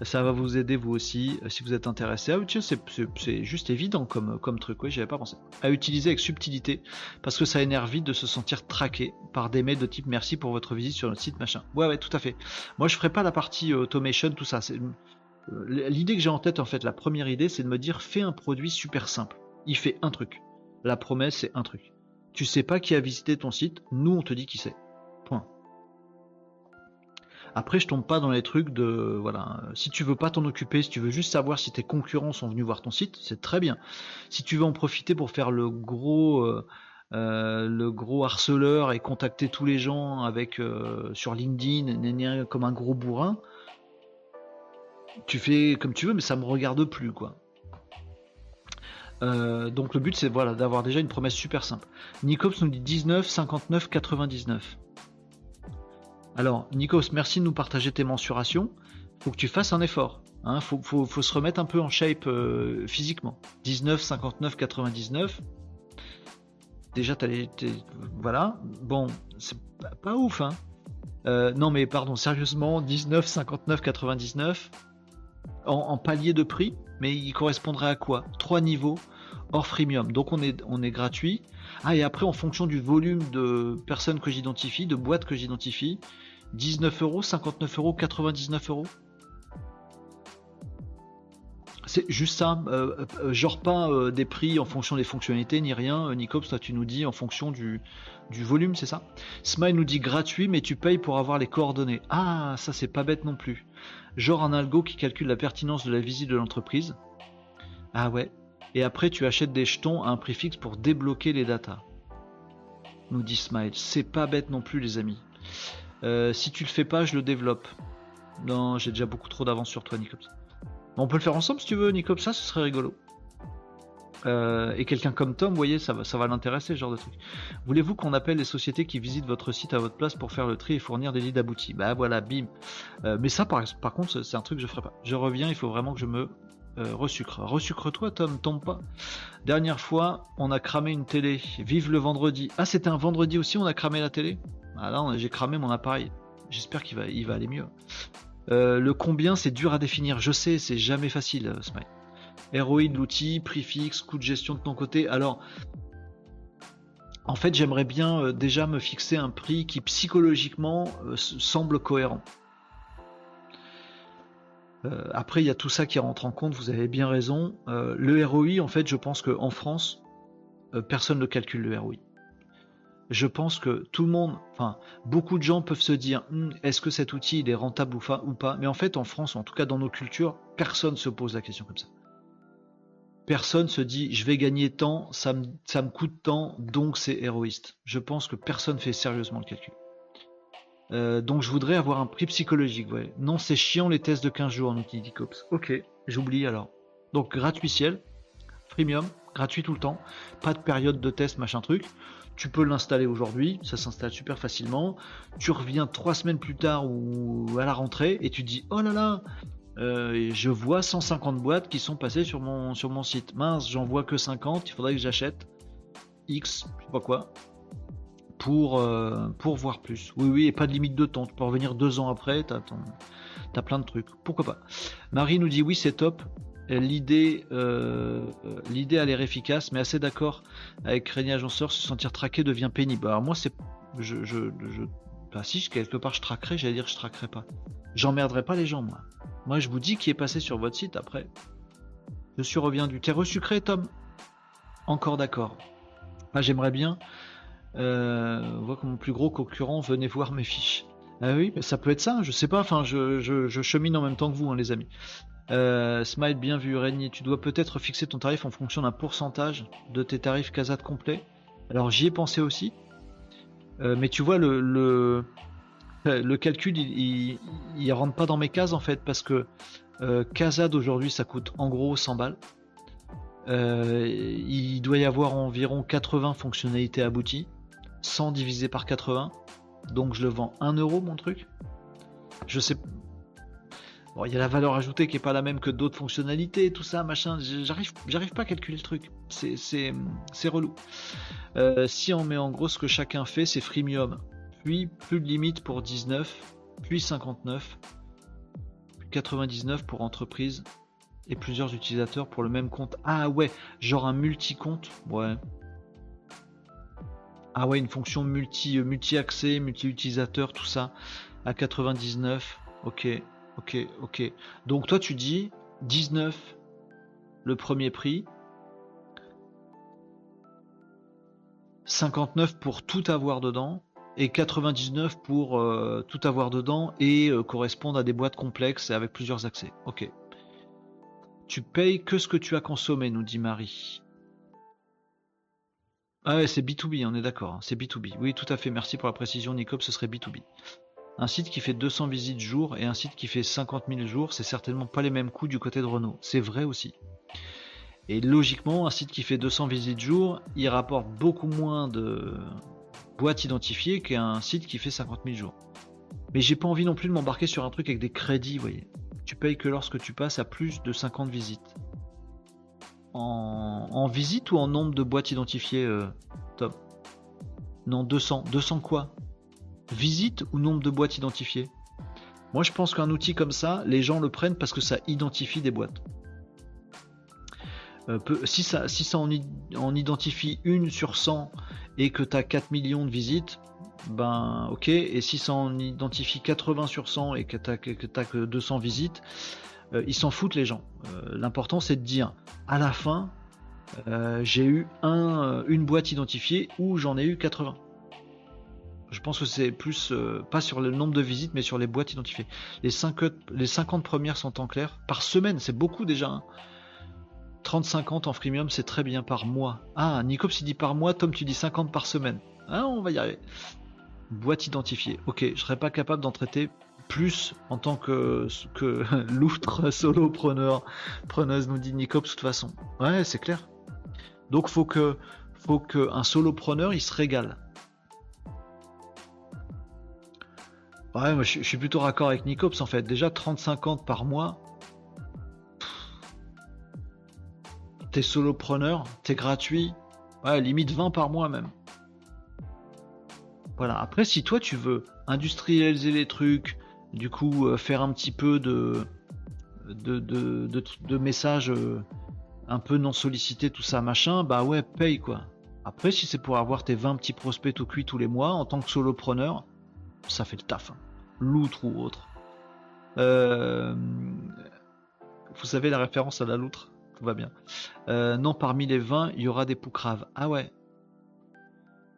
Ça va vous aider vous aussi euh, si vous êtes intéressé. Ah oui, tiens, c'est- juste évident comme, comme truc, oui, j'y avais pas pensé. À utiliser avec subtilité parce que ça énerve vite de se sentir traqué par des mails de type merci pour votre visite sur notre site machin. Ouais, ouais, tout à fait. Moi, je ferai pas la partie automation, tout ça. L'idée que j'ai en tête en fait. La première idée, c'est de me dire fais un produit super simple. Il fait un truc. La promesse, c'est un truc. Tu sais pas qui a visité ton site, nous on te dit qui c'est. Point. Après, je tombe pas dans les trucs de voilà. Si tu veux pas t'en occuper, si tu veux juste savoir si tes concurrents sont venus voir ton site, c'est très bien. Si tu veux en profiter pour faire le gros euh, euh, le gros harceleur et contacter tous les gens avec euh, sur LinkedIn comme un gros bourrin, tu fais comme tu veux, mais ça me regarde plus quoi. Euh, donc le but c'est voilà d'avoir déjà une promesse super simple. Nicops nous dit 19, 59, 99. Alors Nikos, merci de nous partager tes mensurations. Faut que tu fasses un effort. Hein, faut, se remettre un peu en shape euh, physiquement. 19, 59, 99. Déjà, t'as les, voilà. Bon, c'est pas, pas ouf, hein. Euh, non, mais pardon, sérieusement, 19, 59, 99 en, en palier de prix, mais il correspondrait à quoi? Trois niveaux hors freemium. Donc on est, on est gratuit. Ah, et après, en fonction du volume de personnes que j'identifie, de boîtes que j'identifie, 19 euros, 59 euros, 99 euros. C'est juste ça, euh, euh, genre pas euh, des prix en fonction des fonctionnalités ni rien. Euh, Nicops, toi tu nous dis en fonction du, du volume, c'est ça? Smile nous dit gratuit, mais tu payes pour avoir les coordonnées. Ah, ça c'est pas bête non plus. Genre un algo qui calcule la pertinence de la visite de l'entreprise. Ah ouais. Et après tu achètes des jetons à un prix fixe pour débloquer les datas. Nous dit Smile. C'est pas bête non plus les amis. Euh, si tu le fais pas, je le développe. Non, j'ai déjà beaucoup trop d'avance sur toi, Nicops. On peut le faire ensemble si tu veux, Nicops, ça, ce serait rigolo. Euh, et quelqu'un comme Tom, vous voyez, ça va, l'intéresser, ce genre de truc. Voulez-vous qu'on appelle les sociétés qui visitent votre site à votre place pour faire le tri et fournir des leads aboutis? Bah voilà, bim. Euh, mais ça, par, par contre, c'est un truc que je ferai pas. Je reviens, il faut vraiment que je me euh, resucre. Resucre-toi, Tom, tombe pas. Dernière fois, on a cramé une télé. Vive le vendredi. Ah, c'était un vendredi aussi, on a cramé la télé Ah là, j'ai cramé mon appareil. J'espère qu'il va, il aller mieux. Euh, le combien, c'est dur à définir. Je sais, c'est jamais facile, euh, Smile. Héroïne, l'outil, prix fixe, coût de gestion de ton côté. Alors, en fait, j'aimerais bien euh, déjà me fixer un prix qui psychologiquement semble cohérent. Euh, après, il y a tout ça qui rentre en compte, vous avez bien raison. Euh, le ROI, en fait, je pense qu'en France, euh, personne ne calcule le ROI. Je pense que tout le monde, enfin, beaucoup de gens peuvent se dire Hum, est-ce que cet outil il est rentable ou pas? Mais en fait, en France, en tout cas dans nos cultures, personne se pose la question comme ça. Personne se dit je vais gagner tant, ça me, ça me coûte tant, donc c'est héroïste. Je pense que personne fait sérieusement le calcul. Euh, donc je voudrais avoir un prix psychologique. Non, c'est chiant les tests de 15 jours, nous dit Dicops. Ok, j'oublie alors. Donc gratuit ciel, freemium, gratuit tout le temps, pas de période de test, machin truc. Tu peux l'installer aujourd'hui, ça s'installe super facilement. Tu reviens trois semaines plus tard ou à la rentrée et tu dis oh là là, euh, je vois 150 boîtes qui sont passées sur mon, sur mon site. Mince, j'en vois que 50, il faudrait que j'achète X, je sais pas quoi, pour, euh, pour voir plus. Oui, oui, et pas de limite de temps. Tu peux revenir deux ans après, t'as plein de trucs. Pourquoi pas Marie nous dit oui, c'est top. L'idée, euh, l'idée a l'air efficace, mais assez d'accord avec René Agenceur, se sentir traqué devient pénible. Alors moi, c'est, je, je, je, bah si, quelque part, je traquerai, j'allais dire, je traquerai pas. J'emmerderai pas les gens, moi. Moi, je vous dis qui est passé sur votre site après. Je suis revient du. T'es resucré, Tom Encore d'accord. Ah, j'aimerais bien. Euh, voir que mon plus gros concurrent venait voir mes fiches. Ah oui, ça peut être ça, je sais pas. Enfin, je, chemine en même temps que vous, hein, les amis. Euh, Smile, bien vu, Régnier. Tu dois peut-être fixer ton tarif en fonction d'un pourcentage de tes tarifs Casat complets. Alors, j'y ai pensé aussi. Euh, mais tu vois, le, le, le calcul, il, il, rentre pas dans mes cases en fait, parce que euh, Casa d'aujourd'hui, ça coûte en gros 100 balles. Euh, il doit y avoir environ 80 fonctionnalités abouties, 100 divisé par 80. Donc je le vends 1 euro mon truc. Je sais. Bon, il y a la valeur ajoutée qui est pas la même que d'autres fonctionnalités, tout ça, machin. J'arrive, pas à calculer le truc. C'est, c'est, c'est relou. Euh, si on met en gros ce que chacun fait, c'est freemium. Puis plus de limite pour 19, puis 59, puis 99 pour entreprise et plusieurs utilisateurs pour le même compte. Ah ouais, genre un multi-compte? Ouais. Ah ouais, une fonction multi, euh, multi-accès, multi-utilisateur, tout ça. À 99. Ok, ok, ok. Donc toi tu dis 19 le premier prix. 59 pour tout avoir dedans et 99 pour euh, tout avoir dedans et euh, correspondre à des boîtes complexes avec plusieurs accès. Ok. Tu payes que ce que tu as consommé, nous dit Marie. Ah ouais, c'est B2B, on est d'accord, hein, c'est B2B. Oui, tout à fait, merci pour la précision, Nicop, ce serait B2B. Un site qui fait 200 visites jour et un site qui fait 50 000 jours, c'est certainement pas les mêmes coûts du côté de Renault. C'est vrai aussi. Et logiquement, un site qui fait 200 visites jour, il rapporte beaucoup moins de boîtes identifiées qu'un site qui fait 50 000 jours. Mais j'ai pas envie non plus de m'embarquer sur un truc avec des crédits, vous voyez. Tu payes que lorsque tu passes à plus de 50 visites en, visite ou en nombre de boîtes identifiées, euh, Non, 200. 200 quoi? Visite ou nombre de boîtes identifiées? Moi, je pense qu'un outil comme ça, les gens le prennent parce que ça identifie des boîtes. Euh, si ça, si ça en, identifie une sur 100 et que tu as 4 millions de visites, ben ok. Et si ça en identifie 80 sur 100 et que tu n'as que 200 visites, euh, ils s'en foutent les gens. Euh, l'important c'est de dire à la fin euh, j'ai eu un, une boîte identifiée ou j'en ai eu 80. Je pense que c'est plus pas sur le nombre de visites mais sur les boîtes identifiées. Les, 5, les 50 premières sont en clair. Par semaine, c'est beaucoup déjà. 30-50 hein. en freemium, c'est très bien par mois. Ah, Nicops il dit par mois, Tom tu dis 50 par semaine. Ah, on va y arriver. Boîte identifiée. Ok, je serais pas capable d'en traiter plus en tant que, que loutre solopreneur, preneuse, nous dit Nicops de toute façon. Ouais, c'est clair. Donc faut que faut qu'un solopreneur il se régale. Ouais, moi je, suis plutôt raccord avec Nicops en fait. Déjà 30-50 par mois. T'es solopreneur, t'es gratuit. Ouais, limite 20 par mois même. Voilà. Après, si toi tu veux industrialiser les trucs, du coup euh, faire un petit peu de, de, messages euh, un peu non sollicités, tout ça, machin, bah ouais, paye quoi. Après, si c'est pour avoir tes 20 petits prospects tout cuits tous les mois, en tant que solopreneur, ça fait le taf. Hein. Loutre ou autre. Euh, vous savez la référence à la loutre? Tout va bien. non, parmi les 20, il y aura des poucraves. Ah ouais.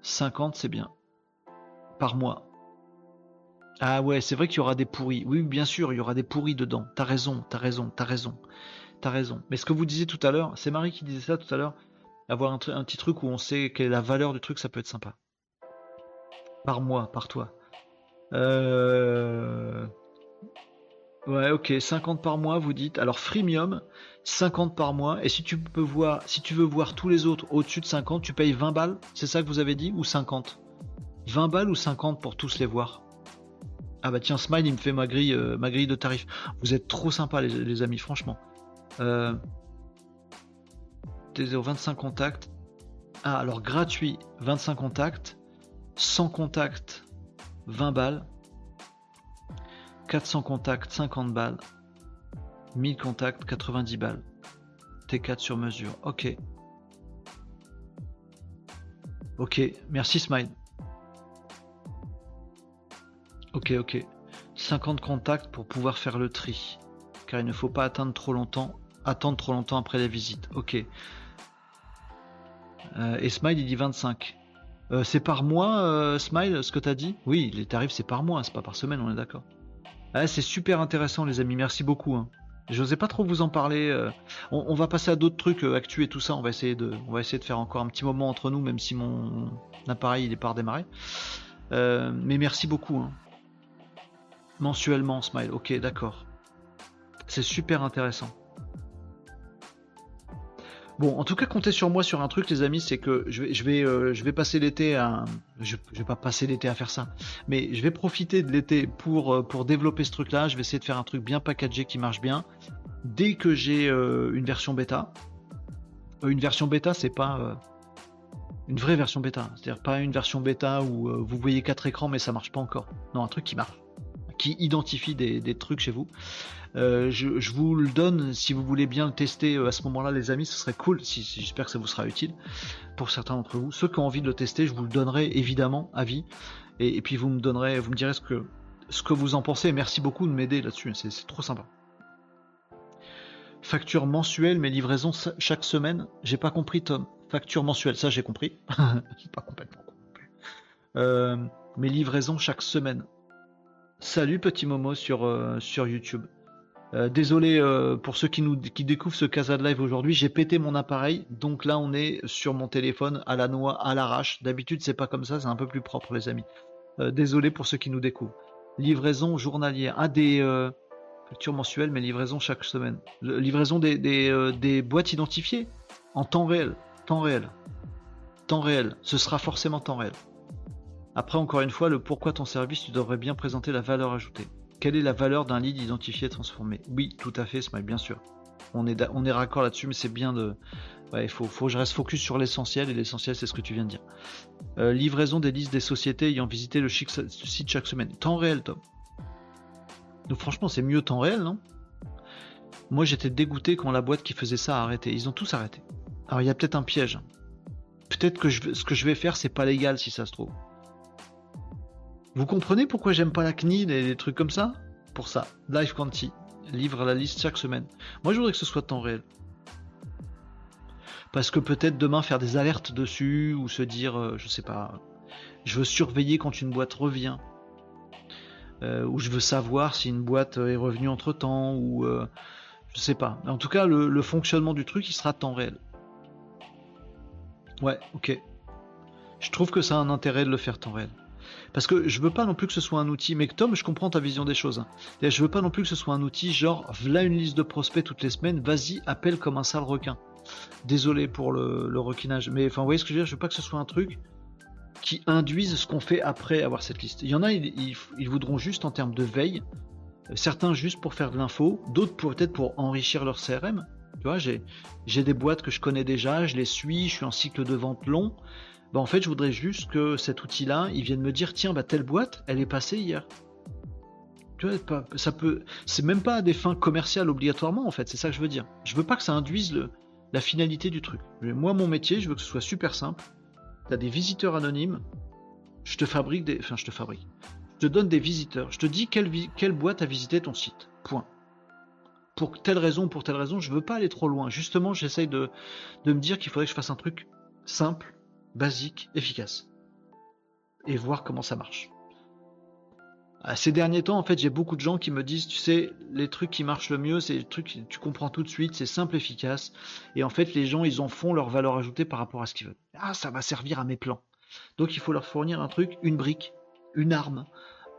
50, c'est bien. Par mois. Ah ouais, c'est vrai qu'il y aura des pourris. Oui, bien sûr, il y aura des pourris dedans. T'as raison, t'as raison, t'as raison. T'as raison. Mais ce que vous disiez tout à l'heure, c'est Marie qui disait ça tout à l'heure. Avoir un, petit truc où on sait quelle est la valeur du truc, ça peut être sympa. Par mois, par toi. Euh... Ouais, ok, 50 par mois, vous dites. Alors, freemium, 50 par mois. Et si tu peux voir, si tu veux voir tous les autres au-dessus de 50, tu payes 20 balles. C'est ça que vous avez dit Ou 50 20 balles ou 50 pour tous les voir? Ah bah tiens, Smile, il me fait ma grille, euh, ma grille de tarifs. Vous êtes trop sympas, les, amis, franchement. Euh, T0, 25 contacts. Ah, alors gratuit, 25 contacts. 100 contacts, 20 balles. 400 contacts, 50 balles. 1000 contacts, 90 balles. T4 sur mesure. Ok. Ok, merci Smile. Ok, ok. 50 contacts pour pouvoir faire le tri. Car il ne faut pas attendre trop longtemps, attendre trop longtemps après la visite. Ok. Euh, et Smile, il dit 25. Euh, c'est par mois, euh, Smile, ce que tu as dit? Oui, les tarifs, c'est par mois, c'est pas par semaine, on est d'accord. Ah, c'est super intéressant, les amis. Merci beaucoup. Hein. Je n'osais pas trop vous en parler. On, va passer à d'autres trucs actuels et tout ça. On va essayer de, on va essayer de faire encore un petit moment entre nous, même si mon appareil il est pas redémarré. mais merci beaucoup. Hein. Mensuellement, Smile. Ok, d'accord. C'est super intéressant. Bon, en tout cas, comptez sur moi sur un truc, les amis, c'est que je vais, euh, passer l'été à. Je, vais pas passer l'été à faire ça, mais je vais profiter de l'été pour, euh, pour développer ce truc-là. Je vais essayer de faire un truc bien packagé qui marche bien. Dès que j'ai euh, une version bêta, une version bêta, c'est pas une vraie version bêta, c'est-à-dire pas une version bêta où vous voyez quatre écrans mais ça marche pas encore. Non, un truc qui marche, qui identifie des, trucs chez vous. Euh, je, vous le donne si vous voulez bien le tester euh, à ce moment-là, les amis, ce serait cool. J'espère que ça vous sera utile pour certains d'entre vous. Ceux qui ont envie de le tester, je vous le donnerai évidemment à vie. Et, puis vous me donnerez, vous me direz ce que vous en pensez. Merci beaucoup de m'aider là-dessus. C'est c'est trop sympa. Facture mensuelle, mais livraison chaque semaine. J'ai pas compris, Tom. Facture mensuelle, ça j'ai compris. j'ai pas complètement compris. Euh, mais livraison chaque semaine. Salut petit Momo sur, euh, sur YouTube. Euh, désolé euh, pour ceux qui nous qui découvrent ce Casa de Live aujourd'hui, j'ai pété mon appareil, donc là on est sur mon téléphone à la noix, à l'arrache. D'habitude c'est pas comme ça, c'est un peu plus propre les amis. Désolé pour ceux qui nous découvrent. Livraison journalière, ah des factures mensuelles, mais livraison chaque semaine. Livraison des, des, des boîtes identifiées en temps réel, temps réel, temps réel. Ce sera forcément temps réel. Après encore une fois, le pourquoi ton service, tu devrais bien présenter la valeur ajoutée. Quelle est la valeur d'un lead identifié et transformé? Oui, tout à fait, Smile, bien sûr. On est, on est raccord là-dessus, mais c'est bien de. Il faut, faut je reste focus sur l'essentiel, et l'essentiel, c'est ce que tu viens de dire. Euh, livraison des listes des sociétés ayant visité le site chaque semaine. Temps réel, Tom. Donc, franchement, c'est mieux temps réel, non? Moi, j'étais dégoûté quand la boîte qui faisait ça a arrêté. Ils ont tous arrêté. Alors, il y a peut-être un piège. Peut-être que ce que je vais faire, c'est pas légal si ça se trouve. Vous comprenez pourquoi j'aime pas la CNIL et des trucs comme ça? Pour ça, Live Quanti livre la liste chaque semaine. Moi, je voudrais que ce soit temps réel. Parce que peut-être demain faire des alertes dessus ou se dire, euh, je sais pas, je veux surveiller quand une boîte revient. Euh, ou je veux savoir si une boîte euh, est revenue entre temps ou je sais pas. En tout cas, le, le fonctionnement du truc, il sera temps réel. Ouais, ok. Je trouve que ça a un intérêt de le faire temps réel. Parce que je veux pas non plus que ce soit un outil, mais Tom, je comprends ta vision des choses. hein. Je veux pas non plus que ce soit un outil genre, v'là une liste de prospects toutes les semaines, vas-y, appelle comme un sale requin. Désolé pour le, requinage, mais enfin, vous voyez ce que je veux dire, je veux pas que ce soit un truc qui induise ce qu'on fait après avoir cette liste. Il y en a, ils, voudront juste en termes de veille, certains juste pour faire de l'info, d'autres peut-être pour enrichir leur CRM. Tu vois, j'ai des boîtes que je connais déjà, je les suis, je suis en cycle de vente long. Bah, en fait, je voudrais juste que cet outil-là, il vienne me dire tiens, bah, telle boîte, elle est passée hier. Tu vois, ça peut, c'est même pas à des fins commerciales obligatoirement en fait. C'est ça que je veux dire. Je veux pas que ça induise la finalité du truc. Moi, mon métier, je veux que ce soit super simple. T'as des visiteurs anonymes. Je te fabrique des, enfin, je te fabrique. Je te donne des visiteurs. Je te dis quelle, boîte a visité ton site. Point. Pour telle raison, pour telle raison, je veux pas aller trop loin. Justement, j'essaye de me dire qu'il faudrait que je fasse un truc simple, basique, efficace. Et voir comment ça marche. Ah, Ces derniers temps, en fait, j'ai beaucoup de gens qui me disent, tu sais, les trucs qui marchent le mieux, c'est les trucs que tu comprends tout de suite, c'est simple, efficace. Et en fait, les gens, ils en font leur valeur ajoutée par rapport à ce qu'ils veulent. Ah, ça va servir à mes plans. Donc, il faut leur fournir un truc, une brique, une arme,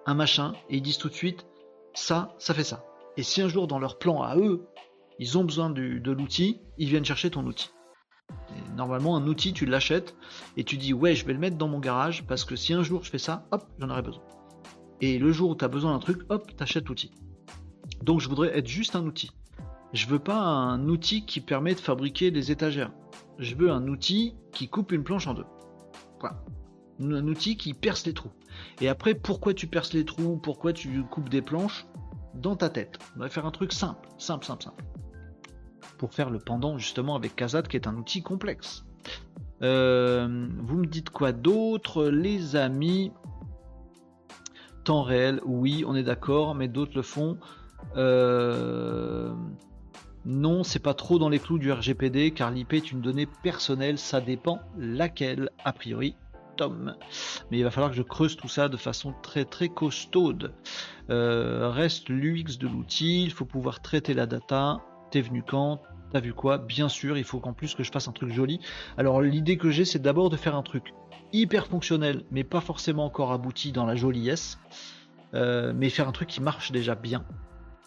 un machin, et ils disent tout de suite, ça, ça fait ça. Et si un jour, dans leur plan à eux, ils ont besoin de l'outil, ils viennent chercher ton outil. Normalement, un outil, tu l'achètes et tu dis, ouais, je vais le mettre dans mon garage parce que si un jour je fais ça, hop, j'en aurai besoin. Et le jour où tu as besoin d'un truc, hop, t'achètes l'outil. Donc je voudrais être juste un outil. Je veux pas un outil qui permet de fabriquer des étagères. Je veux un outil qui coupe une planche en deux. Un outil qui perce les trous. Et après, pourquoi tu perces les trous, pourquoi tu coupes des planches? Dans ta tête. On va faire un truc simple, simple, simple, simple. Pour faire le pendant justement avec Kazat qui est un outil complexe. Euh, vous me dites quoi d'autre, les amis? Temps réel, oui, on est d'accord, mais d'autres le font. Euh, Non, c'est pas trop dans les clous du RGPD car l'IP est une donnée personnelle, ça dépend laquelle, a priori, Tom. Mais il va falloir que je creuse tout ça de façon très très costaude. Euh, reste l'UX de l'outil, il faut pouvoir traiter la data. T'es venu quand? T'as vu quoi? Bien sûr, il faut qu'en plus que je fasse un truc joli. Alors l'idée que j'ai, c'est d'abord de faire un truc hyper fonctionnel, mais pas forcément encore abouti dans la joliesse. euh, mais faire un truc qui marche déjà bien.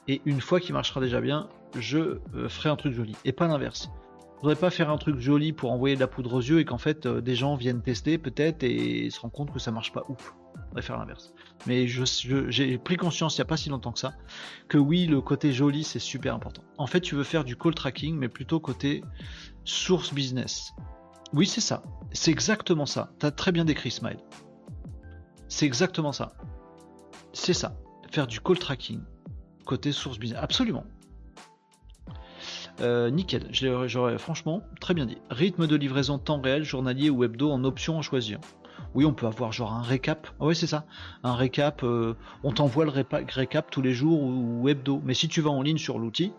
Et une fois qu'il marchera déjà bien, je euh, ferai un truc joli. Et pas l'inverse. Je voudrais pas faire un truc joli pour envoyer de la poudre aux yeux et qu'en fait euh, des gens viennent tester peut-être et se rendent compte que ça marche pas ouf. Je voudrais faire l'inverse. Mais j'ai pris conscience il n'y a pas si longtemps que ça que oui, le côté joli c'est super important. En fait, tu veux faire du call tracking, mais plutôt côté source business. Oui, c'est ça. C'est exactement ça. Tu as très bien décrit, Smile. C'est exactement ça. C'est ça. Faire du call tracking côté source business. Absolument. Euh, nickel, j'aurais franchement très bien dit. Rythme de livraison temps réel, journalier ou hebdo en option à choisir. Oui, on peut avoir genre un récap. Ah oui, c'est ça. Un récap. Euh, on t'envoie le récap tous les jours ou, hebdo. Mais si tu vas en ligne sur l'outil,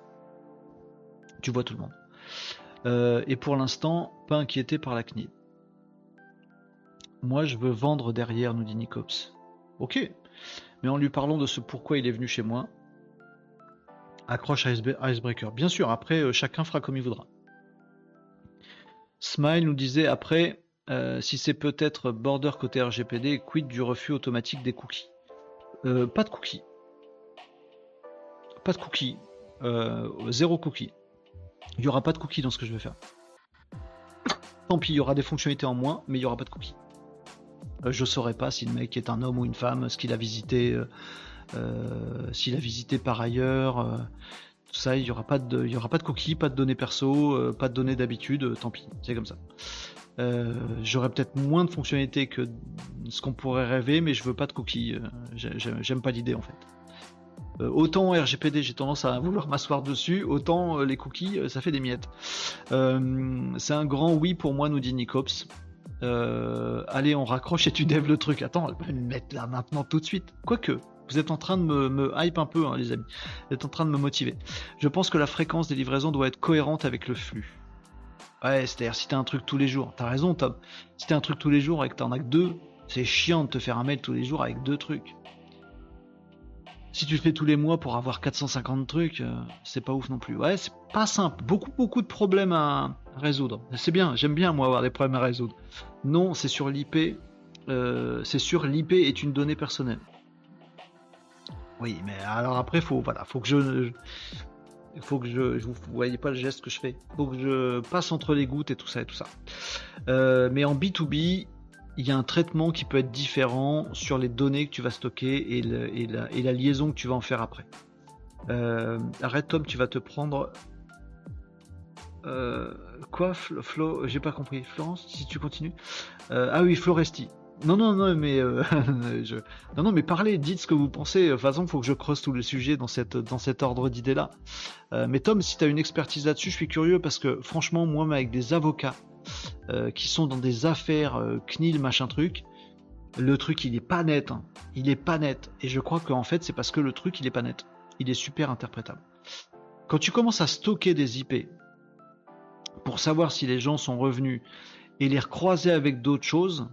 tu vois tout le monde. Euh, et pour l'instant, pas inquiété par la CNIL. Moi, je veux vendre derrière, nous dit Nicops. Ok. Mais en lui parlant de ce pourquoi il est venu chez moi, accroche Icebreaker. Bien sûr, après, euh, chacun fera comme il voudra. Smile nous disait après, euh, si c'est peut-être border côté RGPD, quid du refus automatique des cookies euh, Pas de cookies. Pas de cookies. zéro cookie. Il n'y aura pas de cookies dans ce que je vais faire. Tant pis, il y aura des fonctionnalités en moins, mais il n'y aura pas de cookies. je ne saurais pas si le mec est un homme ou une femme, ce qu'il a visité euh, s'il a visité par ailleurs, euh, tout ça, il n'y aura, pas de, aura pas de cookies, pas de données perso, euh, pas de données d'habitude, tant pis, c'est comme ça. J'aurais peut-être moins de fonctionnalités que ce qu'on pourrait rêver, mais je veux pas de cookies. J'aime pas l'idée en fait. autant RGPD, j'ai tendance à vouloir m'asseoir dessus, autant les cookies, ça fait des miettes. c'est un grand oui pour moi, nous dit Nicops. allez, on raccroche et tu dev le truc. Attends, elle va me mettre là maintenant tout de suite. Quoique, vous êtes en train de me, hype un peu, hein, les amis. Vous êtes en train de me motiver. Je pense que la fréquence des livraisons doit être cohérente avec le flux. Ouais, c'est-à-dire si t'as un truc tous les jours, t'as raison Tom. Si t'as un truc tous les jours et que t'en as que deux, c'est chiant de te faire un mail tous les jours avec deux trucs. Si tu le fais tous les mois pour avoir 450 trucs, euh, c'est pas ouf non plus. Ouais, c'est pas simple. Beaucoup, beaucoup de problèmes à résoudre. C'est bien, j'aime bien moi avoir des problèmes à résoudre. Non, c'est sur l'IP. Euh, c'est sur l'IP est une donnée personnelle. Oui, mais alors après, faut, voilà, faut que je. Il faut que je, vous voyez pas le geste que je fais. Faut que je passe entre les gouttes et tout ça et tout ça. Euh, mais en B2B, il y a un traitement qui peut être différent sur les données que tu vas stocker et, la, liaison que tu vas en faire après. Euh, arrête Tom, tu vas te prendre. Euh, quoi, Flo, J'ai pas compris. Florence, si tu continues. ah oui, Floresti. Non, non, non, mais euh, non, non, mais parlez, dites ce que vous pensez. De toute façon, faut que je creuse tous les sujets dans cette dans cet ordre d'idées-là. Euh, mais Tom, si tu as une expertise là-dessus, je suis curieux parce que franchement, moi, avec des avocats euh, qui sont dans des affaires CNIL, machin truc, le truc, il est pas net. Hein. Il est pas net. Et je crois qu'en fait, c'est parce que le truc, il est pas net. Il est super interprétable. Quand tu commences à stocker des IP pour savoir si les gens sont revenus et les recroiser avec d'autres choses,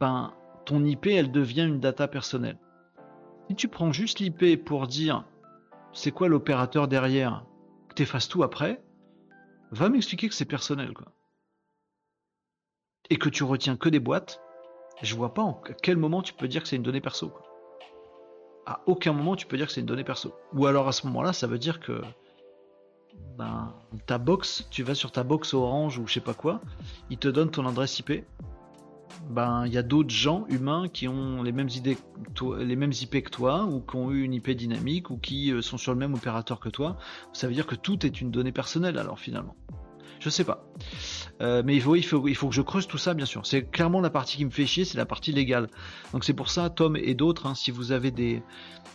ben, ton IP, elle devient une data personnelle. Si tu prends juste l'IP pour dire c'est quoi l'opérateur derrière, que tu effaces tout après, va m'expliquer que c'est personnel. Et que tu retiens que des boîtes, je vois pas en quel moment tu peux dire que c'est une donnée perso. À aucun moment tu peux dire que c'est une donnée perso. Ou alors à ce moment-là, ça veut dire que ben, ta box, tu vas sur ta box orange ou je sais pas quoi, il te donne ton adresse IP, ben il y a d'autres gens humains qui ont les mêmes idées, les mêmes IP que toi, ou qui ont eu une IP dynamique, ou qui euh, sont sur le même opérateur que toi. Ça veut dire que tout est une donnée personnelle alors finalement. Je sais pas. Euh, mais il faut, il, faut, il faut que je creuse tout ça, bien sûr. C'est clairement la partie qui me fait chier, c'est la partie légale. Donc c'est pour ça, Tom et d'autres, hein, si vous avez des,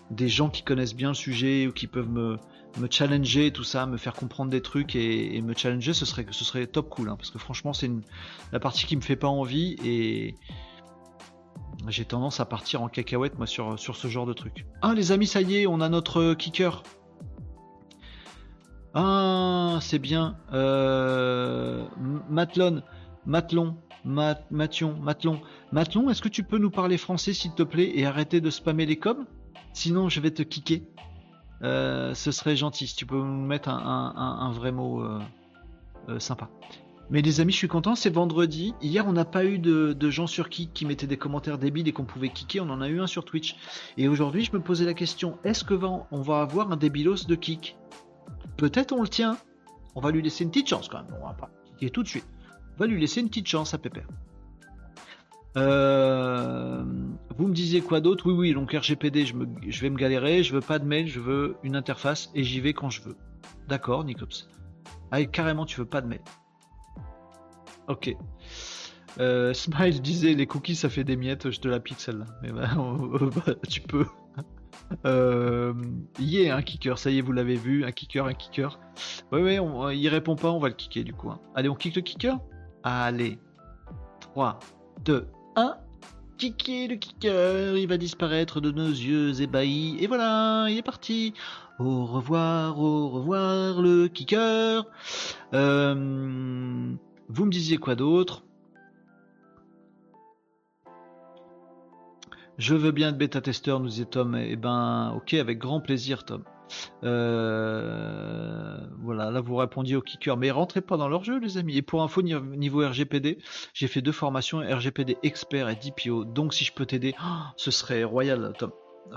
des gens qui connaissent bien le sujet ou qui peuvent me, me challenger, tout ça, me faire comprendre des trucs et, me challenger, ce serait, ce serait top cool. Hein, parce que franchement, c'est la partie qui me fait pas envie et j'ai tendance à partir en cacahuète moi sur, ce genre de truc. Ah les amis, ça y est, on a notre kicker. Ah, c'est bien. Euh, Matlon, Matlon, Mat, Matlon, Matlon, est-ce que tu peux nous parler français s'il te plaît et arrêter de spammer les coms? Sinon, je vais te kicker. Euh, ce serait gentil si tu peux nous mettre un, vrai mot euh, euh, sympa. Mais les amis, je suis content, c'est vendredi. Hier, on n'a pas eu de, de gens sur Kik qui mettaient des commentaires débiles et qu'on pouvait kicker. On en a eu un sur Twitch. Et aujourd'hui, je me posais la question est-ce que va- on va avoir un débilos de Kik Peut-être on le tient. On va lui laisser une petite chance quand même. On va pas kicker tout de suite. On va lui laisser une petite chance à Pépère. Euh, vous me disiez quoi d'autre? Oui, oui, donc RGPD, je, vais me galérer. Je veux pas de mail, je veux une interface et j'y vais quand je veux. D'accord, Nicops. Ah, carrément, tu veux pas de mail. Ok. Euh, Smile disait les cookies ça fait des miettes, je te la pique celle-là. Mais bah, tu peux. Euh, yeah, un kicker, ça y est, vous l'avez vu, un kicker, un kicker. Ouais, ouais, on, il répond pas, on va le kicker du coup. hein. Allez, on kick le kicker? Allez. 3, 2, 1. Kicker le kicker, il va disparaître de nos yeux ébahis. Et voilà, il est parti. Au revoir, au revoir le kicker. Euh, vous me disiez quoi d'autre? Je veux bien être bêta-testeur, nous disait Tom. Eh ben, ok, avec grand plaisir, Tom. Euh, voilà, là vous répondiez au kicker, mais rentrez pas dans leur jeu, les amis. Et pour info, ni- niveau RGPD, j'ai fait deux formations RGPD expert et DPO. Donc, si je peux t'aider, ce serait royal, Tom.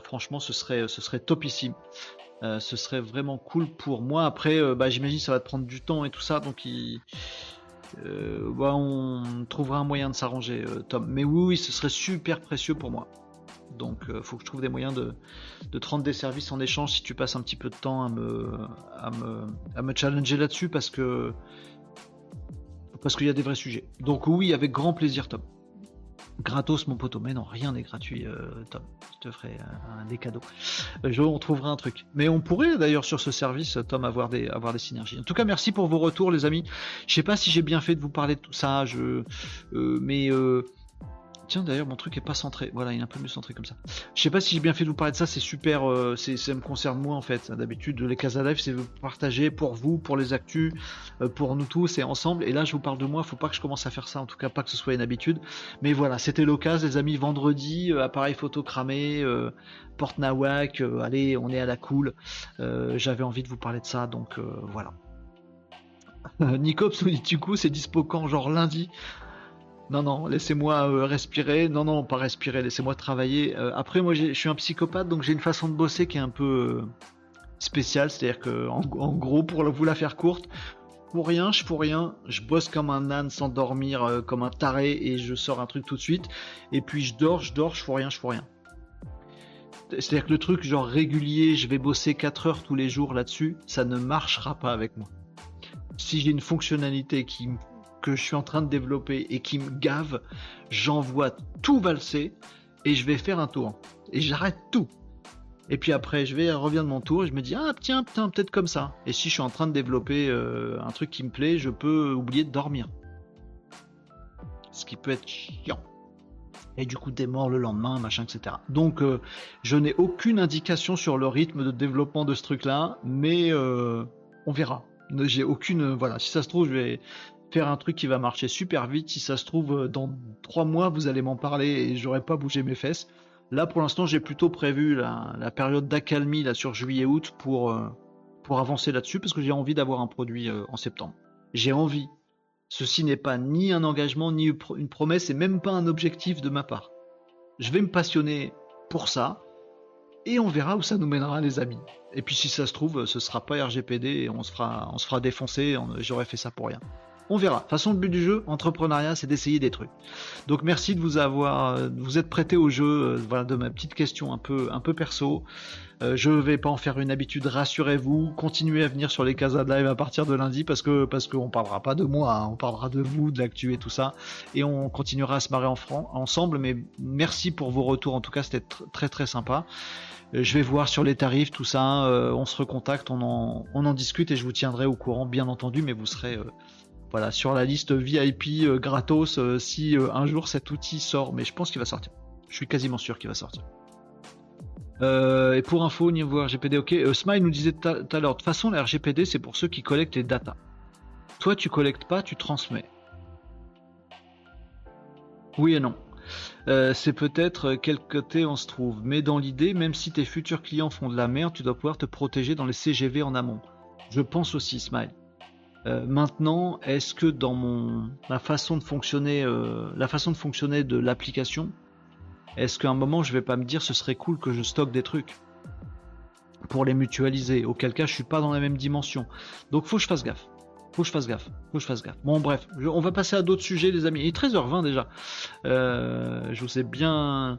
Franchement, ce serait, ce serait topissime. Euh, ce serait vraiment cool pour moi. Après, euh, bah, j'imagine ça va te prendre du temps et tout ça, donc euh, bah, on trouvera un moyen de s'arranger, Tom. Mais oui, oui, ce serait super précieux pour moi. Donc, euh, faut que je trouve des moyens de, de te rendre des services en échange si tu passes un petit peu de temps à me, challenger là-dessus parce que parce qu'il y a des vrais sujets. Donc oui, avec grand plaisir, Tom. Gratos, mon poteau. Mais non, rien n'est gratuit, euh, Tom. Je te ferai un, des cadeaux. Euh, on trouvera un truc. Mais on pourrait d'ailleurs sur ce service, Tom, avoir des, avoir des synergies. En tout cas, merci pour vos retours, les amis. Je sais pas si j'ai bien fait de vous parler de tout ça. Mais D'ailleurs, mon truc est pas centré. Voilà, il est un peu mieux centré comme ça. Je sais pas si j'ai bien fait de vous parler de ça. C'est super. euh, c'est, ça me concerne moi en fait. D'habitude, les Casa Live, c'est partager pour vous, pour les actus, euh, pour nous tous et ensemble. Et là, je vous parle de moi. Faut pas que je commence à faire ça. En tout cas, pas que ce soit une habitude. Mais voilà, c'était l'occasion, les amis. Vendredi, euh, appareil photo cramé, euh, porte nawak. allez, on est à la cool. J'avais envie de vous parler de ça, donc voilà. Nicops du coup, c'est dispo quand? Genre lundi? Non, non, laissez-moi euh, respirer. Non, non, pas respirer, laissez-moi travailler. Euh, après, moi, je suis un psychopathe, donc j'ai une façon de bosser qui est un peu euh, spéciale. C'est-à-dire que, en, gros, pour vous la faire courte, pour rien, je fous rien. Je bosse comme un âne sans dormir, comme un taré, et je sors un truc tout de suite. Et puis je dors, je dors, je fous rien, je fous rien. C'est-à-dire que le truc genre régulier, je vais bosser 4 heures tous les jours là-dessus, ça ne marchera pas avec moi. Si j'ai une fonctionnalité qui me que je suis en train de développer et qui me gave, j'envoie tout valser et je vais faire un tour. Et j'arrête tout. Et puis après, je vais reviens de mon tour et je me dis ah tiens putain peut-être comme ça. Et si je suis en train de développer euh, un truc qui me plaît, je peux oublier de dormir. Ce qui peut être chiant. Et du coup des morts le lendemain, machin, etc. Donc euh, je n'ai aucune indication sur le rythme de développement de ce truc-là, mais euh, on verra. J'ai aucune voilà. Si ça se trouve, je vais faire un truc qui va marcher super vite. Si ça se trouve, dans trois mois, vous allez m'en parler et j'aurai pas bougé mes fesses. Là, pour l'instant, j'ai plutôt prévu la, la période d'accalmie là sur juillet-août pour euh, pour avancer là-dessus parce que j'ai envie d'avoir un produit euh, en septembre. J'ai envie. Ceci n'est pas ni un engagement ni une promesse et même pas un objectif de ma part. Je vais me passionner pour ça et on verra où ça nous mènera, les amis. Et puis si ça se trouve, ce sera pas RGPD et on se fera on se fera défoncer. J'aurais fait ça pour rien. On verra. De toute façon, le but du jeu, entrepreneuriat, c'est d'essayer des trucs. Donc merci de vous avoir, de vous être prêté au jeu, euh, voilà, de ma petite question un peu, un peu perso. Euh, je vais pas en faire une habitude, rassurez-vous. Continuez à venir sur les casas de live à partir de lundi parce que parce qu'on parlera pas de moi, hein, on parlera de vous, de l'actu et tout ça, et on continuera à se marrer en ensemble. Mais merci pour vos retours. En tout cas, c'était tr très très sympa. Euh, je vais voir sur les tarifs, tout ça. Euh, on se recontacte, on en discute et je vous tiendrai au courant, bien entendu. Mais vous serez voilà, sur la liste VIP euh, gratos euh, si euh, un jour cet outil sort, mais je pense qu'il va sortir. Je suis quasiment sûr qu'il va sortir. Et pour info, niveau RGPD, ok. Smile nous disait tout à l'heure, de toute façon, la RGPD, c'est pour ceux qui collectent les datas. Toi, tu collectes pas, tu transmets. Oui et non. c'est peut-être quel côté on se trouve, mais dans l'idée, même si tes futurs clients font de la merde, tu dois pouvoir te protéger dans les CGV en amont. Je pense aussi, Smile. Euh, maintenant, est-ce que dans mon la façon de fonctionner, euh, la façon de fonctionner de l'application, est-ce qu'à un moment je vais pas me dire ce serait cool que je stocke des trucs pour les mutualiser? Auquel cas je suis pas dans la même dimension. Donc faut que je fasse gaffe. Faut que je fasse gaffe. Faut que je fasse gaffe. Bon bref, on va passer à d'autres sujets les amis. Il est 13h20 déjà. Euh, je vous ai bien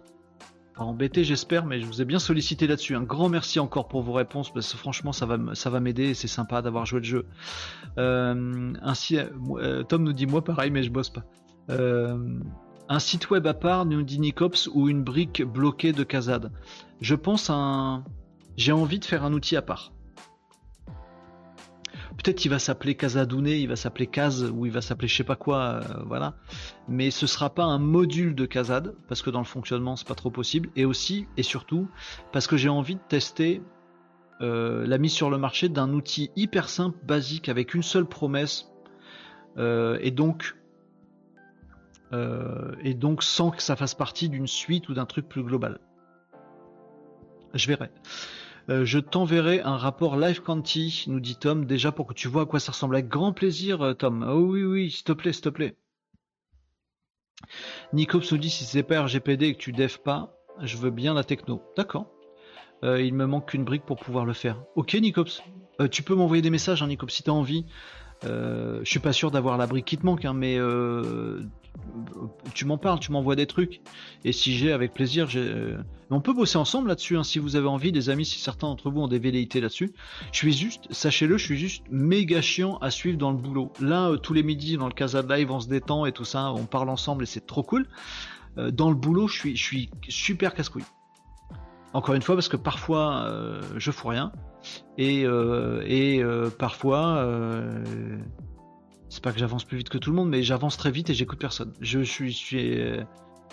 pas embêté j'espère, mais je vous ai bien sollicité là-dessus. Un grand merci encore pour vos réponses, parce que franchement ça va, m'aider et c'est sympa d'avoir joué le jeu. Euh, ainsi, euh, Tom nous dit moi pareil, mais je bosse pas. Euh, un site web à part, nous dit Nicops, ou une brique bloquée de Kazad. Je pense à un... J'ai envie de faire un outil à part. Peut-être qu'il va s'appeler Casadouné, il va s'appeler Kaz ou il va s'appeler je sais pas quoi, euh, voilà. Mais ce sera pas un module de Kazad parce que dans le fonctionnement c'est pas trop possible. Et aussi et surtout parce que j'ai envie de tester euh, la mise sur le marché d'un outil hyper simple, basique, avec une seule promesse euh, et donc et donc sans que ça fasse partie d'une suite ou d'un truc plus global. Je verrai. Euh, je t'enverrai un rapport Live Quanti, nous dit Tom, déjà pour que tu vois à quoi ça ressemble. Avec grand plaisir, euh, Tom. Oh oui, oui, s'il te plaît, s'il te plaît. Nicops nous dit si c'est pas RGPD et que tu dev pas, je veux bien la techno. D'accord. Euh, il me manque qu'une brique pour pouvoir le faire. Ok, Nicops. tu peux m'envoyer des messages, hein, Nicops, si tu as envie. je suis pas sûr d'avoir la brique qui te manque, hein, mais tu m'en parles, tu m'envoies des trucs. Et si j'ai, avec plaisir. Euh, on peut bosser ensemble là-dessus, hein, si vous avez envie, des amis, si certains d'entre vous ont des velléités là-dessus. Je suis juste, sachez-le, je suis juste méga chiant à suivre dans le boulot. Là, euh, tous les midis, dans le Casa Live, on se détend et tout ça, on parle ensemble et c'est trop cool. Euh, dans le boulot, je suis, super casse-couille. Encore une fois, parce que parfois, je fous rien. Et parfois c'est pas que j'avance plus vite que tout le monde, mais j'avance très vite et j'écoute personne. Je, suis, je suis,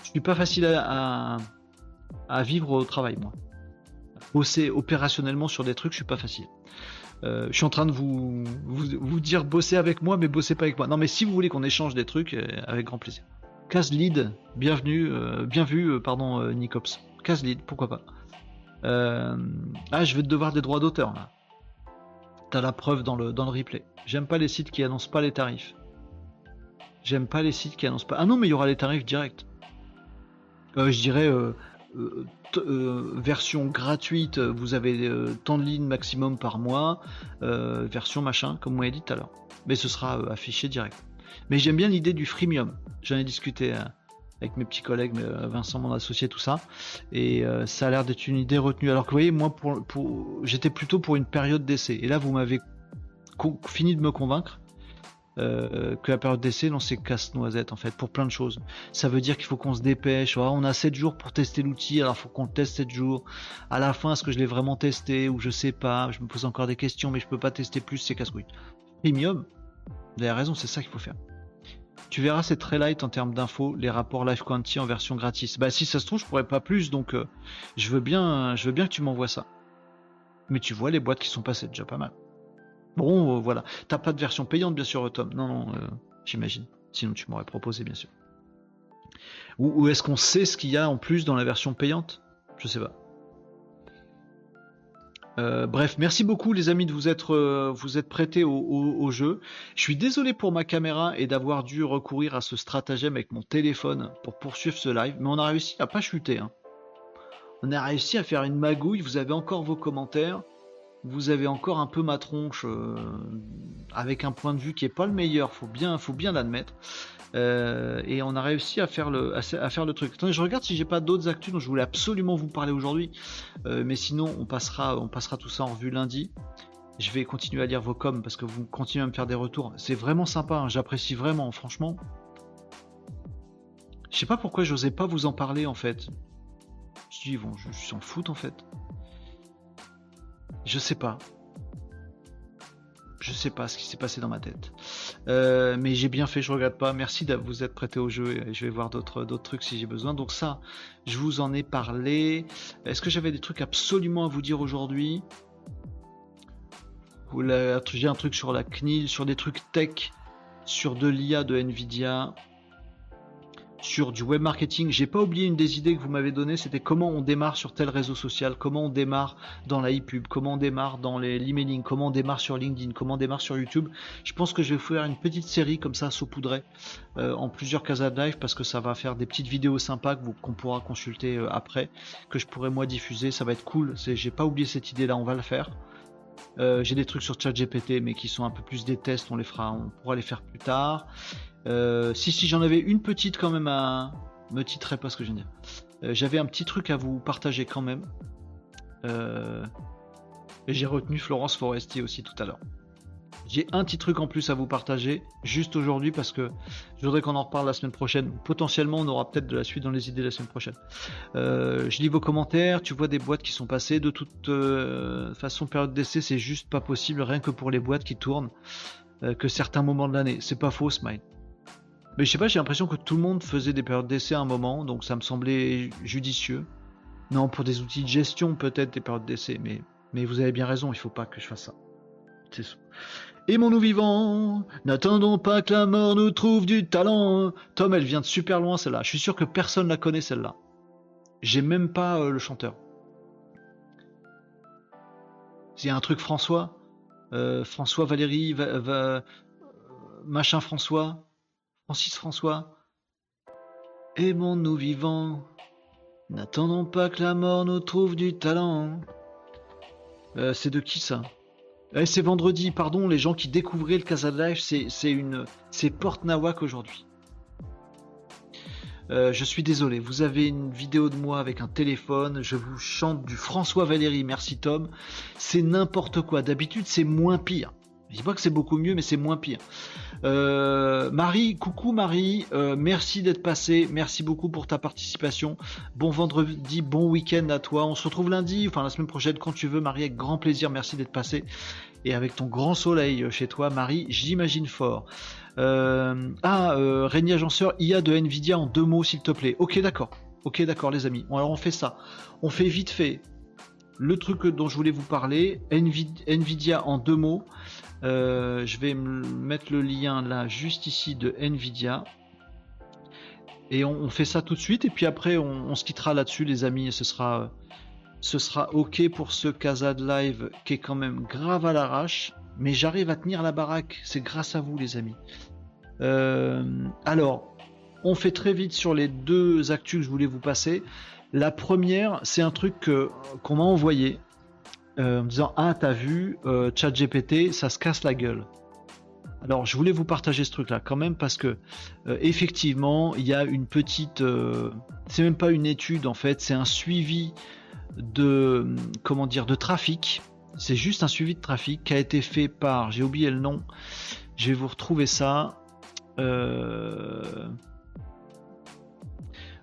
je suis pas facile à, vivre au travail, moi. Bosser opérationnellement sur des trucs, je suis pas facile. Euh, je suis en train de vous, vous, dire bosser avec moi, mais bosser pas avec moi. Non, mais si vous voulez qu'on échange des trucs, euh, avec grand plaisir. Case lead, bienvenue, euh, bien vu, pardon, Nicops. Case lead, pourquoi pas. ah, je vais te devoir des droits d'auteur là. T'as la preuve dans le, dans le replay. J'aime pas les sites qui annoncent pas les tarifs. J'aime pas les sites qui annoncent pas. Ah non, mais il y aura les tarifs directs. Euh, je dirais euh, euh, version gratuite, vous avez tant de lignes maximum par mois. version machin, comme vous m'avez dit tout à l'heure. Mais ce sera affiché direct. Mais j'aime bien l'idée du freemium. J'en ai discuté avec mes petits collègues, Vincent, mon associé, tout ça. Et ça a l'air d'être une idée retenue. Alors que vous voyez, moi, j'étais plutôt pour une période d'essai. Et là, vous m'avez fini de me convaincre euh, que la période d'essai, non, c'est casse-noisette en fait, pour plein de choses. Ça veut dire qu'il faut qu'on se dépêche. on a 7 jours pour tester l'outil, alors faut qu'on le teste 7 jours. À la fin, est-ce que je l'ai vraiment testé ou je sais pas? Je me pose encore des questions, mais je peux pas tester plus, c'est casse-couille. Premium, vous avez raison, c'est ça qu'il faut faire. Tu verras, c'est très light en termes d'infos, les rapports Live Quanti en version gratis. Bah si ça se trouve, je pourrais pas plus, donc euh, je veux bien, je veux bien que tu m'envoies ça. Mais tu vois, les boîtes qui sont passées déjà pas mal. Bon, euh, voilà. T'as pas de version payante, bien sûr, Tom. Non, non, euh, j'imagine. Sinon, tu m'aurais proposé, bien sûr. Ou, est-ce qu'on sait ce qu'il y a en plus dans la version payante? Je sais pas. Euh, bref, merci beaucoup les amis de vous être, être prêtés au, jeu. Je suis désolé pour ma caméra et d'avoir dû recourir à ce stratagème avec mon téléphone pour poursuivre ce live, mais on a réussi à pas chuter. Hein. On a réussi à faire une magouille, vous avez encore vos commentaires vous avez encore un peu ma tronche euh, avec un point de vue qui est pas le meilleur, faut faut bien l'admettre. Euh, et on a réussi à faire le, à, faire le truc. Attendez, je regarde si j'ai pas d'autres actus dont je voulais absolument vous parler aujourd'hui, euh, mais sinon on passera, on passera tout ça en revue lundi. Je vais continuer à lire vos coms parce que vous continuez à me faire des retours. C'est vraiment sympa, hein, j'apprécie vraiment, franchement. Je sais pas pourquoi j'osais pas vous en parler en fait. Je dis bon, je, en fait. Je sais pas. Je sais pas ce qui s'est passé dans ma tête. Euh, mais j'ai bien fait, je regrette pas. Merci de vous être prêté au jeu et je vais voir d'autres d'autres trucs si j'ai besoin. Donc ça, je vous en ai parlé. Est-ce que j'avais des trucs absolument à vous dire aujourd'hui? J'ai un truc sur la CNIL, sur des trucs tech, sur de l'IA de Nvidia. Sur du web marketing. J'ai pas oublié une des idées que vous m'avez donné, c'était comment on démarre sur tel réseau social, comment on démarre dans la e-pub, comment on démarre dans l'emailing, comment on démarre sur LinkedIn, comment on démarre sur YouTube. Je pense que je vais faire une petite série comme ça saupoudrée euh, en plusieurs casas de live parce que ça va faire des petites vidéos sympas qu'on pourra consulter euh, après, que je pourrai moi diffuser. Ça va être cool. J'ai pas oublié cette idée là, on va le faire. Euh, j'ai des trucs sur ChatGPT mais qui sont un peu plus des tests, on les fera, on pourra les faire plus tard. Euh, si, si, j'en avais une petite quand même à. Me titrer pas ce que je viens de dire. Euh, j'avais un petit truc à vous partager quand même. Euh, j'ai retenu Florence Forestier aussi tout à l'heure. J'ai un petit truc en plus à vous partager, juste aujourd'hui, parce que je voudrais qu'on en reparle la semaine prochaine. Potentiellement, on aura peut-être de la suite dans les idées la semaine prochaine. je lis vos commentaires, tu vois des boîtes qui sont passées. De toute façon, période d'essai, c'est juste pas possible, rien que pour les boîtes qui tournent, que certains moments de l'année. C'est pas faux, Smile. Mais je sais pas, j'ai l'impression que tout le monde faisait des périodes d'essai à un moment, donc ça me semblait judicieux. Non, pour des outils de gestion, peut-être des périodes d'essai, mais, mais vous avez bien raison, il faut pas que je fasse ça. C'est ça. Aimons-nous vivants, n'attendons pas que la mort nous trouve du talent. Tom, elle vient de super loin celle-là. Je suis sûr que personne la connaît celle-là. J'ai même pas euh, le chanteur. Il y a un truc François, euh, François Valérie, va, machin François, Francis François. Aimons-nous vivants, n'attendons pas que la mort nous trouve du talent. Euh, c'est de qui ça? Eh, C'est vendredi, pardon, les gens qui découvraient le Casa Life, c'est une, c'est Porte Nawak aujourd'hui. Euh, je suis désolé, vous avez une vidéo de moi avec un téléphone, je vous chante du François Valéry, merci Tom. C'est n'importe quoi, d'habitude c'est moins pire. Je dis pas que c'est beaucoup mieux, mais c'est moins pire. Euh, Marie, coucou Marie, euh, merci d'être passé, merci beaucoup pour ta participation. Bon vendredi, bon week-end à toi. On se retrouve lundi, enfin la semaine prochaine quand tu veux, Marie, avec grand plaisir. Merci d'être passé et avec ton grand soleil chez toi, Marie, j'imagine fort. Euh, ah, euh, Régnier Agenceur, IA de Nvidia en deux mots, s'il te plaît. Ok, d'accord. Ok, d'accord, les amis. alors on fait ça. On fait vite fait le truc dont je voulais vous parler. Nvidia en deux mots. Euh, je vais mettre le lien là juste ici de Nvidia. Et on, fait ça tout de suite. Et puis après, on, se quittera là-dessus, les amis. ce sera, ce sera ok pour ce Casa de live qui est quand même grave à l'arrache. Mais j'arrive à tenir la baraque. C'est grâce à vous, les amis. Euh, alors, on fait très vite sur les deux actus que je voulais vous passer. La première, c'est un truc qu'on m'a envoyé euh, en disant Ah, t'as vu, euh, ChatGPT, ça se casse la gueule. Alors, je voulais vous partager ce truc-là quand même parce que euh, effectivement, il y a une petite. c'est même pas une étude en fait, c'est un suivi de comment dire de trafic. C'est juste un suivi de trafic qui a été fait par. J'ai oublié le nom. Je vais vous retrouver ça.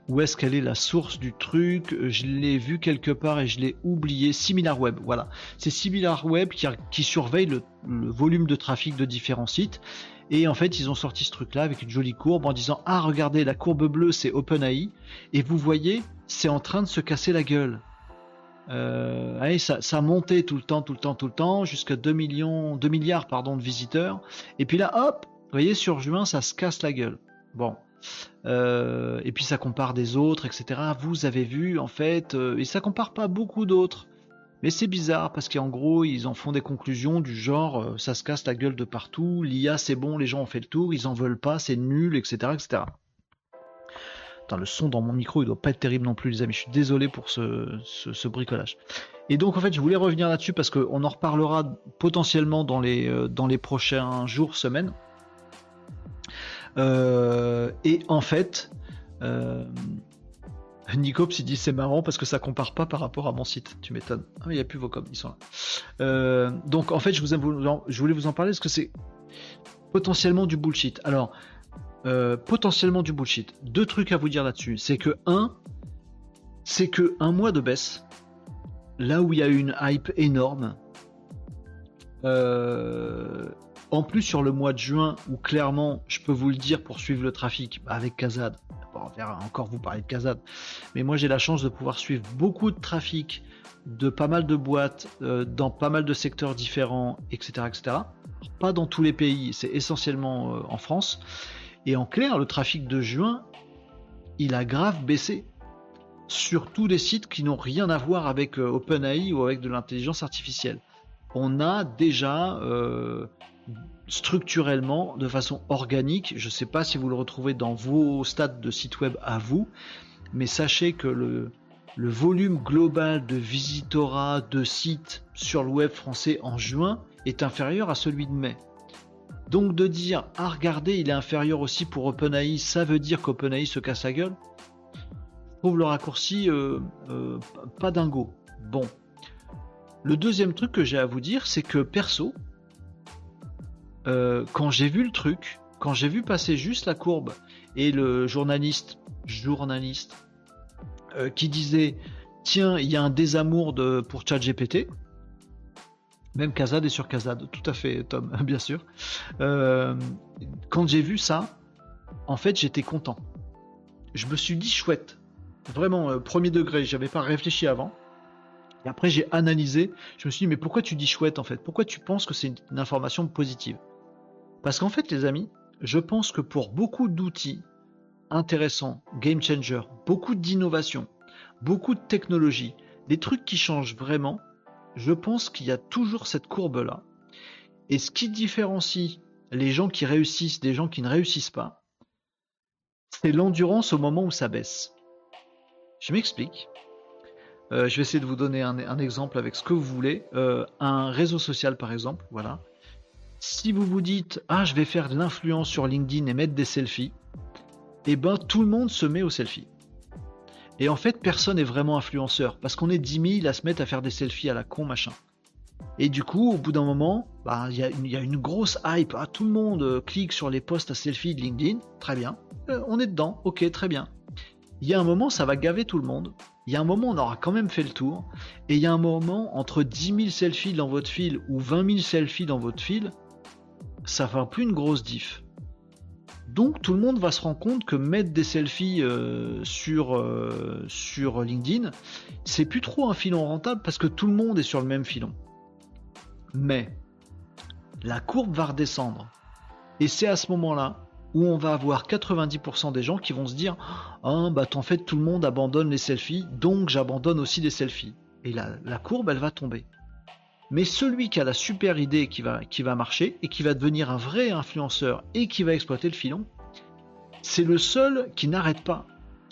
Euh, où est-ce qu'elle est la source du truc? Je l'ai vu quelque part et je l'ai oublié. SimilarWeb, voilà. C'est SimilarWeb qui, surveille le, volume de trafic de différents sites. Et en fait, ils ont sorti ce truc-là avec une jolie courbe en disant Ah, regardez, la courbe bleue, c'est OpenAI. Et vous voyez, c'est en train de se casser la gueule. Euh, ça, ça montait tout le temps, tout le temps, tout le temps, jusqu'à 2 millions, 2 milliards pardon, de visiteurs. Et puis là, hop, vous voyez, sur juin, ça se casse la gueule. Bon, euh, et puis ça compare des autres, etc. Vous avez vu, en fait, euh, et ça compare pas beaucoup d'autres. Mais c'est bizarre parce qu'en gros, ils en font des conclusions du genre euh, ça se casse la gueule de partout, l'IA c'est bon, les gens ont fait le tour, ils en veulent pas, c'est nul, etc. etc. le son dans mon micro il doit pas être terrible non plus, les amis. Je suis désolé pour ce, bricolage. Et donc en fait, je voulais revenir là-dessus parce qu'on en reparlera potentiellement dans les prochains jours, semaines. Euh, et en fait, euh, Nicops il dit c'est marrant parce que ça compare pas par rapport à mon site. Tu m'étonnes. Ah, il n'y a plus vos coms, ils sont là. Euh, donc en fait, je, vous, je voulais vous en parler parce que c'est potentiellement du bullshit. Alors, potentiellement du bullshit. Deux trucs à vous dire là-dessus. C'est que un, c'est que un mois de baisse, là où il y a une hype énorme, en plus, sur le mois de juin, où clairement, je peux vous le dire pour suivre le trafic bah, avec Kazad, on va encore vous parler de Kazad, mais moi j'ai la chance de pouvoir suivre beaucoup de trafic de pas mal de boîtes euh, dans pas mal de secteurs différents, etc. etc. pas dans tous les pays, c'est essentiellement euh, en France. Et en clair, le trafic de juin, il a grave baissé sur tous les sites qui n'ont rien à voir avec euh, OpenAI ou avec de l'intelligence artificielle. On a déjà structurellement, de façon organique, je ne sais pas si vous le retrouvez dans vos stades de site web à vous, mais sachez que le, le volume global de visitorat de sites sur le web français en juin est inférieur à celui de mai. Donc de dire ah regardez il est inférieur aussi pour OpenAI, ça veut dire qu'OpenAI se casse la gueule. Je trouve le raccourci euh, euh, pas dingo. Bon. Le deuxième truc que j'ai à vous dire, c'est que perso, euh, quand j'ai vu le truc, quand j'ai vu passer juste la courbe et le journaliste, journaliste, qui disait tiens il y a un désamour de, pour ChatGPT, même Kazad est sur Kazad, tout à fait, Tom, bien sûr. Euh, quand j'ai vu ça, en fait, j'étais content. Je me suis dit chouette. Vraiment, euh, premier degré, j'avais pas réfléchi avant. Et après, j'ai analysé. Je me suis dit, mais pourquoi tu dis chouette en fait? Pourquoi tu penses que c'est une, information positive? Parce qu'en fait, les amis, je pense que pour beaucoup d'outils intéressants, game changer, beaucoup d'innovation, beaucoup de technologie, des trucs qui changent vraiment, je pense qu'il y a toujours cette courbe-là. Et ce qui différencie les gens qui réussissent des gens qui ne réussissent pas, c'est l'endurance au moment où ça baisse. Je m'explique. Euh, je vais essayer de vous donner un, exemple avec ce que vous voulez. Euh, un réseau social, par exemple, voilà. Si vous vous dites, ah, je vais faire de l'influence sur LinkedIn et mettre des selfies, eh ben, tout le monde se met aux selfies. Et en fait, personne n'est vraiment influenceur parce qu'on est 10 000 à se mettre à faire des selfies à la con, machin. Et du coup, au bout d'un moment, bah, il y, a une grosse hype. Ah, tout le monde euh, clique sur les posts à selfie de LinkedIn. Très bien. Euh, on est dedans. Ok, très bien. Il y a un moment, ça va gaver tout le monde. Il y a un moment, on aura quand même fait le tour. Et il y a un moment, entre 10 000 selfies dans votre fil ou 20 000 selfies dans votre fil, ça fera plus une grosse diff. Donc tout le monde va se rendre compte que mettre des selfies euh, sur, euh, sur LinkedIn, c'est plus trop un filon rentable parce que tout le monde est sur le même filon. Mais la courbe va redescendre. Et c'est à ce moment-là où on va avoir 90% des gens qui vont se dire Ah, bah en fait, tout le monde abandonne les selfies, donc j'abandonne aussi les selfies. Et la, la courbe, elle va tomber. Mais celui qui a la super idée qui va, qui va marcher et qui va devenir un vrai influenceur et qui va exploiter le filon, c'est le seul qui n'arrête pas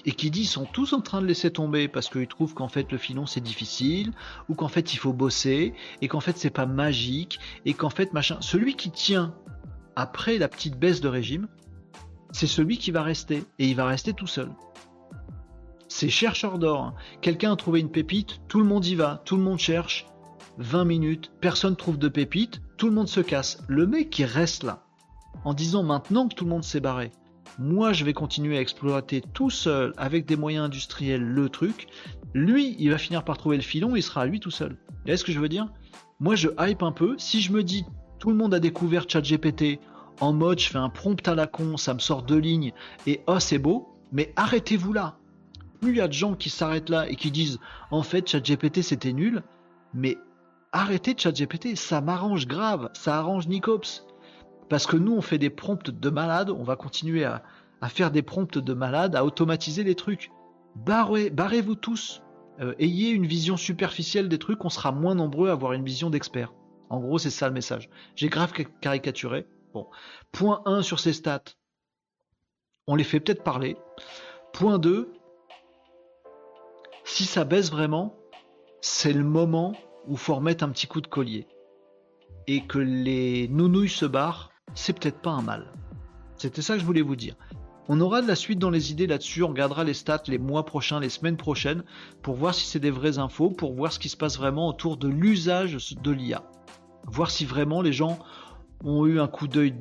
et qui dit sont tous en train de laisser tomber parce qu'ils trouvent qu'en fait le filon c'est difficile ou qu'en fait il faut bosser et qu'en fait c'est pas magique et qu'en fait machin. Celui qui tient après la petite baisse de régime, c'est celui qui va rester et il va rester tout seul. C'est chercheur d'or. Hein. Quelqu'un a trouvé une pépite, tout le monde y va, tout le monde cherche, 20 minutes, personne trouve de pépite, tout le monde se casse. Le mec qui reste là, en disant maintenant que tout le monde s'est barré, moi je vais continuer à exploiter tout seul avec des moyens industriels le truc, lui il va finir par trouver le filon, il sera à lui tout seul. Vous voyez ce que je veux dire? Moi je hype un peu, si je me dis tout le monde a découvert ChatGPT en mode je fais un prompt à la con, ça me sort deux lignes et oh c'est beau, mais arrêtez-vous là. Plus il y a de gens qui s'arrêtent là et qui disent en fait ChatGPT c'était nul, mais arrêtez ChatGPT, ça m'arrange grave, ça arrange Nicops. Parce que nous, on fait des prompts de malade, on va continuer à, faire des prompts de malade, à automatiser les trucs. Barrez, barrez-vous tous. Euh, ayez une vision superficielle des trucs, on sera moins nombreux à avoir une vision d'expert. En gros, c'est ça le message. J'ai grave caricaturé. Bon. Point 1 sur ces stats. On les fait peut-être parler. Point 2. Si ça baisse vraiment, c'est le moment où faut remettre un petit coup de collier. Et que les nounouilles se barrent, c'est peut-être pas un mal. C'était ça que je voulais vous dire. On aura de la suite dans les idées là-dessus, on regardera les stats les mois prochains, les semaines prochaines, pour voir si c'est des vraies infos, pour voir ce qui se passe vraiment autour de l'usage de l'IA. Voir si vraiment les gens ont eu un coup d'œil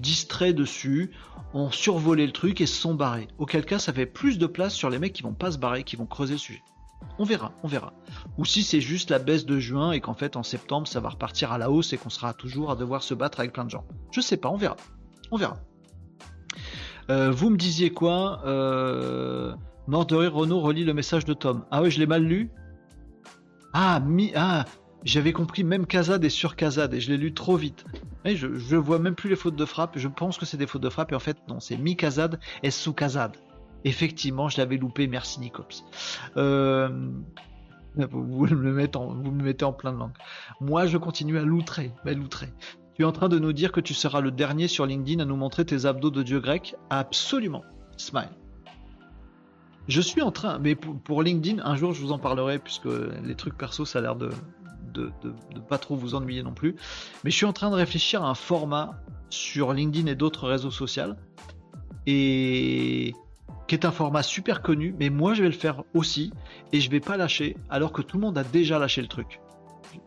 distrait dessus, ont survolé le truc et se sont barrés. Auquel cas, ça fait plus de place sur les mecs qui vont pas se barrer, qui vont creuser le sujet. On verra, on verra. Ou si c'est juste la baisse de juin et qu'en fait en septembre ça va repartir à la hausse et qu'on sera toujours à devoir se battre avec plein de gens. Je sais pas, on verra. On verra. Euh, vous me disiez quoi euh... Renault relit le message de Tom. Ah oui, je l'ai mal lu. Ah, mi ah j'avais compris même Kazad est sur Kazad et je l'ai lu trop vite. je, ne vois même plus les fautes de frappe. Je pense que c'est des fautes de frappe et en fait non, c'est mi Kazad et sous Kazad. Effectivement, je l'avais loupé, merci Nicops. Euh, vous, me mettez en, plein de langue. Moi, je continue à l'outrer, à l'outrer. Tu es en train de nous dire que tu seras le dernier sur LinkedIn à nous montrer tes abdos de dieu grec Absolument. Smile. Je suis en train, mais pour, LinkedIn, un jour je vous en parlerai puisque les trucs perso ça a l'air de, de, pas trop vous ennuyer non plus. Mais je suis en train de réfléchir à un format sur LinkedIn et d'autres réseaux sociaux et qui est un format super connu, mais moi je vais le faire aussi et je vais pas lâcher alors que tout le monde a déjà lâché le truc.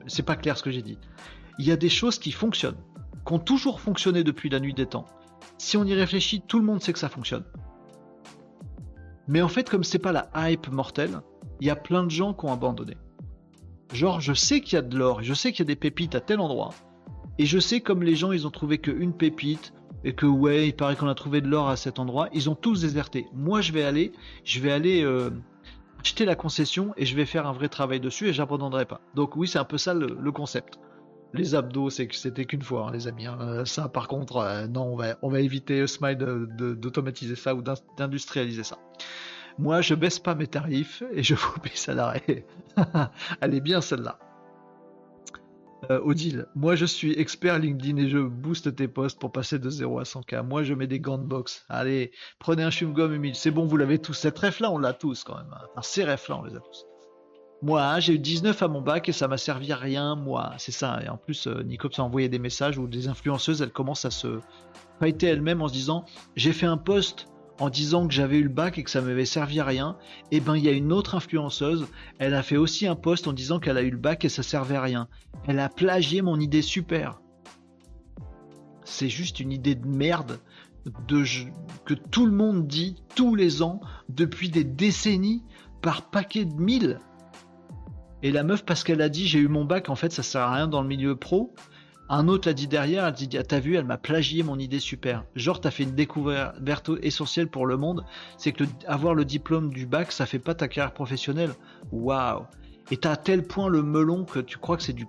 C'est pas clair ce que j'ai dit. Il y a des choses qui fonctionnent, qui ont toujours fonctionné depuis la nuit des temps. Si on y réfléchit, tout le monde sait que ça fonctionne. Mais en fait, comme c'est pas la hype mortelle, il y a plein de gens qui ont abandonné. Genre, je sais qu'il y a de l'or, je sais qu'il y a des pépites à tel endroit, et je sais comme les gens, ils ont trouvé qu'une pépite, et que ouais, il paraît qu'on a trouvé de l'or à cet endroit, ils ont tous déserté. Moi, je vais aller, je vais aller euh, acheter la concession et je vais faire un vrai travail dessus et j'abandonnerai pas. Donc oui, c'est un peu ça le, concept. Les abdos, c'est que c'était qu'une fois, hein, les amis. Hein. Euh, ça, par contre, euh, non, on va, éviter Smile d'automatiser ça ou d'industrialiser ça. Moi, je baisse pas mes tarifs et je vous paye ça l'arrêt. Elle est bien celle-là. Euh, Odile, moi je suis expert LinkedIn et je booste tes posts pour passer de 0 à 100k. Moi je mets des gants de box. Allez, prenez un chewing-gum humide. C'est bon, vous l'avez tous. Cette ref là, on l'a tous quand même. Hein. Ces refs là, on les a tous. Moi, hein, j'ai eu 19 à mon bac et ça m'a servi à rien, moi. C'est ça. Et en plus, euh, Nicops a envoyé des messages où des influenceuses, elles commencent à se fighter elles-mêmes en se disant J'ai fait un post en disant que j'avais eu le bac et que ça m'avait servi à rien, et eh ben il y a une autre influenceuse, elle a fait aussi un post en disant qu'elle a eu le bac et ça servait à rien. Elle a plagié mon idée super. C'est juste une idée de merde de que tout le monde dit tous les ans depuis des décennies par paquet de mille. Et la meuf parce qu'elle a dit j'ai eu mon bac en fait ça sert à rien dans le milieu pro, un autre l'a dit derrière, elle dit ah, T'as vu, elle m'a plagié mon idée super. Genre, t'as fait une découverte essentielle pour le monde, c'est que avoir le diplôme du bac, ça fait pas ta carrière professionnelle. Waouh Et t'as à tel point le melon que tu crois que c'est du,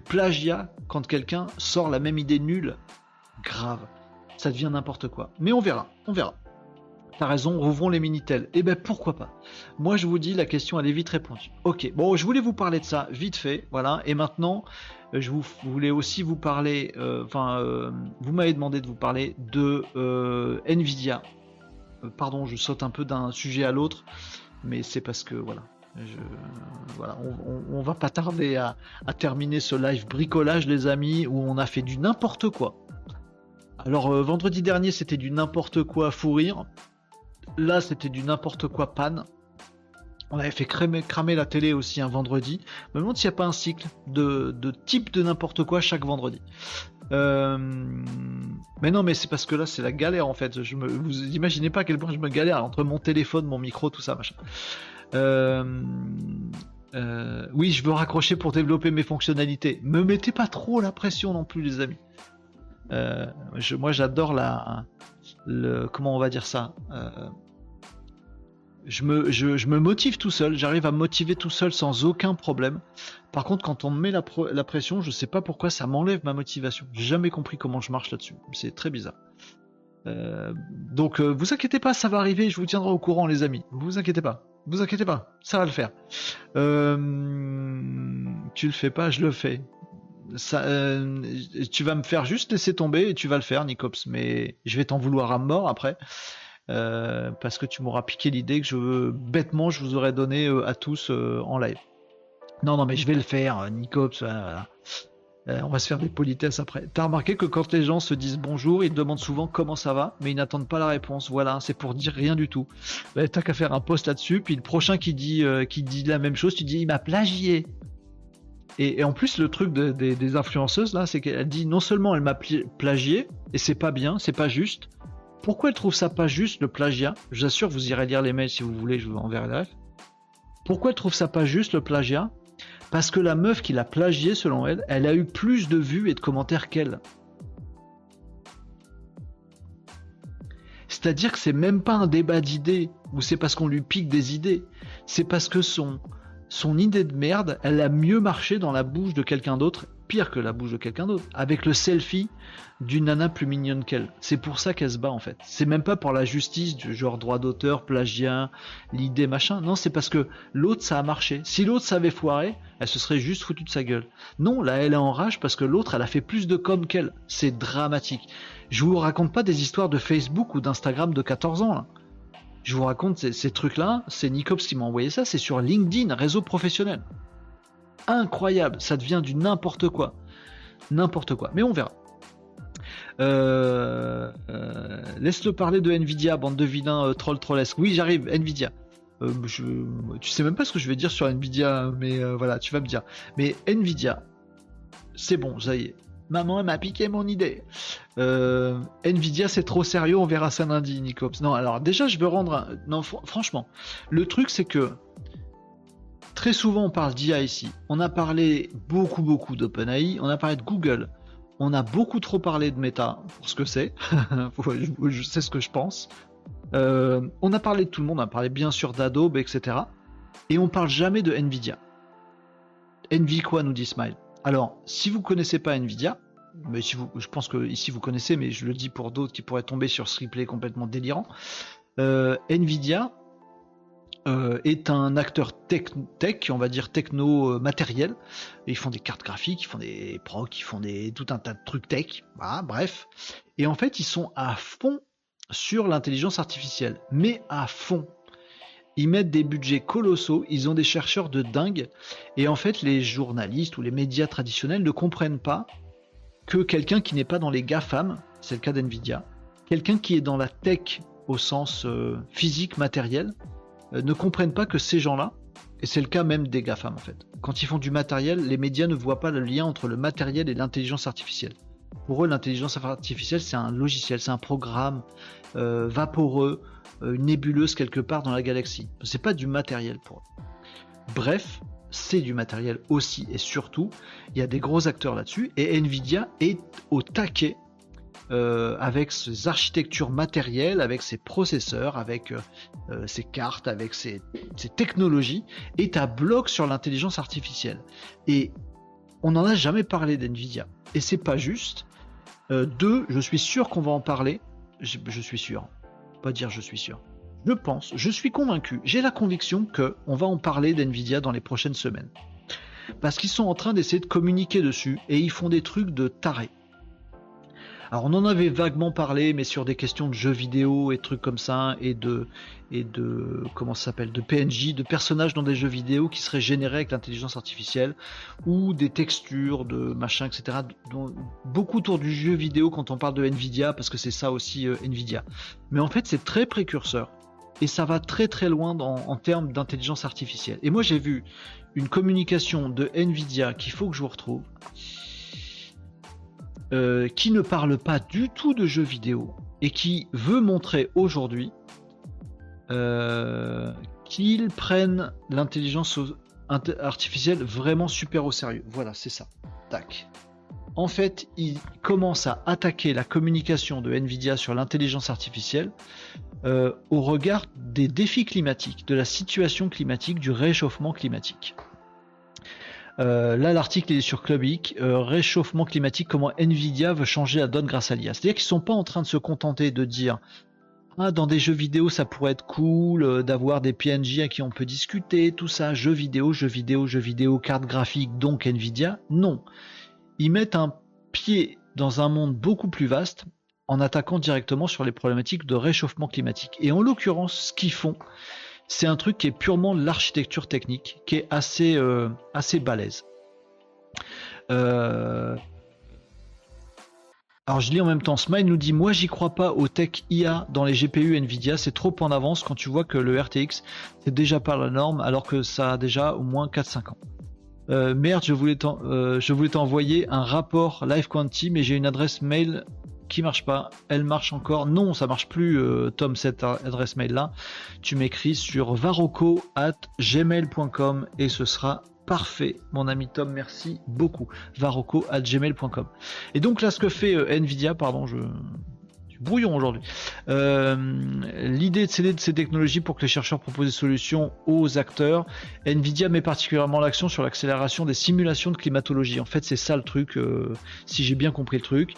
plagiat quand quelqu'un sort la même idée nulle. Grave. Ça devient n'importe quoi. Mais on verra, on verra. T'as raison, rouvrons les Minitel. Eh ben pourquoi pas Moi je vous dis, la question elle est vite répondue. Ok, bon, je voulais vous parler de ça vite fait, voilà. Et maintenant, je vous, voulais aussi vous parler, euh, enfin, euh, vous m'avez demandé de vous parler de Nvidia. pardon, je saute un peu d'un sujet à l'autre, mais c'est parce que voilà, voilà, on, va pas tarder à, terminer ce live bricolage, les amis, où on a fait du n'importe quoi. Alors, vendredi dernier, c'était du n'importe quoi fou rire. Là, c'était du n'importe quoi panne. On avait fait cramer, la télé aussi un vendredi. Je me demande s'il n'y a pas un cycle de, type de n'importe quoi chaque vendredi. Euh, mais non, mais c'est parce que là, c'est la galère en fait. Je me, vous imaginez pas à quel point je me galère entre mon téléphone, mon micro, tout ça, machin. Euh, euh, oui, je veux raccrocher pour développer mes fonctionnalités. Me mettez pas trop la pression non plus, les amis. moi, j'adore la, le, comment on va dire ça je me, je, me motive tout seul, j'arrive à me motiver tout seul sans aucun problème. Par contre, quand on me met la, la pression, je sais pas pourquoi ça m'enlève ma motivation. J'ai jamais compris comment je marche là-dessus. C'est très bizarre. Euh, donc, euh, vous inquiétez pas, ça va arriver. Je vous tiendrai au courant, les amis. Vous inquiétez pas. Vous inquiétez pas, ça va le faire. Euh, tu le fais pas, je le fais. Ça, tu vas me faire juste laisser tomber et tu vas le faire, Nicops. Mais je vais t'en vouloir à mort après. Euh, parce que tu m'auras piqué l'idée que je bêtement je vous aurais donné euh, à tous euh, en live. Non, non, mais je vais le faire, Nicops. on va se faire des politesses après. T'as remarqué que quand les gens se disent bonjour, ils demandent souvent comment ça va, mais ils n'attendent pas la réponse. Voilà, c'est pour dire rien du tout. Bah, T'as qu'à faire un post là-dessus, puis le prochain qui dit, qui dit la même chose, tu dis il m'a plagié. Et, en plus, le truc des influenceuses là, c'est qu'elle dit non seulement elle m'a plagié, et c'est pas bien, c'est pas juste, pourquoi elle trouve ça pas juste le plagiat? Je vous assure, vous irez lire les mails si vous voulez, je vous enverrai la Pourquoi elle trouve ça pas juste le plagiat? Parce que la meuf qui l'a plagié, selon elle, elle a eu plus de vues et de commentaires qu'elle. C'est-à-dire que c'est même pas un débat d'idées, ou c'est parce qu'on lui pique des idées. C'est parce que son, son idée de merde, elle a mieux marché dans la bouche de quelqu'un d'autre pire que la bouche de quelqu'un d'autre. Avec le selfie d'une nana plus mignonne qu'elle. C'est pour ça qu'elle se bat en fait. C'est même pas pour la justice du genre droit d'auteur, plagiat, l'idée machin. Non, c'est parce que l'autre ça a marché. Si l'autre savait foirer, elle se serait juste foutue de sa gueule. Non, là elle est en rage parce que l'autre elle a fait plus de com qu'elle. C'est dramatique. Je vous raconte pas des histoires de Facebook ou d'Instagram de 14 ans là. Je vous raconte ces, ces trucs-là, c'est Nicops qui m'a envoyé ça, c'est sur LinkedIn, réseau professionnel. Incroyable, ça devient du n'importe quoi. N'importe quoi, mais on verra. Euh, euh, Laisse-le parler de Nvidia, bande de vilains euh, troll trollesque. Oui, j'arrive, Nvidia. Tu sais même pas ce que je vais dire sur Nvidia, mais voilà, tu vas me dire. Mais Nvidia, c'est bon, ça y est. Maman elle m'a piqué mon idée. Nvidia c'est trop sérieux, on verra ça lundi, Nicops. Non, alors déjà je veux rendre... Non, fr- franchement, le truc c'est que très souvent on parle d'IA ici. On a parlé beaucoup beaucoup d'OpenAI, on a parlé de Google, on a beaucoup trop parlé de Meta, pour ce que c'est. Je, sais ce que je pense. Euh, on a parlé de tout le monde, on a parlé bien sûr d'Adobe, etc. Et on parle jamais de Nvidia. Envy quoi nous dit Smile. Alors, si vous connaissez pas Nvidia, mais si vous, je pense que ici vous connaissez, mais je le dis pour d'autres qui pourraient tomber sur ce replay complètement délirant. euh, Nvidia euh, est un acteur tech, tech, on va dire techno matériel. Ils font des cartes graphiques, ils font des procs, ils font des tout un tas de trucs tech. Bref. Et en fait, ils sont à fond sur l'intelligence artificielle, mais à fond. Ils mettent des budgets colossaux, ils ont des chercheurs de dingue, et en fait, les journalistes ou les médias traditionnels ne comprennent pas que quelqu'un qui n'est pas dans les GAFAM, c'est le cas d'NVIDIA, quelqu'un qui est dans la tech au sens euh, physique, matériel, ne comprennent pas que ces gens-là, et c'est le cas même des GAFAM en fait, quand ils font du matériel, les médias ne voient pas le lien entre le matériel et l'intelligence artificielle. Pour eux, l'intelligence artificielle, c'est un logiciel, c'est un programme euh, vaporeux, euh, nébuleuse quelque part dans la galaxie. C'est pas du matériel pour eux. Bref, c'est du matériel aussi et surtout, il y a des gros acteurs là-dessus et Nvidia est au taquet euh, avec ses architectures matérielles, avec ses processeurs, avec euh, euh, ses cartes, avec ses, technologies, est à bloc sur l'intelligence artificielle. Et on n'en a jamais parlé d'Nvidia. Et c'est pas juste. Deux, je suis sûr qu'on va en parler. Je, je suis sûr. Pas dire je suis sûr. Je pense, je suis convaincu, j'ai la conviction que on va en parler d'Nvidia dans les prochaines semaines. Parce qu'ils sont en train d'essayer de communiquer dessus et ils font des trucs de taré. Alors on en avait vaguement parlé, mais sur des questions de jeux vidéo et trucs comme ça, et de comment ça s'appelle, de PNJ, de personnages dans des jeux vidéo qui seraient générés avec l'intelligence artificielle, ou des textures, de machin, etc. beaucoup autour du jeu vidéo quand on parle de Nvidia, parce que c'est ça aussi euh, Nvidia. Mais en fait c'est très précurseur et ça va très très loin en termes d'intelligence artificielle. Et moi j'ai vu une communication de Nvidia qu'il faut que je vous retrouve, euh, qui ne parle pas du tout de jeux vidéo et qui veut montrer aujourd'hui euh, qu'ils prennent l'intelligence artificielle vraiment super au sérieux. Voilà, c'est ça. Tac. En fait, ils commencent à attaquer la communication de Nvidia sur l'intelligence artificielle euh, au regard des défis climatiques, de la situation climatique, du réchauffement climatique. Euh, là, l'article est sur Clubic, euh, réchauffement climatique, comment Nvidia veut changer la donne grâce à l'IA. C'est-à-dire qu'ils sont pas en train de se contenter de dire ah, dans des jeux vidéo, ça pourrait être cool euh, d'avoir des PNJ à qui on peut discuter, tout ça, jeux vidéo, jeux vidéo, jeux vidéo, carte graphique, donc Nvidia. Non. Ils mettent un pied dans un monde beaucoup plus vaste en attaquant directement sur les problématiques de réchauffement climatique. Et en l'occurrence, ce qu'ils font, c'est un truc qui est purement l'architecture technique, qui est assez, euh, assez balèze. Euh, Alors je lis en même temps, Smile nous dit Moi j'y crois pas au tech IA dans les GPU Nvidia, c'est trop en avance quand tu vois que le RTX c'est déjà pas la norme alors que ça a déjà au moins 4-5 ans. Euh, merde, je voulais t'en- je voulais t'envoyer un rapport Live Quanti, mais j'ai une adresse mail qui marche pas. Elle marche encore. Non, ça marche plus, euh, Tom, cette adresse mail là. Tu m'écris sur varoco at gmail.com et ce sera parfait, mon ami Tom. Merci beaucoup. varoco at gmail.com. Et donc là, ce que fait euh, Nvidia, pardon, je. Brouillon aujourd'hui. Euh, l'idée de céder de ces technologies pour que les chercheurs proposent des solutions aux acteurs. Nvidia met particulièrement l'action sur l'accélération des simulations de climatologie. En fait, c'est ça le truc, euh, si j'ai bien compris le truc.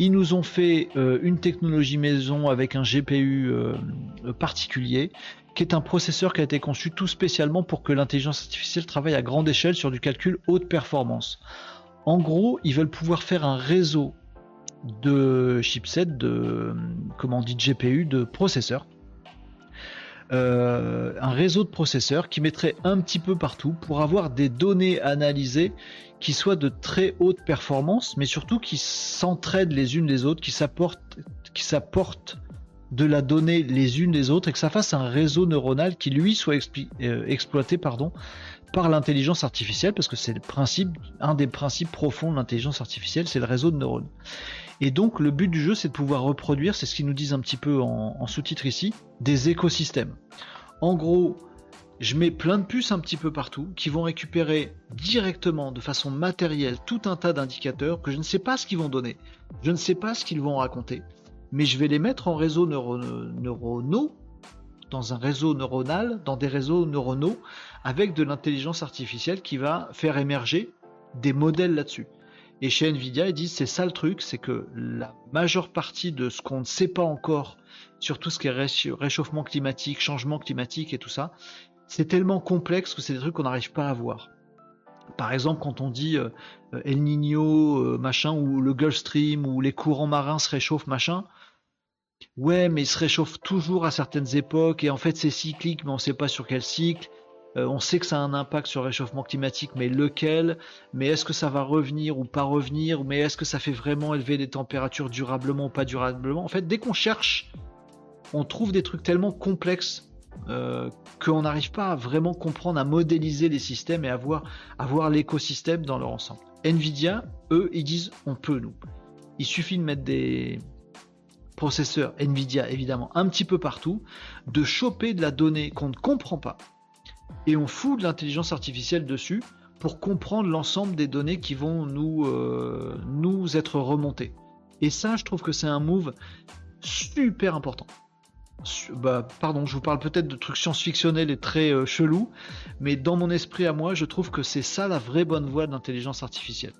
Ils nous ont fait euh, une technologie maison avec un GPU particulier qui est un processeur qui a été conçu tout spécialement pour que l'intelligence artificielle travaille à grande échelle sur du calcul haute performance. En gros, ils veulent pouvoir faire un réseau de chipsets, de comment dit, GPU, de processeurs. Euh, un réseau de processeurs qui mettrait un petit peu partout pour avoir des données analysées qui soient de très haute performance, mais surtout qui s'entraident les unes les autres, qui s'apportent, qui de la donnée les unes les autres et que ça fasse un réseau neuronal qui lui soit euh, exploité pardon, par l'intelligence artificielle, parce que c'est le principe, un des principes profonds de l'intelligence artificielle, c'est le réseau de neurones. Et donc le but du jeu, c'est de pouvoir reproduire, c'est ce qu'ils nous disent un petit peu en, sous-titre ici, des écosystèmes. En gros, je mets plein de puces un petit peu partout qui vont récupérer directement, de façon matérielle, tout un tas d'indicateurs que je ne sais pas ce qu'ils vont donner, je ne sais pas ce qu'ils vont raconter, mais je vais les mettre en réseau neuronaux, dans un réseau neuronal, dans des réseaux neuronaux, avec de l'intelligence artificielle qui va faire émerger des modèles là-dessus. Et chez Nvidia, ils disent c'est ça le truc, c'est que la majeure partie de ce qu'on ne sait pas encore sur tout ce qui est réchauffement climatique, changement climatique et tout ça, c'est tellement complexe que c'est des trucs qu'on n'arrive pas à voir. Par exemple, quand on dit euh, El Niño, euh, machin, ou le Gulf Stream, ou les courants marins se réchauffent, machin, ouais, mais ils se réchauffent toujours à certaines époques, et en fait c'est cyclique, mais on ne sait pas sur quel cycle. Euh, on sait que ça a un impact sur le réchauffement climatique, mais lequel? Mais est-ce que ça va revenir ou pas revenir? Mais est-ce que ça fait vraiment élever les températures durablement ou pas durablement? En fait, dès qu'on cherche, on trouve des trucs tellement complexes euh, qu'on n'arrive pas à vraiment comprendre, à modéliser les systèmes et à à voir l'écosystème dans leur ensemble. Nvidia, eux, ils disent on peut nous. Il suffit de mettre des processeurs Nvidia évidemment un petit peu partout, de choper de la donnée qu'on ne comprend pas, et on fout de l'intelligence artificielle dessus pour comprendre l'ensemble des données qui vont nous, euh, nous être remontées. Et ça, je trouve que c'est un move super important. Bah, pardon, je vous parle peut-être de trucs science-fictionnels et très euh, chelous, mais dans mon esprit à moi, je trouve que c'est ça la vraie bonne voie de l'intelligence artificielle.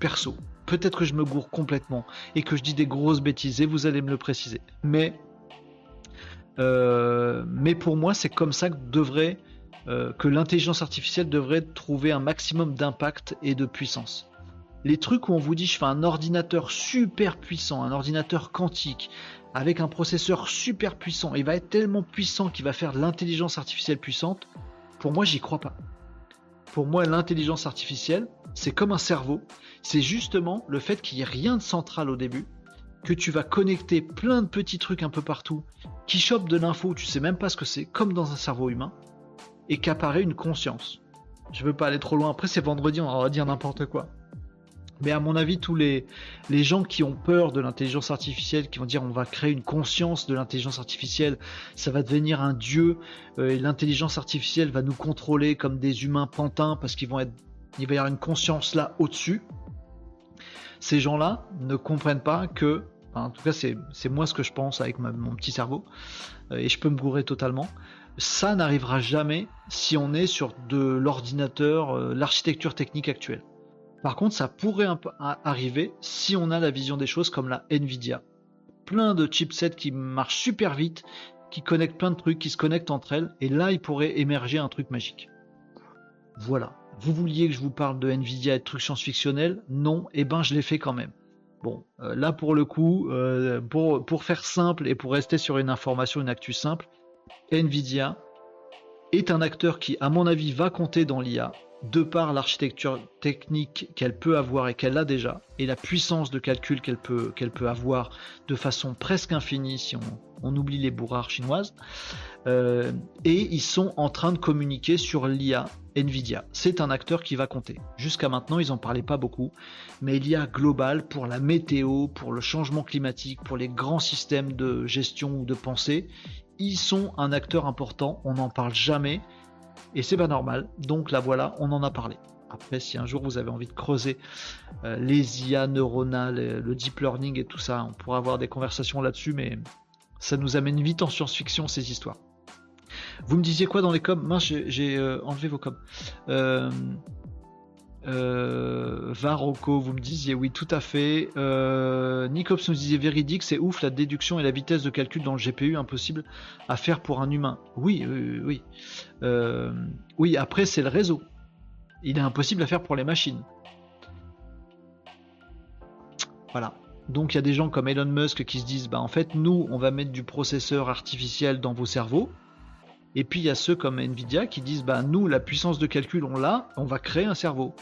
Perso, peut-être que je me gourre complètement et que je dis des grosses bêtises et vous allez me le préciser. Mais mais pour moi, c'est comme ça que devrait euh, que l'intelligence artificielle devrait trouver un maximum d'impact et de puissance. Les trucs où on vous dit je fais un ordinateur super puissant, un ordinateur quantique, avec un processeur super puissant, il va être tellement puissant qu'il va faire l'intelligence artificielle puissante, pour moi j'y crois pas. Pour moi l'intelligence artificielle, c'est comme un cerveau, c'est justement le fait qu'il n'y ait rien de central au début, que tu vas connecter plein de petits trucs un peu partout, qui chopent de l'info, tu sais même pas ce que c'est, comme dans un cerveau humain, et qu'apparaît une conscience. Je veux pas aller trop loin, après c'est vendredi, on va dire n'importe quoi. Mais à mon avis, tous les, les gens qui ont peur de l'intelligence artificielle, qui vont dire on va créer une conscience de l'intelligence artificielle, ça va devenir un dieu, euh, et l'intelligence artificielle va nous contrôler comme des humains pantins parce qu'ils vont être, il va y avoir une conscience là au-dessus. Ces gens-là ne comprennent pas que en tout cas, c'est moi ce que je pense avec mon petit cerveau, euh, et je peux me gourer totalement. Ça n'arrivera jamais si on est sur de l'ordinateur, euh, l'architecture technique actuelle. Par contre, ça pourrait arriver si on a la vision des choses comme la Nvidia. Plein de chipsets qui marchent super vite, qui connectent plein de trucs, qui se connectent entre elles, et là, il pourrait émerger un truc magique. Voilà. Vous vouliez que je vous parle de Nvidia et de trucs science-fictionnels Non, et eh ben je l'ai fait quand même. Bon, euh, là pour le coup, euh, pour, pour, faire simple et pour rester sur une information, une actu simple, Nvidia est un acteur qui, à mon avis, va compter dans l'IA de par l'architecture technique qu'elle peut avoir et qu'elle a déjà, et la puissance de calcul qu'elle peut, peut avoir de façon presque infinie si on, on oublie les bourrards chinoises. Euh, et ils sont en train de communiquer sur l'IA Nvidia. C'est un acteur qui va compter. Jusqu'à maintenant, ils n'en parlaient pas beaucoup, mais l'IA global pour la météo, pour le changement climatique, pour les grands systèmes de gestion ou de pensée, ils sont un acteur important. On n'en parle jamais et c'est pas normal. Donc là voilà, on en a parlé. Après, si un jour vous avez envie de creuser euh, les IA neuronales, euh, le deep learning et tout ça, on pourra avoir des conversations là-dessus, mais ça nous amène vite en science-fiction ces histoires. Vous me disiez quoi dans les coms? Mince, j'ai euh, enlevé vos coms. Euh, euh, vous me disiez oui, tout à fait. Euh, Nicops nous disait véridique, c'est ouf, la déduction et la vitesse de calcul dans le GPU impossible à faire pour un humain. Oui, oui, oui. Euh, oui, après c'est le réseau. Il est impossible à faire pour les machines. Voilà. Donc il y a des gens comme Elon Musk qui se disent, bah en fait nous, on va mettre du processeur artificiel dans vos cerveaux. Et puis il y a ceux comme Nvidia qui disent bah nous la puissance de calcul on l'a, on va créer un cerveau.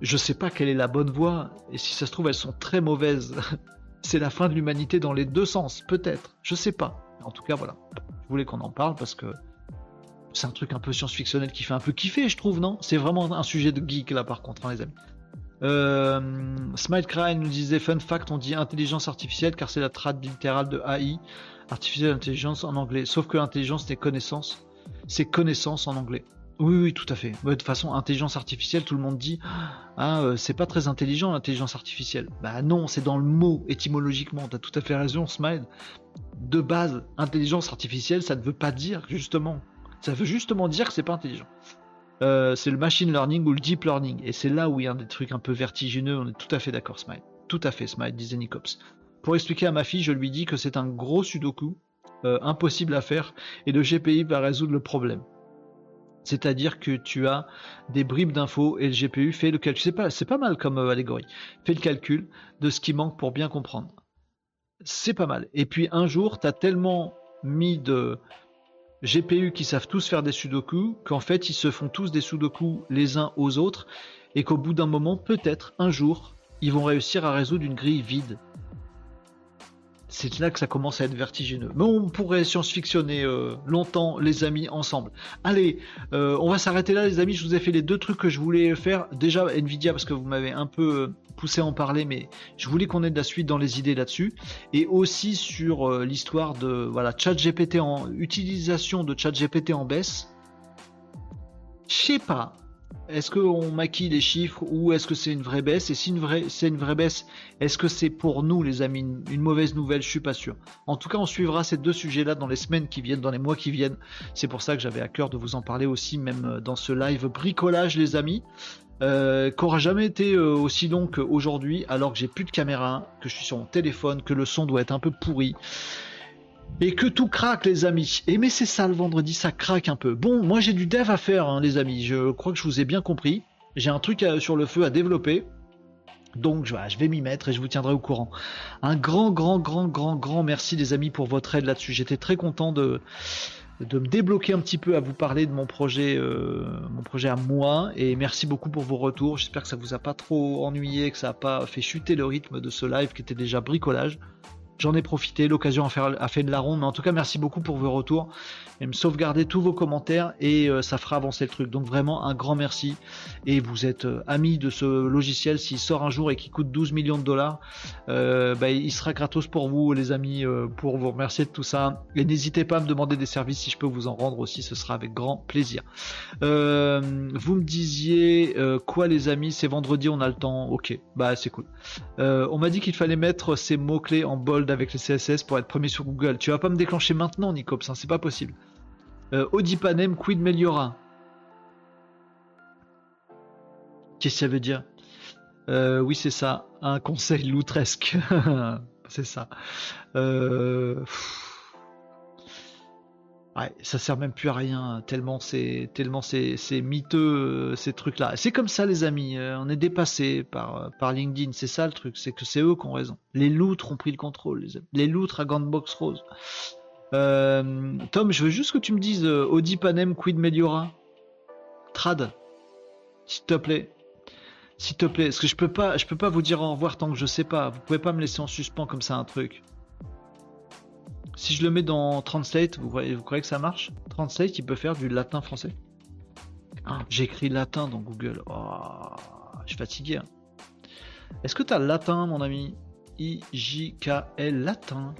Je sais pas quelle est la bonne voie et si ça se trouve elles sont très mauvaises. C'est la fin de l'humanité dans les deux sens, peut-être. Je sais pas. En tout cas voilà. Je voulais qu'on en parle parce que c'est un truc un peu science-fictionnel qui fait un peu kiffer, je trouve, non? C'est vraiment un sujet de geek là par contre, hein, les amis. Euh, nous disait fun fact, on dit intelligence artificielle car c'est la trad littérale de AI. Artificial Intelligence en anglais. Sauf que intelligence, c'est connaissance. C'est connaissance en anglais. Oui, oui, tout à fait. de toute façon, intelligence artificielle, tout le monde dit ah, euh, c'est pas très intelligent l'intelligence artificielle. Bah non, c'est dans le mot étymologiquement. T'as tout à fait raison, Smile. De base, intelligence artificielle, ça ne veut pas dire justement. Ça veut justement dire que c'est pas intelligent. Euh, c'est le machine learning ou le deep learning. Et c'est là où il y a des trucs un peu vertigineux. On est tout à fait d'accord, Smile. Tout à fait, Smile, disait Nicops. Pour expliquer à ma fille, je lui dis que c'est un gros sudoku, euh, impossible à faire, et le GPI va résoudre le problème. C'est-à-dire que tu as des bribes d'infos et le GPU fait le calcul. C'est pas, c'est pas mal comme euh, allégorie. Fait le calcul de ce qui manque pour bien comprendre. C'est pas mal. Et puis un jour, tu as tellement mis de GPU qui savent tous faire des sudoku qu'en fait ils se font tous des sudoku les uns aux autres et qu'au bout d'un moment, peut-être un jour, ils vont réussir à résoudre une grille vide c'est là que ça commence à être vertigineux. Mais on pourrait science-fictionner euh, longtemps, les amis, ensemble. Allez, euh, on va s'arrêter là, les amis. Je vous ai fait les deux trucs que je voulais faire. Déjà, Nvidia, parce que vous m'avez un peu euh, poussé à en parler, mais je voulais qu'on ait de la suite dans les idées là-dessus. Et aussi sur l'histoire de voilà, ChatGPT en utilisation de ChatGPT en baisse. Je sais pas. Est-ce qu'on maquille les chiffres ou est-ce que c'est une vraie baisse? Et si c'est une vraie baisse, est-ce que c'est pour nous, les amis, une, mauvaise nouvelle Je suis pas sûr. En tout cas, on suivra ces deux sujets-là dans les semaines qui viennent, dans les mois qui viennent. C'est pour ça que j'avais à cœur de vous en parler aussi, même euh, dans ce live bricolage, les amis. Euh, qu'aura jamais été euh, aussi long qu'aujourd'hui, alors que j'ai plus de caméra, que je suis sur mon téléphone, que le son doit être un peu pourri et que tout craque les amis. Et mais c'est ça le vendredi, ça craque un peu. Bon, moi j'ai du dev à faire hein, les amis, je crois que je vous ai bien compris. J'ai un truc sur le feu à développer. Donc je, je vais m'y mettre et je vous tiendrai au courant. Un grand, grand, grand, grand, grand merci les amis pour votre aide là-dessus. J'étais très content de, de me débloquer un petit peu à vous parler de mon projet, euh, mon projet à moi. Et merci beaucoup pour vos retours. J'espère que ça vous a pas trop ennuyé, que ça a pas fait chuter le rythme de ce live qui était déjà bricolage. J'en ai profité, l'occasion a fait de la ronde, mais en tout cas merci beaucoup pour vos retours et me sauvegarder tous vos commentaires et euh, ça fera avancer le truc. Donc vraiment un grand merci et vous êtes euh, amis de ce logiciel. S'il sort un jour et qui coûte 12 millions de dollars, euh, bah, il sera gratos pour vous les amis pour vous remercier de tout ça. Et n'hésitez pas à me demander des services si je peux vous en rendre aussi, ce sera avec grand plaisir. vous me disiez quoi les amis, c'est vendredi, on a le temps. Ok, bah c'est cool. on m'a dit qu'il fallait mettre ces mots clés en avec les CSS pour être premier sur Google. Tu vas pas me déclencher maintenant, Nicops, c'est pas possible. Euh, Odipanem quid meliora? Qu'est-ce que ça veut dire? Euh, Oui, c'est ça. Un conseil loutresque. c'est ça. Euh... Ouais, ça sert même plus à rien tellement c'est tellement c'est miteux euh, ces trucs là. C'est comme ça les amis, euh, on est dépassé par par LinkedIn, c'est ça le truc, c'est que c'est eux qui ont raison. Les loutres ont pris le contrôle, les, les loutres à Gantbox Rose. Euh, Tom, je veux juste que tu me dises Audi Panem quid meliora. Trad, s'il te plaît. S'il te plaît, parce que je peux pas je peux pas vous dire au revoir tant que je sais pas. Vous pouvez pas me laisser en suspens comme ça un truc. Si je le mets dans Translate, vous croyez, que ça marche? Translate, il peut faire du latin français. Ah, J'écris latin dans Google. Oh, je suis fatigué. Hein. Est-ce que tu as latin, mon ami? I-J-K-L, latin.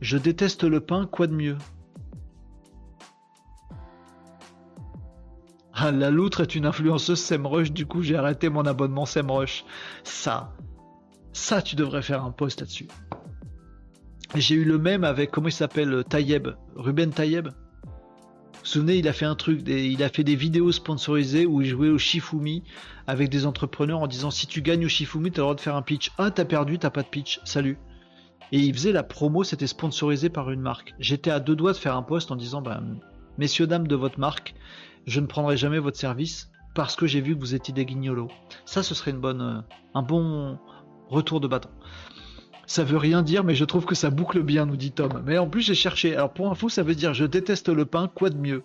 Je déteste le pain, quoi de mieux? Ah, la loutre est une influenceuse SEMrush, du coup j'ai arrêté mon abonnement SEMrush. Ça, ça tu devrais faire un post là-dessus. J'ai eu le même avec, comment il s'appelle, Tayeb, Ruben Tayeb. Vous vous souvenez, il a fait un truc, il a fait des vidéos sponsorisées où il jouait au Shifumi avec des entrepreneurs en disant si tu gagnes au Shifumi, t'as le droit de faire un pitch. Ah, t'as perdu, t'as pas de pitch, salut. Et il faisait la promo, c'était sponsorisé par une marque. J'étais à deux doigts de faire un post en disant, bah, messieurs, dames de votre marque, je ne prendrai jamais votre service parce que j'ai vu que vous étiez des guignolos. Ça, ce serait une bonne, euh, un bon retour de bâton. Ça veut rien dire, mais je trouve que ça boucle bien, nous dit Tom. Mais en plus, j'ai cherché. Alors, pour info, ça veut dire je déteste le pain, quoi de mieux?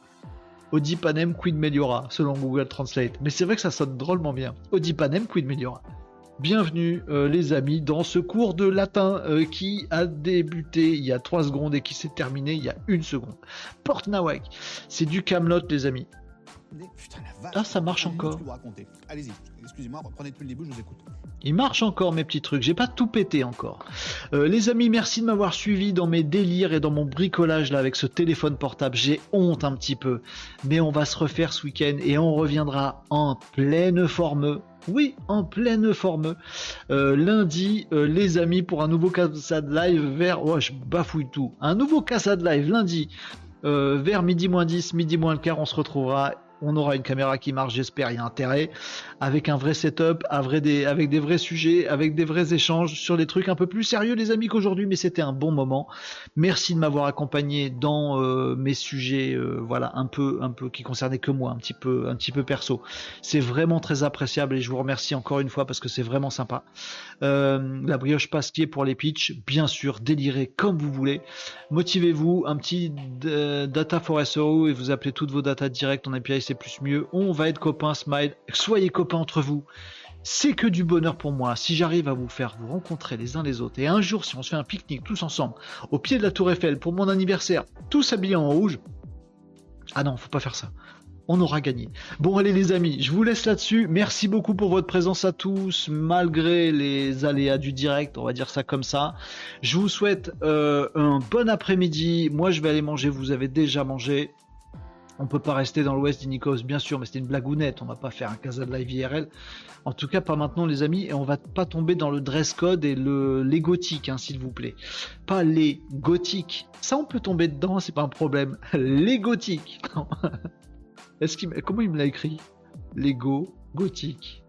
Odipanem quid meliora, selon Google Translate. Mais c'est vrai que ça sonne drôlement bien. Odipanem quid meliora. Bienvenue euh, les amis dans ce cours de latin euh, qui a débuté il y a 3 secondes et qui s'est terminé il y a une seconde. Porte Nawak, c'est du Camelot les amis. Ah, ça marche encore. Allez-y, excusez-moi, reprenez depuis le début, je vous écoute. Il marche encore mes petits trucs, j'ai pas tout pété encore. Euh, les amis, merci de m'avoir suivi dans mes délires et dans mon bricolage là avec ce téléphone portable. J'ai honte un petit peu, mais on va se refaire ce week-end et on reviendra en pleine forme. Oui, en pleine forme. Euh, lundi, euh, les amis, pour un nouveau Casad Live vers... Oh, je bafouille tout. Un nouveau Casad Live lundi, vers midi moins 10, midi moins le quart, on se retrouvera on aura une caméra qui marche, j'espère, il y a intérêt, avec un vrai setup, avec des vrais sujets, avec des vrais échanges sur des trucs un peu plus sérieux, les amis, qu'aujourd'hui, mais c'était un bon moment. Merci de m'avoir accompagné dans euh, mes sujets, euh, voilà, un peu, un peu qui concernaient que moi, un petit peu, un petit peu perso. C'est vraiment très appréciable et je vous remercie encore une fois parce que c'est vraiment sympa. Euh, la brioche pasquier pour les pitchs, bien sûr, délirez comme vous voulez. Motivez-vous, un petit data for SEO et vous appelez toutes vos datas directes en API, plus mieux. On va être copains, smile. Soyez copains entre vous. C'est que du bonheur pour moi. Si j'arrive à vous faire vous rencontrer les uns les autres et un jour, si on se fait un pique-nique tous ensemble au pied de la Tour Eiffel pour mon anniversaire, tous habillés en rouge. Ah non, faut pas faire ça on aura gagné. Bon allez les amis, je vous laisse là-dessus. Merci beaucoup pour votre présence à tous, malgré les aléas du direct, on va dire ça comme ça. Je vous souhaite euh, un bon après-midi. Moi je vais aller manger, vous avez déjà mangé. On peut pas rester dans l'ouest d'Inikos, bien sûr, mais c'était une blagounette. On va pas faire un casa de live IRL. En tout cas, pas maintenant, les amis. Et on va pas tomber dans le dress code et le les gothiques, hein, s'il vous plaît. Pas les gothiques. Ça, on peut tomber dedans, c'est pas un problème. Les gothiques. Est-ce qu'il comment il me l'a écrit? Lego gothique.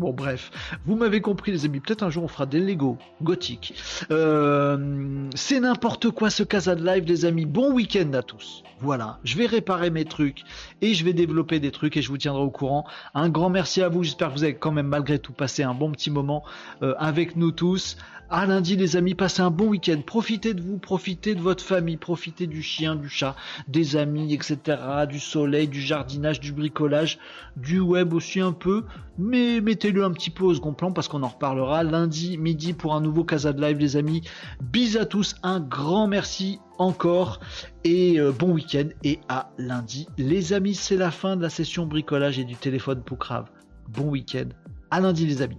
Bon bref, vous m'avez compris les amis, peut-être un jour on fera des Lego gothiques. Euh, c'est n'importe quoi ce Casa de Live les amis, bon week-end à tous. Voilà, je vais réparer mes trucs et je vais développer des trucs et je vous tiendrai au courant. Un grand merci à vous, j'espère que vous avez quand même malgré tout passé un bon petit moment euh, avec nous tous. À lundi les amis, passez un bon week-end. Profitez de vous, profitez de votre famille, profitez du chien, du chat, des amis, etc. Du soleil, du jardinage, du bricolage, du web aussi un peu. Mais mettez-le un petit peu au second plan parce qu'on en reparlera lundi midi pour un nouveau Casa de Live les amis. Bis à tous, un grand merci encore et euh, bon week-end et à lundi. Les amis, c'est la fin de la session bricolage et du téléphone Poucrave. Bon week-end. À lundi les amis.